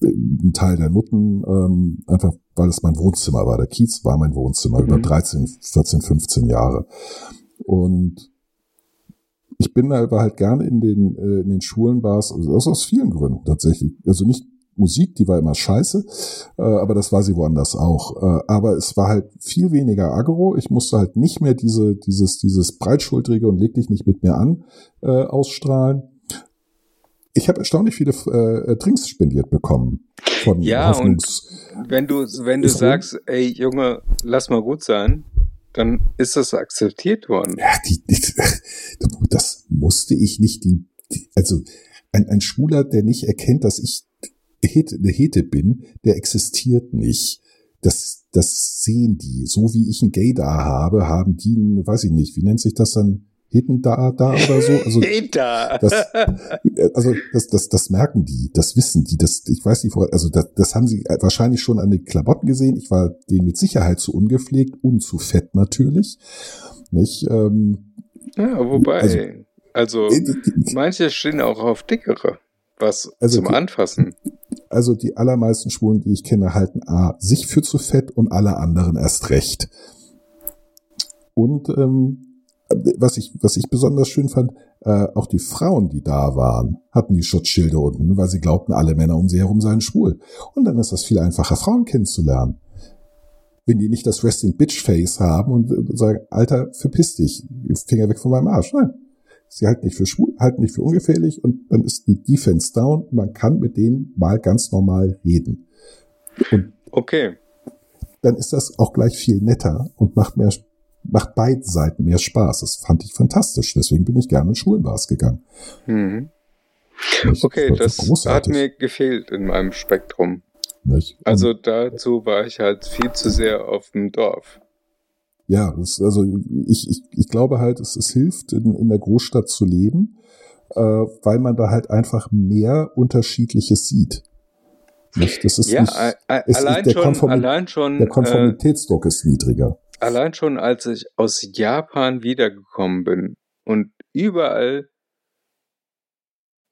Speaker 3: äh, einen Teil der Nutten, ähm, einfach weil es mein Wohnzimmer war. Der Kiez war mein Wohnzimmer
Speaker 2: Mhm.
Speaker 3: über 13, 14, 15 Jahre. Und ich bin aber halt gerne in den, äh, in den Schulenbars, also das aus vielen Gründen tatsächlich. Also nicht Musik, die war immer scheiße, äh, aber das war sie woanders auch. Äh, aber es war halt viel weniger aggro. Ich musste halt nicht mehr diese, dieses, dieses breitschultrige und leg dich nicht mit mir an äh, ausstrahlen. Ich habe erstaunlich viele äh, Drinks spendiert bekommen von
Speaker 2: Ja, und
Speaker 3: Hoffnungs
Speaker 2: Wenn du, wenn du sagst, ey Junge, lass mal gut sein, dann ist das akzeptiert worden.
Speaker 3: Ja, die, die, das musste ich nicht. Die, die, also ein, ein Schwuler, der nicht erkennt, dass ich eine Hete bin, der existiert nicht. Das, das sehen die. So wie ich einen Gay da habe, haben die, weiß ich nicht, wie nennt sich das dann? Heten da, da oder so? Also, das, also das, das, das merken die, das wissen die, das, ich weiß nicht, woran- also das, das haben sie wahrscheinlich schon an den Klamotten gesehen. Ich war denen mit Sicherheit zu ungepflegt und zu fett natürlich. Nicht? Ähm,
Speaker 2: ja, wobei,
Speaker 3: Also-
Speaker 2: also,
Speaker 3: äh,
Speaker 2: manche stehen auch auf dickere, was
Speaker 3: Also
Speaker 2: zum
Speaker 3: die-
Speaker 2: Anfassen.
Speaker 3: Also die allermeisten Schwulen, die ich kenne, halten A, sich für zu fett und alle anderen erst recht. Und ähm, was ich, was ich besonders schön fand, äh, auch die Frauen, die da waren, hatten die Schutzschilde unten, weil sie glaubten, alle Männer um sie herum seien schwul. Und dann ist das viel einfacher, Frauen kennenzulernen. Wenn die nicht das Resting Bitch Face haben und äh, sagen, Alter, verpiss dich, Finger weg von meinem Arsch. Nein. Sie halten nicht für schwul, halten nicht für ungefährlich und dann ist die Defense down. Man kann mit denen mal ganz normal reden. Und
Speaker 2: Okay.
Speaker 3: dann ist das auch gleich viel netter und macht mehr, macht beiden Seiten mehr Spaß. Das fand ich fantastisch. Deswegen bin ich gerne in Schulenbars gegangen.
Speaker 2: Mhm.
Speaker 3: Nicht?
Speaker 2: Okay,
Speaker 3: war
Speaker 2: das hat mir gefehlt in meinem Spektrum.
Speaker 3: nicht?
Speaker 2: Also dazu war ich halt viel zu sehr auf dem Dorf.
Speaker 3: Ja, das, also ich, ich, ich glaube halt, es, es hilft, in, in der Großstadt zu leben, äh, weil man da halt einfach mehr Unterschiedliches sieht. Nicht? Das ist
Speaker 2: Ja,
Speaker 3: nicht, ist
Speaker 2: allein,
Speaker 3: der
Speaker 2: schon,
Speaker 3: Konformi-
Speaker 2: allein schon,
Speaker 3: der
Speaker 2: äh,
Speaker 3: Konformitätsdruck ist niedriger.
Speaker 2: Allein schon, als ich aus Japan wiedergekommen bin und überall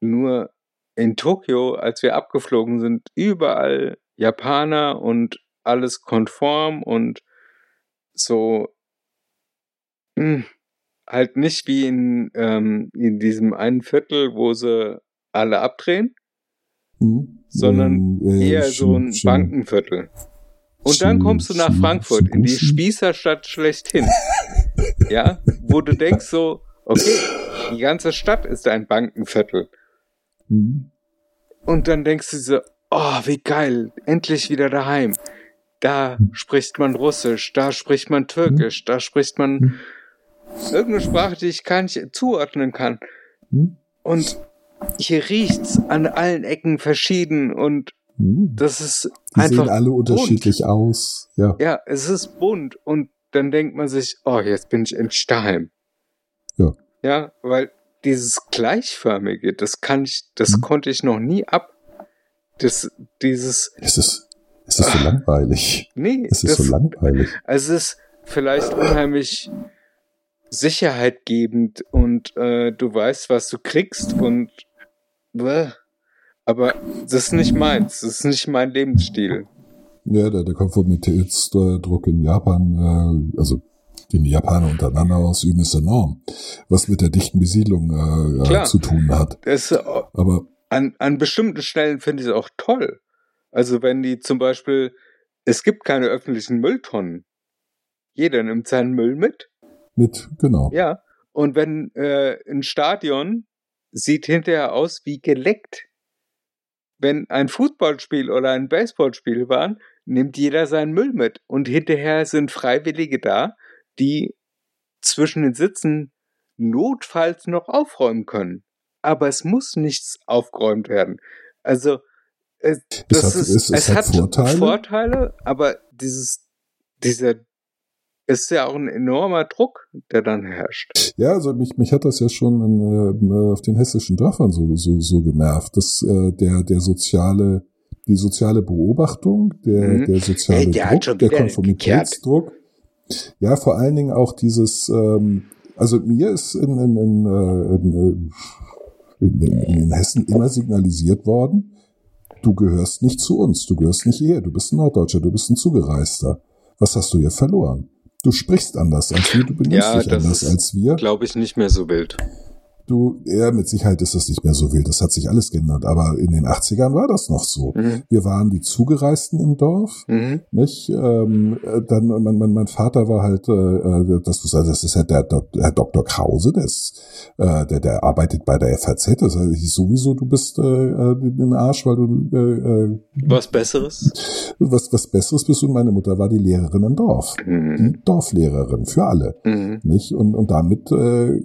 Speaker 2: nur in Tokio, als wir abgeflogen sind, überall Japaner und alles konform und so mh, halt nicht wie in, ähm, in diesem einen Viertel, wo sie alle abdrehen,
Speaker 3: Hm?
Speaker 2: sondern
Speaker 3: Ähm, äh,
Speaker 2: eher so ein
Speaker 3: Shin-
Speaker 2: Bankenviertel. Und dann kommst du nach Frankfurt, in die Spießerstadt schlechthin. ja, wo du denkst so, okay, die ganze Stadt ist ein Bankenviertel.
Speaker 3: Hm?
Speaker 2: Und dann denkst du so, oh, wie geil, endlich wieder daheim. Da spricht man Russisch, da spricht man Türkisch, da spricht man irgendeine Sprache, die ich gar nicht zuordnen kann. Und hier riecht's an allen Ecken verschieden und? Das ist
Speaker 3: Die
Speaker 2: einfach
Speaker 3: sehen alle unterschiedlich aus. Ja.
Speaker 2: Ja, es ist bunt und dann denkt man sich, oh, jetzt bin ich endlich daheim.
Speaker 3: Ja.
Speaker 2: Ja, weil dieses Gleichförmige, das kann ich, das
Speaker 3: Mhm.
Speaker 2: konnte ich noch nie ab. Das, dieses,
Speaker 3: Es ist, es ist so
Speaker 2: Ah.
Speaker 3: langweilig.
Speaker 2: nee,
Speaker 3: Es ist
Speaker 2: das,
Speaker 3: so langweilig.
Speaker 2: es ist vielleicht unheimlich sicherheitgebend und äh, du weißt, was du kriegst und bäh. Aber das ist nicht meins. Das ist nicht mein Lebensstil.
Speaker 3: Ja, der, der Konformitätsdruck in Japan, äh, also den die Japaner untereinander ausüben, ist enorm. Was mit der dichten Besiedlung äh,
Speaker 2: Klar.
Speaker 3: zu tun hat.
Speaker 2: Das, äh,
Speaker 3: Aber
Speaker 2: an, an bestimmten Stellen finde ich es auch toll. Also wenn die zum Beispiel, es gibt keine öffentlichen Mülltonnen. Jeder nimmt seinen Müll mit.
Speaker 3: mit, genau.
Speaker 2: Ja. Und wenn äh, ein Stadion sieht hinterher aus wie geleckt. Wenn ein Fußballspiel oder ein Baseballspiel waren, nimmt jeder seinen Müll mit. Und hinterher sind Freiwillige da, die zwischen den Sitzen notfalls noch aufräumen können. Aber es muss nichts aufgeräumt werden. Also, es, das
Speaker 3: hat-
Speaker 2: ist,
Speaker 3: es- es hat Vorteile.
Speaker 2: Vorteile, aber dieses, dieser ist ja auch ein enormer Druck, der dann herrscht.
Speaker 3: Ja, also mich, mich hat das ja schon in, äh, auf den hessischen Dörfern so, so, so genervt, dass äh, der, der soziale, die soziale Beobachtung, der,
Speaker 2: Mhm.
Speaker 3: der soziale
Speaker 2: Hey, der
Speaker 3: Druck, der Konformitätsdruck, ja, vor allen Dingen auch dieses, ähm, also mir ist in, in, in, äh, in, äh, in, in, in Hessen immer signalisiert worden, du gehörst nicht zu uns, du gehörst nicht hierher, du bist ein Norddeutscher, du bist ein Zugereister. Was hast du hier verloren? Du sprichst anders als wir, du benimmst
Speaker 2: Ja,
Speaker 3: dich anders als wir.
Speaker 2: Glaube ich nicht mehr so wild.
Speaker 3: Du, ja, mit Sicherheit ist das nicht mehr so wild. Das hat sich alles geändert. Aber in den 80ern war das noch so.
Speaker 2: Mhm.
Speaker 3: Wir waren die Zugereisten im Dorf,
Speaker 2: Mhm.
Speaker 3: nicht? Ähm, äh, dann, mein, mein, mein Vater war halt, äh, äh, das, ist- also das ist halt der, Herr Dr. Krause, der ist, äh, der, der arbeitet bei der FAZ. Das hieß sowieso, du bist äh, äh, ein Arsch, weil du äh, äh,
Speaker 2: Was Besseres?
Speaker 3: was, was Besseres bist. Und meine Mutter war die Lehrerin im Dorf.
Speaker 2: Mhm.
Speaker 3: Die Dorflehrerin für alle
Speaker 2: Mhm.
Speaker 3: nicht? Und, und damit äh,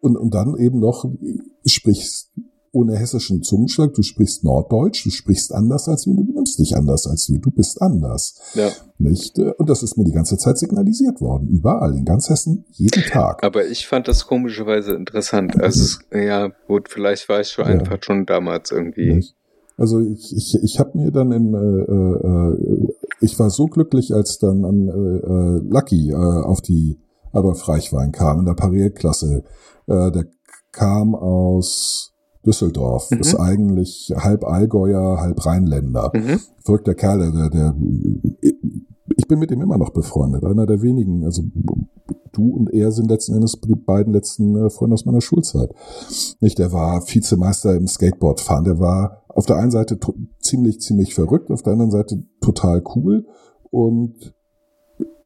Speaker 3: und, und dann eben noch äh, sprichst ohne hessischen Zungenschlag, du sprichst Norddeutsch, du sprichst anders als wir, du benimmst dich anders als wir, du bist anders,
Speaker 2: Ja.
Speaker 3: nicht? Und das ist mir die ganze Zeit signalisiert worden, überall, in ganz Hessen, jeden Tag.
Speaker 2: Aber ich fand das komischerweise interessant. Also, es, ja, gut, vielleicht war ich schon
Speaker 3: Ja.
Speaker 2: einfach schon damals irgendwie.
Speaker 3: Nicht? Also ich, ich, ich habe mir dann im, äh, äh, ich war so glücklich, als dann an äh, äh, Lucky äh, auf die Adolf Reichwein kam in der Parierklasse. Äh, der kam aus Düsseldorf,
Speaker 2: Mhm.
Speaker 3: ist eigentlich halb Allgäuer, halb Rheinländer.
Speaker 2: Mhm.
Speaker 3: Verrückter Kerl, der, der, ich bin mit ihm immer noch befreundet, einer der wenigen. Also du und er sind letzten Endes die beiden letzten äh, Freunde aus meiner Schulzeit. Nicht, der war Vizemeister im Skateboardfahren. Der war auf der einen Seite ziemlich, ziemlich verrückt, auf der anderen Seite total cool und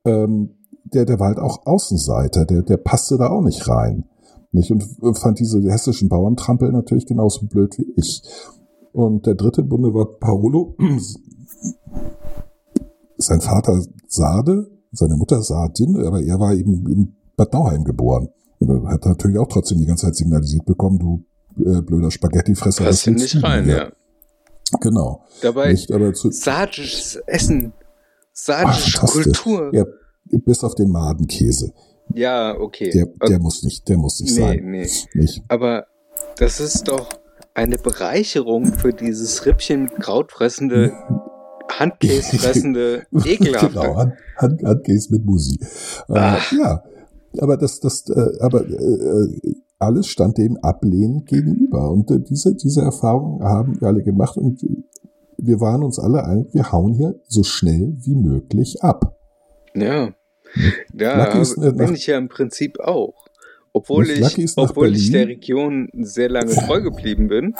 Speaker 3: ähm, der, der war halt auch Außenseiter, der, der passte da auch nicht rein. Nicht? Und fand diese hessischen Bauerntrampel natürlich genauso blöd wie ich. Und der dritte Bunde war Paolo. Sein Vater Sade, seine Mutter Sardin, aber er war eben in Bad Nauheim geboren. Und er hat natürlich auch trotzdem die ganze Zeit signalisiert bekommen, du äh, blöder Spaghettifresser.
Speaker 2: Hier
Speaker 3: willst
Speaker 2: nicht rein,
Speaker 3: hier?
Speaker 2: ja.
Speaker 3: Genau.
Speaker 2: Dabei,
Speaker 3: Nicht, aber zu,
Speaker 2: sardisches Essen. Sardische
Speaker 3: fantastisch.
Speaker 2: Kultur.
Speaker 3: Ja, bis auf den Madenkäse.
Speaker 2: Ja, okay.
Speaker 3: Der, der muss nicht, der muss nicht
Speaker 2: nee,
Speaker 3: sein.
Speaker 2: nee.
Speaker 3: Nicht?
Speaker 2: Aber das ist doch eine Bereicherung für dieses Rippchen mit Krautfressende, Handkäsefressende, ekelhafte.
Speaker 3: genau, Hand, Hand, Handkäse mit Musi. Äh, ja, aber das, das, äh, aber äh, alles stand dem ablehnend gegenüber. Und äh, diese, diese Erfahrung haben wir alle gemacht und wir waren uns alle einig, wir hauen hier so schnell wie möglich ab.
Speaker 2: Ja. Ja, bin ich ja im Prinzip auch. Obwohl ich, obwohl ich der Region sehr lange treu geblieben bin.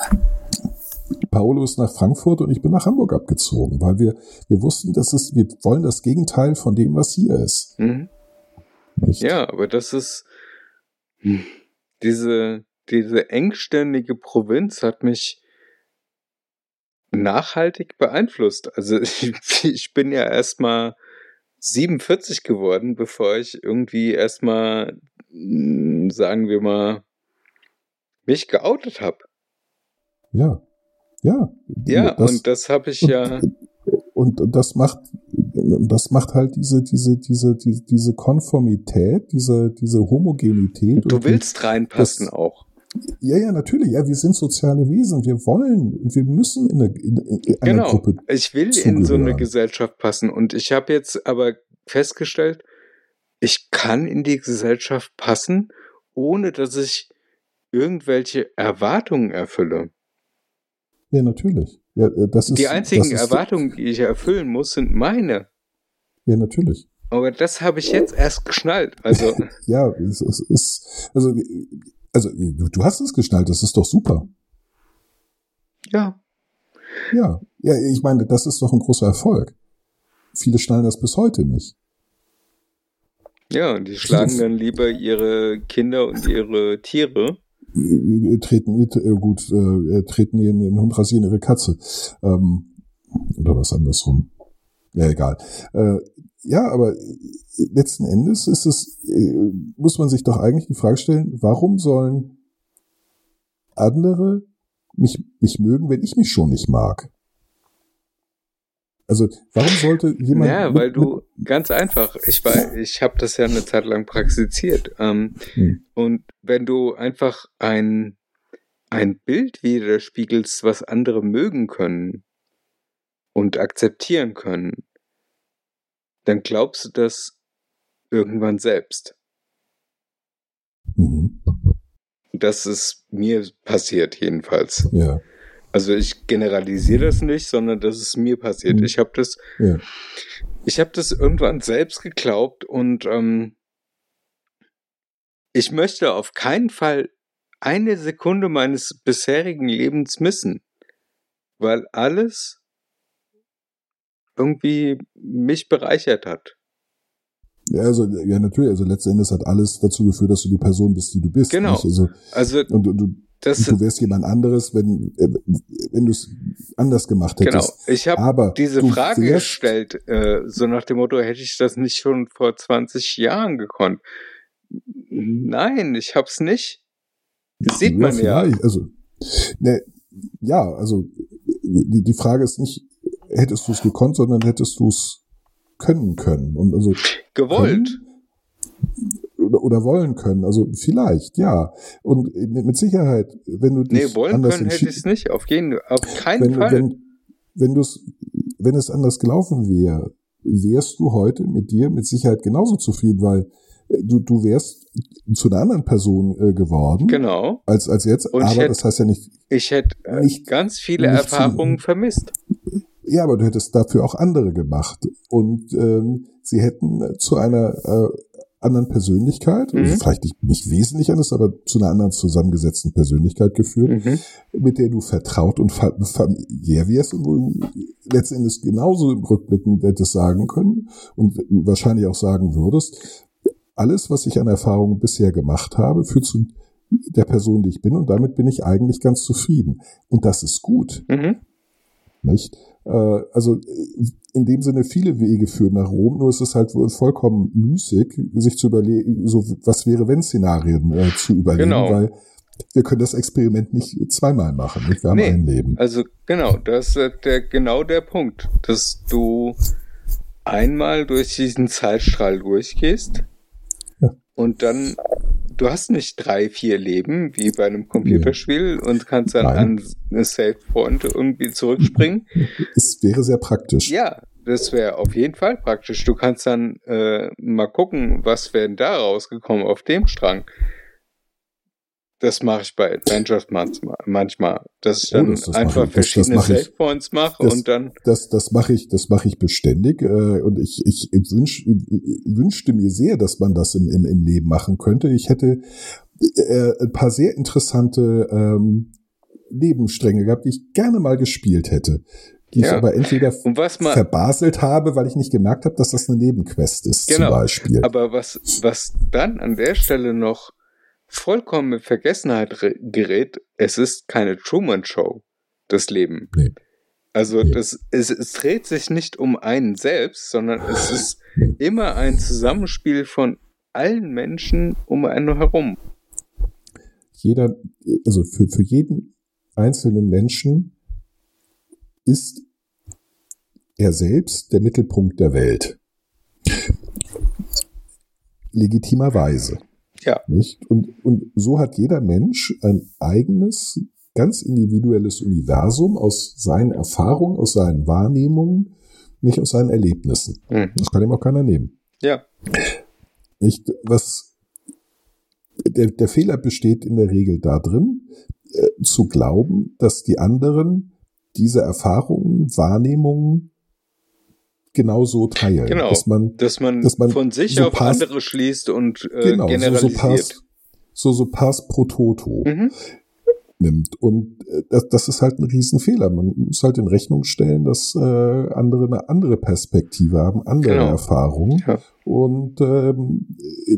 Speaker 3: Paolo ist nach Frankfurt und ich bin nach Hamburg abgezogen, weil wir, wir wussten, dass es, wir wollen das Gegenteil von dem, was hier ist.
Speaker 2: Mhm. Ja, aber das ist hm, diese, diese engständige Provinz hat mich nachhaltig beeinflusst. Also ich, ich bin ja erstmal 47 geworden, bevor ich irgendwie erstmal, hm, sagen wir mal, mich geoutet habe.
Speaker 3: Ja. Ja.
Speaker 2: Ja,
Speaker 3: Das-
Speaker 2: und das habe ich ja.
Speaker 3: Und, und das macht, das macht halt diese, diese, diese, diese, diese Konformität, diese, diese Homogenität.
Speaker 2: Du
Speaker 3: und
Speaker 2: willst reinpassen
Speaker 3: das-
Speaker 2: auch.
Speaker 3: Ja, ja, natürlich. Ja, wir sind soziale Wesen. Wir wollen und wir müssen in, eine, in, in einer
Speaker 2: Genau.
Speaker 3: Gruppe.
Speaker 2: Ich will in so eine
Speaker 3: zugehören.
Speaker 2: Gesellschaft passen. Und ich habe jetzt aber festgestellt, ich kann in die Gesellschaft passen, ohne dass ich irgendwelche Erwartungen erfülle.
Speaker 3: Ja, natürlich. Ja, äh, das ist,
Speaker 2: die einzigen
Speaker 3: das ist,
Speaker 2: Erwartungen, die ich erfüllen muss, sind meine.
Speaker 3: Ja, natürlich.
Speaker 2: Aber das habe ich jetzt erst geschnallt. Also,
Speaker 3: Ja, es, es ist, also, also du, du hast es geschnallt, das ist doch super.
Speaker 2: ja.
Speaker 3: Ja, ja, ich meine, das ist doch ein großer Erfolg. Viele schnallen das bis heute nicht.
Speaker 2: Ja, und die schlagen dann lieber ihre Kinder und ihre Tiere.
Speaker 3: Äh, Treten, äh, gut, äh, treten ihren, ihren Hund rasieren ihre Katze. Ähm, oder was andersrum. Ja, egal. Äh, ja, aber letzten Endes ist es, äh, muss man sich doch eigentlich die Frage stellen, warum sollen andere mich, mich mögen, wenn ich mich schon nicht mag? Also, warum sollte jemand.
Speaker 2: Ja, weil du ganz einfach, ich war, ich habe das ja eine Zeit lang praktiziert. Ähm,
Speaker 3: Hm.
Speaker 2: Und wenn du einfach ein, ein Bild widerspiegelst, was andere mögen können und akzeptieren können, dann glaubst du das irgendwann selbst.
Speaker 3: Mhm.
Speaker 2: Das ist mir passiert jedenfalls.
Speaker 3: Ja,
Speaker 2: Also ich generalisiere das nicht, sondern das ist mir passiert.
Speaker 3: Mhm.
Speaker 2: Ich habe das,
Speaker 3: ja.
Speaker 2: ich habe das irgendwann selbst geglaubt und ähm, ich möchte auf keinen Fall eine Sekunde meines bisherigen Lebens missen, weil alles irgendwie mich bereichert hat.
Speaker 3: Ja, also, ja, natürlich, also letzten Endes hat alles dazu geführt, dass du die Person bist, die du bist.
Speaker 2: Genau.
Speaker 3: Nicht? Also,
Speaker 2: Also
Speaker 3: und du, du,
Speaker 2: das,
Speaker 3: du wärst jemand anderes, wenn, äh, wenn du es anders gemacht
Speaker 2: genau.
Speaker 3: hättest.
Speaker 2: Ich habe diese Frage gestellt, äh, so nach dem Motto, hätte ich das nicht schon vor 20 Jahren gekonnt? Nein, ich hab's nicht. Das sieht man ja.
Speaker 3: Also, ne, ja, also die, die Frage ist nicht, hättest du es gekonnt, sondern hättest du es können können. Und also
Speaker 2: Gewollt.
Speaker 3: oder, oder wollen können. Also vielleicht, ja. Und mit Sicherheit, wenn du dich
Speaker 2: Nee, wollen
Speaker 3: anders
Speaker 2: können hätte
Speaker 3: entschi-
Speaker 2: ich es nicht. Auf jeden auf keinen
Speaker 3: wenn,
Speaker 2: Fall.
Speaker 3: wenn, wenn, wenn es anders gelaufen wäre, wärst du heute mit dir mit Sicherheit genauso zufrieden, weil du, du wärst zu einer anderen Person äh, geworden
Speaker 2: genau.
Speaker 3: als, als jetzt.
Speaker 2: Und
Speaker 3: aber
Speaker 2: hätte-
Speaker 3: das heißt ja nicht,
Speaker 2: Ich hätte äh,
Speaker 3: Nicht-
Speaker 2: ganz viele
Speaker 3: nicht
Speaker 2: Erfahrungen
Speaker 3: zu-
Speaker 2: vermisst.
Speaker 3: ja, aber du hättest dafür auch andere gemacht. Und ähm, sie hätten äh, zu einer äh, anderen Persönlichkeit, also
Speaker 2: Mhm.
Speaker 3: vielleicht nicht, nicht wesentlich anders, aber zu einer anderen zusammengesetzten Persönlichkeit geführt.
Speaker 2: Mhm.
Speaker 3: mit der du vertraut und fa- familiär wirst und wo du letzten Endes genauso im Rückblicken hättest sagen können und wahrscheinlich auch sagen würdest, alles, was ich an Erfahrungen bisher gemacht habe, führt zu der Person, die ich bin und damit bin ich eigentlich ganz zufrieden. Und das ist gut,
Speaker 2: Mhm.
Speaker 3: nicht? Äh, also äh, in dem Sinne viele Wege führen nach Rom, nur ist es halt wohl vollkommen müßig, sich zu überlegen, so was wäre wenn Szenarien äh, zu überlegen,
Speaker 2: Genau.
Speaker 3: weil wir können das Experiment nicht zweimal machen. Nicht? Wir haben
Speaker 2: Nee.
Speaker 3: ein Leben.
Speaker 2: Also genau, das ist äh, der, genau der Punkt, dass du einmal durch diesen Zeitstrahl durchgehst. Und dann du hast nicht drei, vier Leben wie bei einem Computerspiel und kannst dann
Speaker 3: Nein.
Speaker 2: an eine Save Point irgendwie zurückspringen.
Speaker 3: Es wäre sehr praktisch.
Speaker 2: Ja, das wäre auf jeden Fall praktisch. Du kannst dann äh, mal gucken, was wäre denn da rausgekommen auf dem Strang. Das mache ich bei Adventures manchmal, manchmal dass ich
Speaker 3: Oh,
Speaker 2: dann
Speaker 3: das- das
Speaker 2: einfach
Speaker 3: ich- das- das
Speaker 2: verschiedene
Speaker 3: mache ich.
Speaker 2: Save Points mache
Speaker 3: Das-
Speaker 2: und dann
Speaker 3: Das, das mache ich, das mache ich beständig. Äh, und ich, ich wünsch, wünschte mir sehr, dass man das im, im, im Leben machen könnte. Ich hätte äh, ein paar sehr interessante ähm, Nebenstränge gehabt, die ich gerne mal gespielt hätte. Die ich
Speaker 2: Ja.
Speaker 3: aber entweder verbaselt habe, weil ich nicht gemerkt habe, dass das eine Nebenquest ist,
Speaker 2: Genau.
Speaker 3: zum Beispiel.
Speaker 2: Aber was, was dann an der Stelle noch vollkommen in Vergessenheit gerät, es ist keine Truman-Show, das Leben.
Speaker 3: Nee.
Speaker 2: Also
Speaker 3: Nee.
Speaker 2: das, es, es dreht sich nicht um einen selbst, sondern es ist immer ein Zusammenspiel von allen Menschen um einen herum.
Speaker 3: jeder, also für, für jeden einzelnen Menschen ist er selbst der Mittelpunkt der Welt. Legitimerweise.
Speaker 2: Ja.
Speaker 3: Nicht? Und, und so hat jeder Mensch ein eigenes, ganz individuelles Universum aus seinen Erfahrungen, aus seinen Wahrnehmungen, nicht aus seinen Erlebnissen.
Speaker 2: Mhm.
Speaker 3: Das kann ihm auch keiner nehmen.
Speaker 2: Ja,
Speaker 3: Nicht, was der, der Fehler besteht in der Regel darin, äh, zu glauben, dass die anderen diese Erfahrungen, Wahrnehmungen genauso teilen.
Speaker 2: Genau.
Speaker 3: Dass man,
Speaker 2: dass man,
Speaker 3: dass man
Speaker 2: von sich
Speaker 3: so
Speaker 2: auf
Speaker 3: pass-
Speaker 2: andere schließt und äh,
Speaker 3: genau, so, so
Speaker 2: generalisiert.
Speaker 3: pass, so, so pass pro toto
Speaker 2: mhm.
Speaker 3: nimmt. Und äh, das, das ist halt ein Riesenfehler. Man muss halt in Rechnung stellen, dass äh, andere eine andere Perspektive haben, andere
Speaker 2: Genau.
Speaker 3: Erfahrungen
Speaker 2: Ja.
Speaker 3: Und ähm,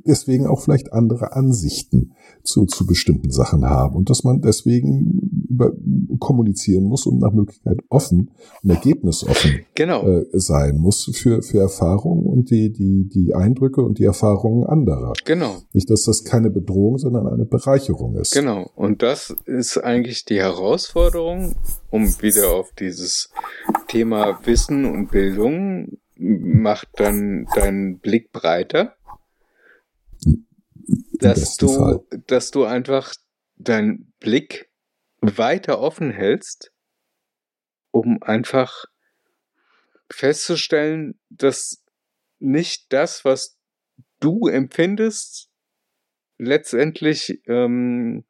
Speaker 3: deswegen auch vielleicht andere Ansichten zu, zu bestimmten Sachen haben. Und dass man deswegen über, kommunizieren muss und nach Möglichkeit offen und ergebnisoffen
Speaker 2: Genau.
Speaker 3: äh, sein muss für, für Erfahrungen und die, die, die Eindrücke und die Erfahrungen anderer.
Speaker 2: Genau.
Speaker 3: Nicht, dass das keine Bedrohung, sondern eine Bereicherung ist.
Speaker 2: Genau. Und das ist eigentlich die Herausforderung, um wieder auf dieses Thema Wissen und Bildung macht dann deinen Blick breiter, dass du,
Speaker 3: Fall.
Speaker 2: dass du einfach deinen Blick weiter offen hältst, um einfach festzustellen, dass nicht das, was du empfindest, letztendlich ähm,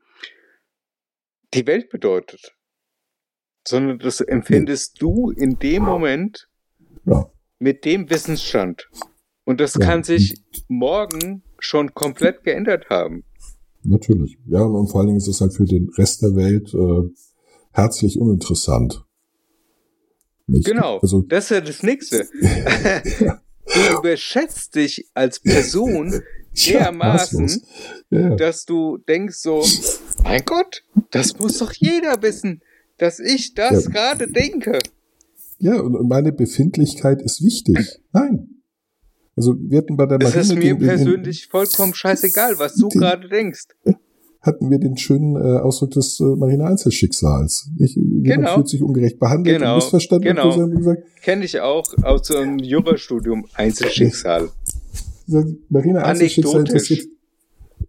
Speaker 2: die Welt bedeutet, sondern das empfindest du in dem Moment
Speaker 3: Ja.
Speaker 2: Mit dem Wissensstand. Und das
Speaker 3: Ja.
Speaker 2: kann sich morgen schon komplett geändert haben.
Speaker 3: Natürlich. Ja, und, vor allen Dingen ist es halt für den Rest der Welt äh, herzlich uninteressant. Nicht?
Speaker 2: Genau,
Speaker 3: Also,
Speaker 2: das ist ja das Nächste. du überschätzt dich als Person dermaßen,
Speaker 3: ja, ja.
Speaker 2: dass du denkst so, mein Gott, das muss doch jeder wissen, dass ich das gerade denke.
Speaker 3: Ja, und, meine Befindlichkeit ist wichtig. Nein. Also wir hatten bei der
Speaker 2: Es ist
Speaker 3: Marine
Speaker 2: mir
Speaker 3: den- den-
Speaker 2: persönlich vollkommen scheißegal, was du
Speaker 3: den-
Speaker 2: gerade denkst.
Speaker 3: hatten wir den schönen äh, Ausdruck des äh, Marine-Einzelschicksals. Nicht? Jemand
Speaker 2: Genau.
Speaker 3: fühlt sich ungerecht behandelt
Speaker 2: Genau,
Speaker 3: und missverstanden.
Speaker 2: genau.
Speaker 3: Und gesagt,
Speaker 2: Kenne ich auch aus so einem Jurastudium Einzelschicksal.
Speaker 3: gesagt, Marine-Einzelschicksal
Speaker 2: Anekdotisch.
Speaker 3: interessiert,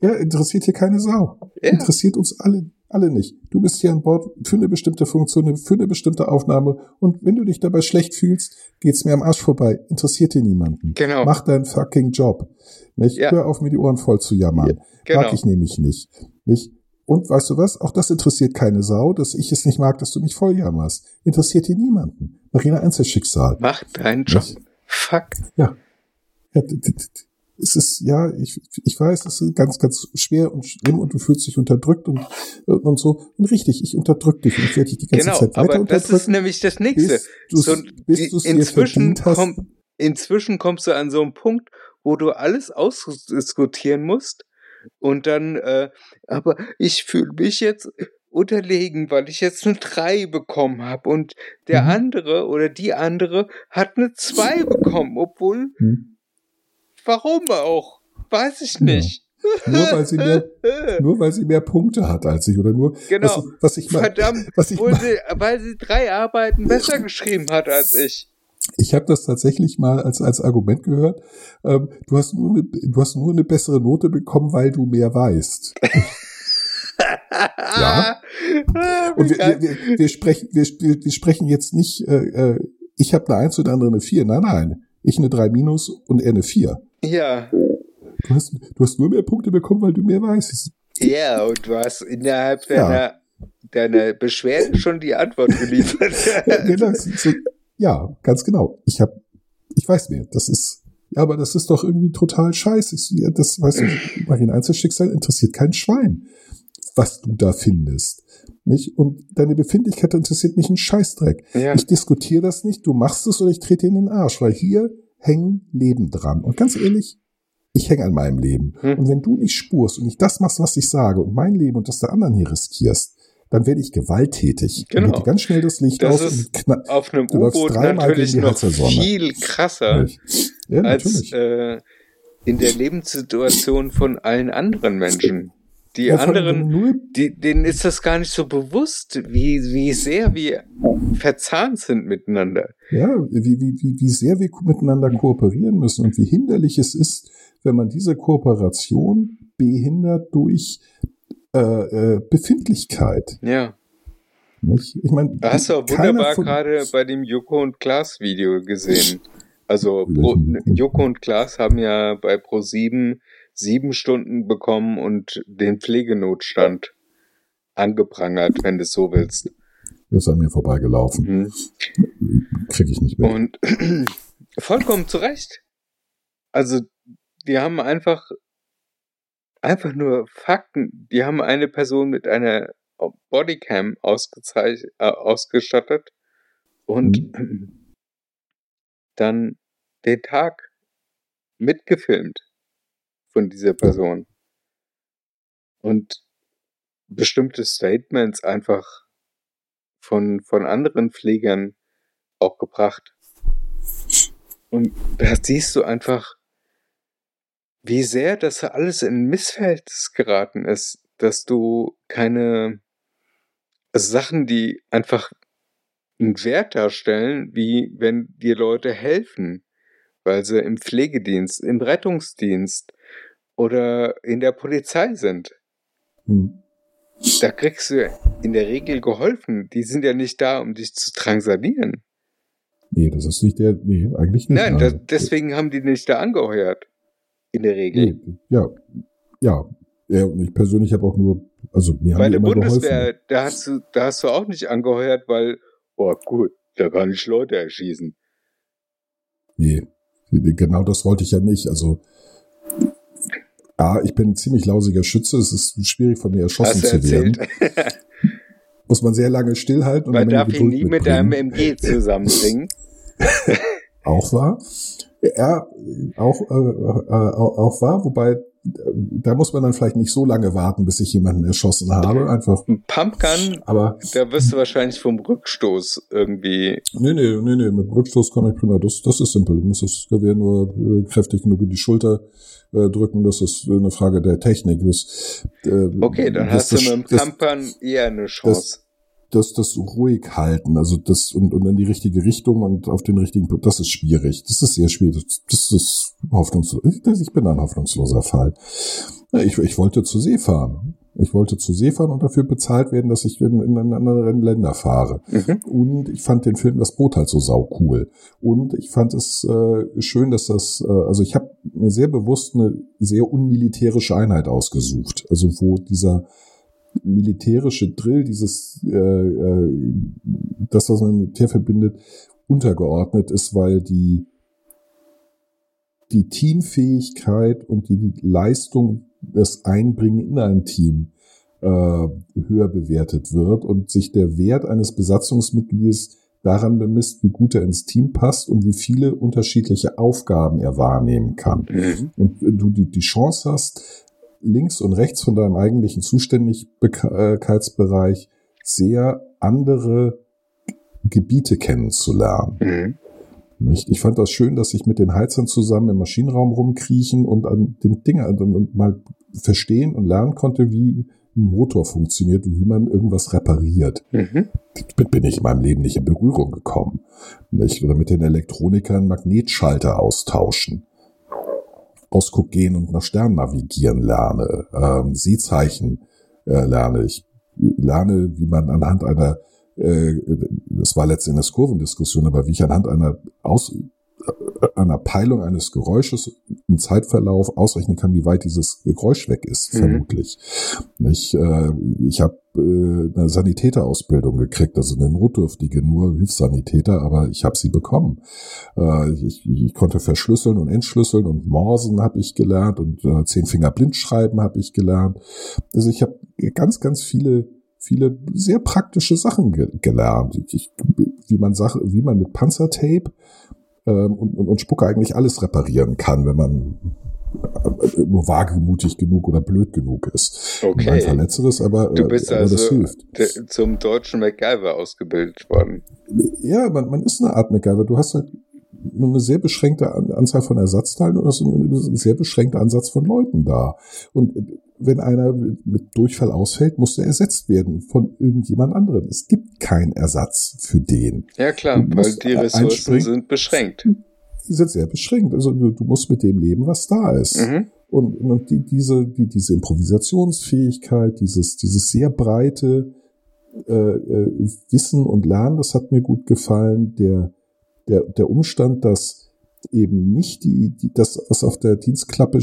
Speaker 3: ja, interessiert hier keine Sau.
Speaker 2: Ja.
Speaker 3: Interessiert uns alle, alle nicht. Du bist hier an Bord für eine bestimmte Funktion, für eine bestimmte Aufnahme und wenn du dich dabei schlecht fühlst, geht's mir am Arsch vorbei. Interessiert dir niemanden.
Speaker 2: Genau.
Speaker 3: Mach deinen fucking Job. Nicht?
Speaker 2: Ja.
Speaker 3: Hör auf, mir die Ohren voll zu jammern.
Speaker 2: Genau.
Speaker 3: Mag ich nämlich nicht. nicht. Und weißt du was? Auch das interessiert keine Sau, dass ich es nicht mag, dass du mich voll jammerst. Interessiert hier niemanden. Marina Einzelschicksal.
Speaker 2: Mach deinen Job.
Speaker 3: Nicht?
Speaker 2: Fuck.
Speaker 3: Ja. ja es ist, ja, ich, ich weiß, es ist ganz, ganz schwer und schlimm und du fühlst dich unterdrückt und, und so. Und richtig, ich unterdrück dich und ich werde dich die ganze
Speaker 2: Genau,
Speaker 3: Zeit weiter
Speaker 2: aber das ist nämlich das Nächste.
Speaker 3: bis
Speaker 2: So,
Speaker 3: bis
Speaker 2: die- inzwischen, komm, inzwischen kommst du an so einen Punkt, wo du alles ausdiskutieren musst und dann, äh, aber ich fühle mich jetzt unterlegen, weil ich jetzt eine 3 bekommen habe und der
Speaker 3: Mhm.
Speaker 2: andere oder die andere hat eine 2 bekommen, obwohl,
Speaker 3: Hm.
Speaker 2: Warum auch? Weiß ich
Speaker 3: Ja.
Speaker 2: nicht.
Speaker 3: Nur weil sie mehr, nur weil sie mehr Punkte hat als ich oder nur,
Speaker 2: Genau.
Speaker 3: was, was ich mal,
Speaker 2: Verdammt,
Speaker 3: was ich mal,
Speaker 2: sie, weil sie drei Arbeiten besser geschrieben hat als ich.
Speaker 3: ich habe das tatsächlich mal als als Argument gehört. Ähm, du hast nur eine, du hast nur eine bessere Note bekommen, weil du mehr weißt. Ja.
Speaker 2: Ah,
Speaker 3: Und wir, wir, wir, wir sprechen, wir, wir, sprechen jetzt nicht, äh, äh, ich habe eine Eins und der andere eine Vier. Nein, nein. Ich eine drei minus und er eine Vier.
Speaker 2: Ja.
Speaker 3: Du hast, du hast nur mehr Punkte bekommen, weil du mehr weißt.
Speaker 2: Ja, und du hast innerhalb
Speaker 3: Ja.
Speaker 2: deiner, deiner Beschwerde schon die Antwort geliefert.
Speaker 3: Ja, genau, ja, ganz genau. Ich habe, ich weiß mehr. Das ist, ja, aber das ist doch irgendwie total scheiße. Ich, das, weißt du, Marien Einzelschicksal interessiert kein Schwein, was du da findest. Nicht? Und deine Befindlichkeit interessiert mich ein Scheißdreck.
Speaker 2: ja.
Speaker 3: Ich diskutiere das nicht, du machst es oder ich trete dir in den Arsch, weil hier hängen Leben dran. Und ganz ehrlich, ich hänge an meinem Leben.
Speaker 2: Hm.
Speaker 3: Und wenn du nicht spurst und nicht das machst, was ich sage und mein Leben und das der anderen hier riskierst, dann werde ich gewalttätig. Dann
Speaker 2: Genau.
Speaker 3: geht dir ganz schnell das Licht
Speaker 2: Das
Speaker 3: aus
Speaker 2: ist
Speaker 3: und
Speaker 2: Auf einem U-Boot natürlich noch viel krasser
Speaker 3: ja,
Speaker 2: als äh, in der Lebenssituation von allen anderen Menschen. Die
Speaker 3: Ja,
Speaker 2: anderen, die, denen ist das gar nicht so bewusst, wie, wie sehr wir verzahnt sind miteinander.
Speaker 3: ja, wie, wie, wie, wie sehr wir miteinander kooperieren müssen und wie hinderlich es ist, wenn man diese Kooperation behindert durch äh, äh, Befindlichkeit.
Speaker 2: Ja.
Speaker 3: Nicht? Ich meine,
Speaker 2: Hast du auch wunderbar gerade bei dem Joko und Klaas Video gesehen. Also? Pro, Joko und Klaas haben ja bei Pro7 sieben Stunden bekommen und den Pflegenotstand angeprangert, wenn du es so willst.
Speaker 3: Ist an mir vorbeigelaufen.
Speaker 2: Mhm.
Speaker 3: Kriege ich nicht mehr.
Speaker 2: Und vollkommen zu Recht. Also, die haben einfach, einfach nur Fakten. Die haben eine Person mit einer Bodycam ausgezeichnet, äh, ausgestattet und dann den Tag mitgefilmt von dieser Person. Und bestimmte Statements einfach von, von anderen Pflegern auch gebracht. Und da siehst du einfach, wie sehr das alles in Missverhältnis geraten ist, dass du keine Sachen, die einfach einen Wert darstellen, wie wenn dir Leute helfen, weil sie im Pflegedienst, im Rettungsdienst oder in der Polizei sind.
Speaker 3: Hm.
Speaker 2: Da kriegst du in der Regel geholfen. Die sind ja nicht da, um dich zu drangsalieren.
Speaker 3: Nee, das ist nicht der, nee, eigentlich nicht.
Speaker 2: Nein, das, deswegen haben die nicht da angeheuert. In der Regel.
Speaker 3: Nee, ja, ja. Ja, und ich persönlich habe auch nur, also mir
Speaker 2: Bei
Speaker 3: haben die
Speaker 2: der Bundeswehr,
Speaker 3: geholfen.
Speaker 2: da hast du, da hast du auch nicht angeheuert, weil, oh gut, da kann ich Leute erschießen.
Speaker 3: Nee, genau das wollte ich ja nicht. Also, ja, ich bin ein ziemlich lausiger Schütze. Es ist schwierig, von mir erschossen zu werden. Muss man sehr lange stillhalten. und
Speaker 2: Man darf ihn nie mit einem MG zusammenbringen.
Speaker 3: Auch wahr. Ja, auch, äh, äh, auch wahr, wobei da muss man dann vielleicht nicht so lange warten, bis ich jemanden erschossen habe. Einfach,
Speaker 2: Ein Pumpgun,
Speaker 3: aber
Speaker 2: da wirst du wahrscheinlich vom Rückstoß irgendwie.
Speaker 3: nee, nee, nee, nee, mit Rückstoß komme ich prima. Das, das ist simpel. Du musst das Gewehr nur äh, kräftig genug in die Schulter äh, drücken. Das ist eine Frage der Technik. Das, äh,
Speaker 2: Okay, dann
Speaker 3: das,
Speaker 2: hast du mit dem
Speaker 3: das,
Speaker 2: Pumpgun eher eine Chance.
Speaker 3: das, das ruhig halten, also das und, und in die richtige Richtung und auf den richtigen, das ist schwierig. Das ist sehr schwierig. Das, das ist hoffnungslos. Ich bin ein hoffnungsloser Fall. Ich, ich wollte zur See fahren. Ich wollte zur See fahren und dafür bezahlt werden, dass ich in, in andere Länder fahre.
Speaker 2: Mhm.
Speaker 3: Und ich fand den Film, das Boot halt so sau cool. Und ich fand es äh, schön, dass das, äh, also ich habe mir sehr bewusst eine sehr unmilitärische Einheit ausgesucht. Also wo dieser militärische Drill, dieses, äh, äh, das, was man mit Militär verbindet, untergeordnet ist, weil die, die Teamfähigkeit und die Leistung, das Einbringen in ein Team äh, höher bewertet wird und sich der Wert eines Besatzungsmitgliedes daran bemisst, wie gut er ins Team passt und wie viele unterschiedliche Aufgaben er wahrnehmen kann.
Speaker 2: Mhm.
Speaker 3: Und du die, die Chance hast, links und rechts von deinem eigentlichen Zuständigkeitsbereich sehr andere Gebiete kennenzulernen.
Speaker 2: Mhm.
Speaker 3: Nicht? Ich fand das schön, dass ich mit den Heizern zusammen im Maschinenraum rumkriechen und an den Dingen also mal verstehen und lernen konnte, wie ein Motor funktioniert und wie man irgendwas repariert.
Speaker 2: Mhm.
Speaker 3: Damit bin ich in meinem Leben nicht in Berührung gekommen. Nicht? Oder mit den Elektronikern Magnetschalter austauschen. Ausguck gehen und nach Sternen navigieren lerne, ähm, Seezeichen äh, lerne. Ich lerne, wie man anhand einer, das war letztendlich eine Kurvendiskussion, aber wie ich anhand einer Aus, äh, einer Peilung eines Geräusches im Zeitverlauf ausrechnen kann, wie weit dieses Geräusch weg ist,
Speaker 2: Mhm.
Speaker 3: vermutlich. Ich, äh, ich habe äh, eine Sanitäterausbildung gekriegt, also eine notdürftige, nur Hilfssanitäter, aber ich habe sie bekommen. Äh, ich, ich konnte verschlüsseln und entschlüsseln und Morsen habe ich gelernt und äh, zehn Finger blind schreiben habe ich gelernt. Also ich habe ganz, ganz viele viele sehr praktische Sachen ge gelernt. Ich, wie man Sache, wie man mit Panzertape ähm, und, und, und Spucke eigentlich alles reparieren kann, wenn man äh, nur wagemutig genug oder blöd genug ist.
Speaker 2: Okay.
Speaker 3: Einfach letzteres, aber,
Speaker 2: Du bist
Speaker 3: äh, aber das
Speaker 2: also
Speaker 3: hilft.
Speaker 2: de- zum deutschen MacGyver ausgebildet worden.
Speaker 3: Ja, man, man ist eine Art MacGyver. Du hast halt nur eine sehr beschränkte An- Anzahl von Ersatzteilen und hast einen sehr beschränkter Ansatz von Leuten da. Und wenn einer mit Durchfall ausfällt, muss er ersetzt werden von irgendjemand anderem. Es gibt keinen Ersatz für den.
Speaker 2: Ja klar, weil die Ressourcen sind beschränkt.
Speaker 3: Die sind sehr beschränkt. Also du, du musst mit dem leben, was da ist.
Speaker 2: Mhm.
Speaker 3: Und, und die, diese, die, diese Improvisationsfähigkeit, dieses, dieses sehr breite äh, äh, Wissen und Lernen, das hat mir gut gefallen. Der, der, der Umstand, dass eben nicht die, die, das, was auf der Dienstklappe,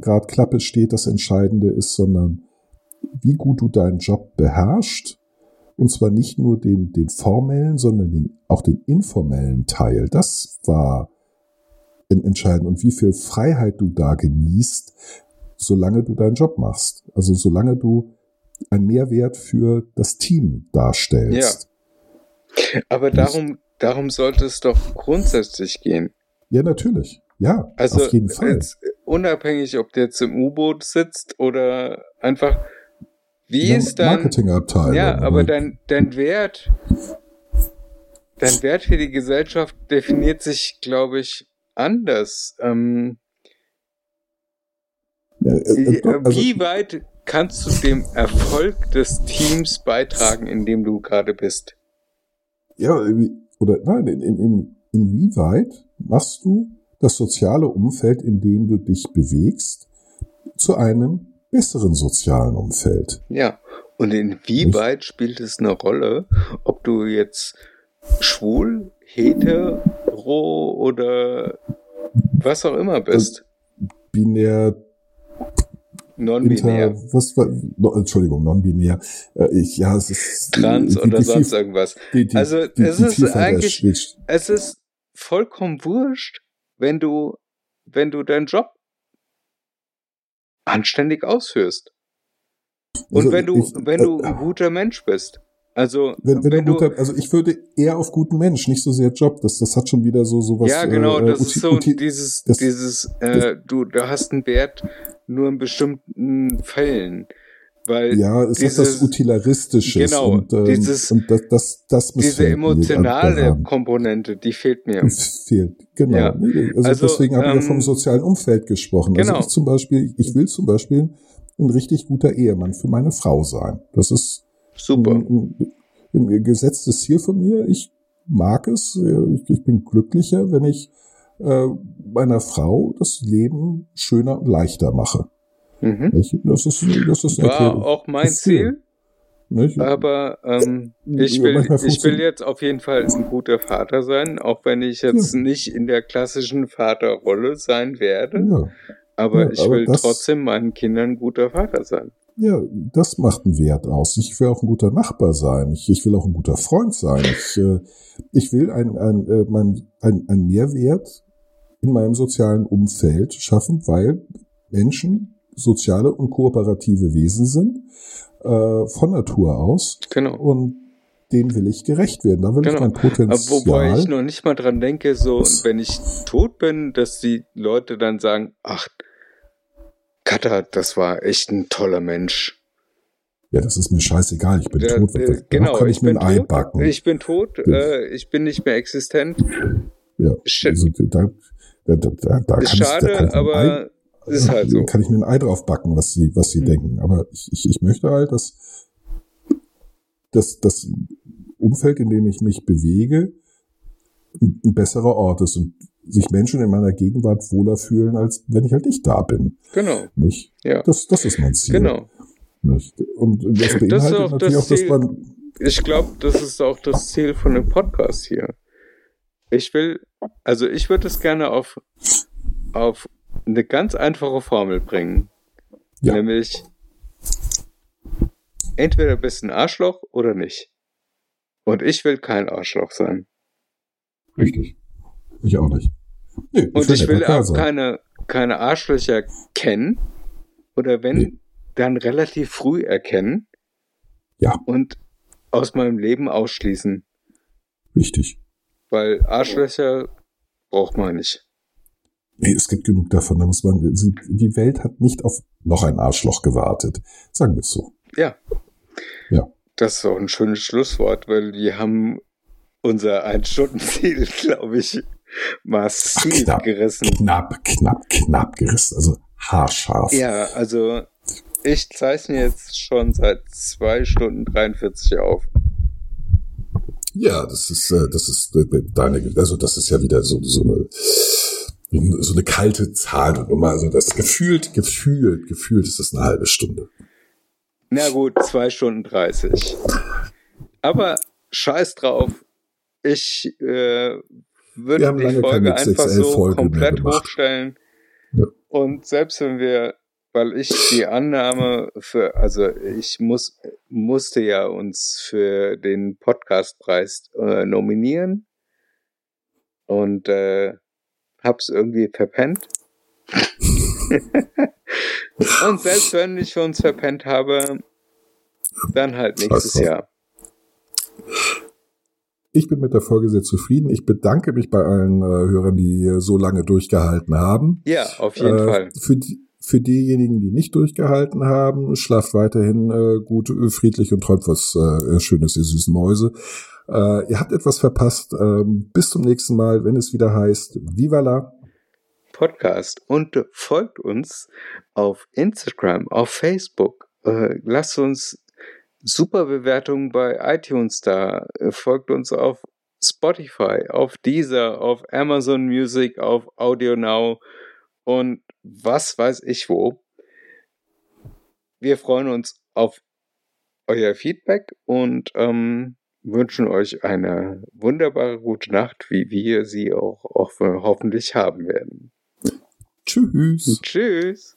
Speaker 3: gerade Klappe steht, das Entscheidende ist, sondern wie gut du deinen Job beherrschst Und zwar nicht nur den, den formellen, sondern den, auch den informellen Teil. Das war entscheidend. Und wie viel Freiheit du da genießt, solange du deinen Job machst. Also solange du einen Mehrwert für das Team darstellst.
Speaker 2: Ja. Aber darum, darum sollte es doch grundsätzlich gehen.
Speaker 3: Ja, natürlich. Ja,
Speaker 2: also
Speaker 3: auf jeden Fall.
Speaker 2: Jetzt, unabhängig, ob der jetzt im U-Boot sitzt oder einfach, wie
Speaker 3: Ja,
Speaker 2: ist dein,
Speaker 3: Marketingabteilung.
Speaker 2: ja, aber dein, dein Wert, dein Wert für die Gesellschaft definiert sich, glaube ich, anders. Ähm,
Speaker 3: Ja, äh, äh, also,
Speaker 2: wie weit kannst du dem Erfolg des Teams beitragen, in dem du gerade bist?
Speaker 3: ja, oder nein, in, in, in, inwieweit machst du das soziale Umfeld, in dem du dich bewegst, zu einem besseren sozialen Umfeld?
Speaker 2: Ja. Und inwieweit spielt es eine Rolle, ob du jetzt schwul, hetero oder was auch immer bist?
Speaker 3: Binär,
Speaker 2: Non-binär,
Speaker 3: was war, no, Entschuldigung, non-binär, äh, ich, ja, es ist
Speaker 2: trans
Speaker 3: die-
Speaker 2: oder
Speaker 3: die
Speaker 2: sonst irgendwas. Also, es ist eigentlich- Es ist vollkommen wurscht, wenn du, wenn du deinen Job anständig ausführst. Und
Speaker 3: Also
Speaker 2: wenn du,
Speaker 3: ich-
Speaker 2: wenn du
Speaker 3: äh,
Speaker 2: ein guter Mensch bist. Also,
Speaker 3: Wenn, wenn, du guter, also ich würde eher auf guten Mensch, nicht so sehr Job. Das, das hat schon wieder so sowas.
Speaker 2: ja, genau,
Speaker 3: äh,
Speaker 2: das ist so dieses,
Speaker 3: das-
Speaker 2: dieses, äh, du, du hast einen Wert nur in bestimmten Fällen. Weil
Speaker 3: ja, es ist
Speaker 2: dieses-
Speaker 3: das Utilaristisches
Speaker 2: genau,
Speaker 3: und, ähm,
Speaker 2: dieses-
Speaker 3: und das, das, das
Speaker 2: diese emotionale. Komponente, die fehlt mir.
Speaker 3: Es fehlt. Genau.
Speaker 2: Ja.
Speaker 3: Also,
Speaker 2: Also,
Speaker 3: deswegen habe ich ja vom
Speaker 2: ähm,
Speaker 3: sozialen Umfeld gesprochen.
Speaker 2: genau.
Speaker 3: Also ich zum Beispiel, ich will zum Beispiel ein richtig guter Ehemann für meine Frau sein. Das ist
Speaker 2: Super.
Speaker 3: ein, ein, ein gesetztes Ziel von mir. Ich mag es. Ich, ich bin glücklicher, wenn ich äh, meiner Frau das Leben schöner und leichter mache.
Speaker 2: Mhm.
Speaker 3: Das ist, das ist
Speaker 2: War auch mein
Speaker 3: Ziel. Nicht?
Speaker 2: aber ähm, ich
Speaker 3: Ja,
Speaker 2: will, ich will jetzt auf jeden Fall ein guter Vater sein, auch wenn ich jetzt nicht in der klassischen Vaterrolle sein werde.
Speaker 3: ja.
Speaker 2: Aber
Speaker 3: Ja,
Speaker 2: ich
Speaker 3: aber
Speaker 2: will trotzdem meinen Kindern ein guter Vater sein.
Speaker 3: Ja, das macht einen Wert aus. Ich will auch ein guter Nachbar sein. Ich, ich will auch ein guter Freund sein. Ich, äh, ich will ein, ein, äh, mein, ein, ein Mehrwert in meinem sozialen Umfeld schaffen, weil Menschen soziale und kooperative Wesen sind, äh, von Natur aus.
Speaker 2: Genau.
Speaker 3: Und dem will ich gerecht werden. Da will ich
Speaker 2: Genau.
Speaker 3: mein
Speaker 2: Aber
Speaker 3: Potenzial.
Speaker 2: wobei ich noch nicht mal dran denke, so, wenn ich tot bin, dass die Leute dann sagen, ach, Kata, das war echt ein toller Mensch.
Speaker 3: ja, das ist mir scheißegal. Ich bin
Speaker 2: Der-
Speaker 3: tot.
Speaker 2: äh, genau,
Speaker 3: kann ich,
Speaker 2: ich
Speaker 3: mir ein Ei backen.
Speaker 2: Ich bin tot,
Speaker 3: Ja.
Speaker 2: äh, ich bin nicht mehr existent.
Speaker 3: ja,
Speaker 2: Shit.
Speaker 3: also, da, da, da, da, kann ich, da
Speaker 2: schade,
Speaker 3: kann ich mir
Speaker 2: aber ist halt so.
Speaker 3: Kann ich mir ein Ei drauf backen, was sie, was sie
Speaker 2: Hm.
Speaker 3: denken. Aber ich, ich, ich möchte halt, dass, dass das Umfeld, in dem ich mich bewege, ein, ein besserer Ort ist und sich Menschen in meiner Gegenwart wohler fühlen, als wenn ich halt nicht da bin.
Speaker 2: Genau,
Speaker 3: Nicht?
Speaker 2: ja.
Speaker 3: Das, das ist mein Ziel.
Speaker 2: Genau.
Speaker 3: Nicht? Und das
Speaker 2: ist
Speaker 3: beinhaltet
Speaker 2: auch
Speaker 3: natürlich
Speaker 2: das
Speaker 3: auch, dass man,
Speaker 2: Ich glaube, das ist auch das Ziel von dem Podcast hier. Ich will, also ich würde es gerne auf, auf eine ganz einfache Formel bringen.
Speaker 3: Ja.
Speaker 2: Nämlich, entweder bist du ein Arschloch oder nicht. Und ich will kein Arschloch sein.
Speaker 3: richtig. Ich auch nicht. Nee,
Speaker 2: Und ich will auch
Speaker 3: sein.
Speaker 2: keine, keine Arschlöcher kennen. Oder wenn,
Speaker 3: Nee.
Speaker 2: dann relativ früh erkennen.
Speaker 3: Ja.
Speaker 2: Und aus meinem Leben ausschließen.
Speaker 3: Richtig.
Speaker 2: Weil Arschlöcher braucht man nicht.
Speaker 3: Nee, es gibt genug davon. Da muss man, die Welt hat nicht auf noch ein Arschloch gewartet. Sagen wir es so.
Speaker 2: Ja.
Speaker 3: Ja.
Speaker 2: Das ist auch ein schönes Schlusswort, weil wir haben unser Ein-Stunden-Ziel, glaube ich, massiv
Speaker 3: knapp.
Speaker 2: gerissen.
Speaker 3: Knapp, knapp, knapp gerissen. Also haarscharf.
Speaker 2: Ja, also ich zeichne jetzt schon seit zwei Stunden 43 auf.
Speaker 3: Ja, das ist, äh, das ist äh, deine, also das ist ja wieder so, so eine, so eine kalte Zahl. Also das gefühlt, gefühlt, gefühlt ist das eine halbe Stunde.
Speaker 2: Na gut, zwei Stunden 30. Aber scheiß drauf. Ich äh, würde die Folge einfach so
Speaker 3: Folge
Speaker 2: komplett hochstellen.
Speaker 3: Ja.
Speaker 2: Und selbst wenn wir weil ich die Annahme für, also ich muss, musste ja uns für den Podcastpreis äh, nominieren und äh, hab's irgendwie verpennt. und selbst wenn ich uns verpennt habe, dann halt nächstes Jahr.
Speaker 3: Ich bin mit der Folge sehr zufrieden. Ich bedanke mich bei allen äh, Hörern, die so lange durchgehalten haben.
Speaker 2: Ja, auf jeden äh, Fall.
Speaker 3: Für, die, für diejenigen, die nicht durchgehalten haben, schlaft weiterhin äh, gut, friedlich und träumt was äh, Schönes, ihr süßen Mäuse. Äh, ihr habt etwas verpasst. Ähm, bis zum nächsten Mal, wenn es wieder heißt Viva la
Speaker 2: Podcast und folgt uns auf Instagram, auf Facebook. Äh, lasst uns super Bewertungen bei iTunes da. Folgt uns auf Spotify, auf Deezer, auf Amazon Music, auf Audio Now und was weiß ich wo. Wir freuen uns auf euer Feedback und ähm, wünschen euch eine wunderbare gute Nacht, wie wir sie auch, auch hoffentlich haben werden.
Speaker 3: Tschüss.
Speaker 2: Tschüss.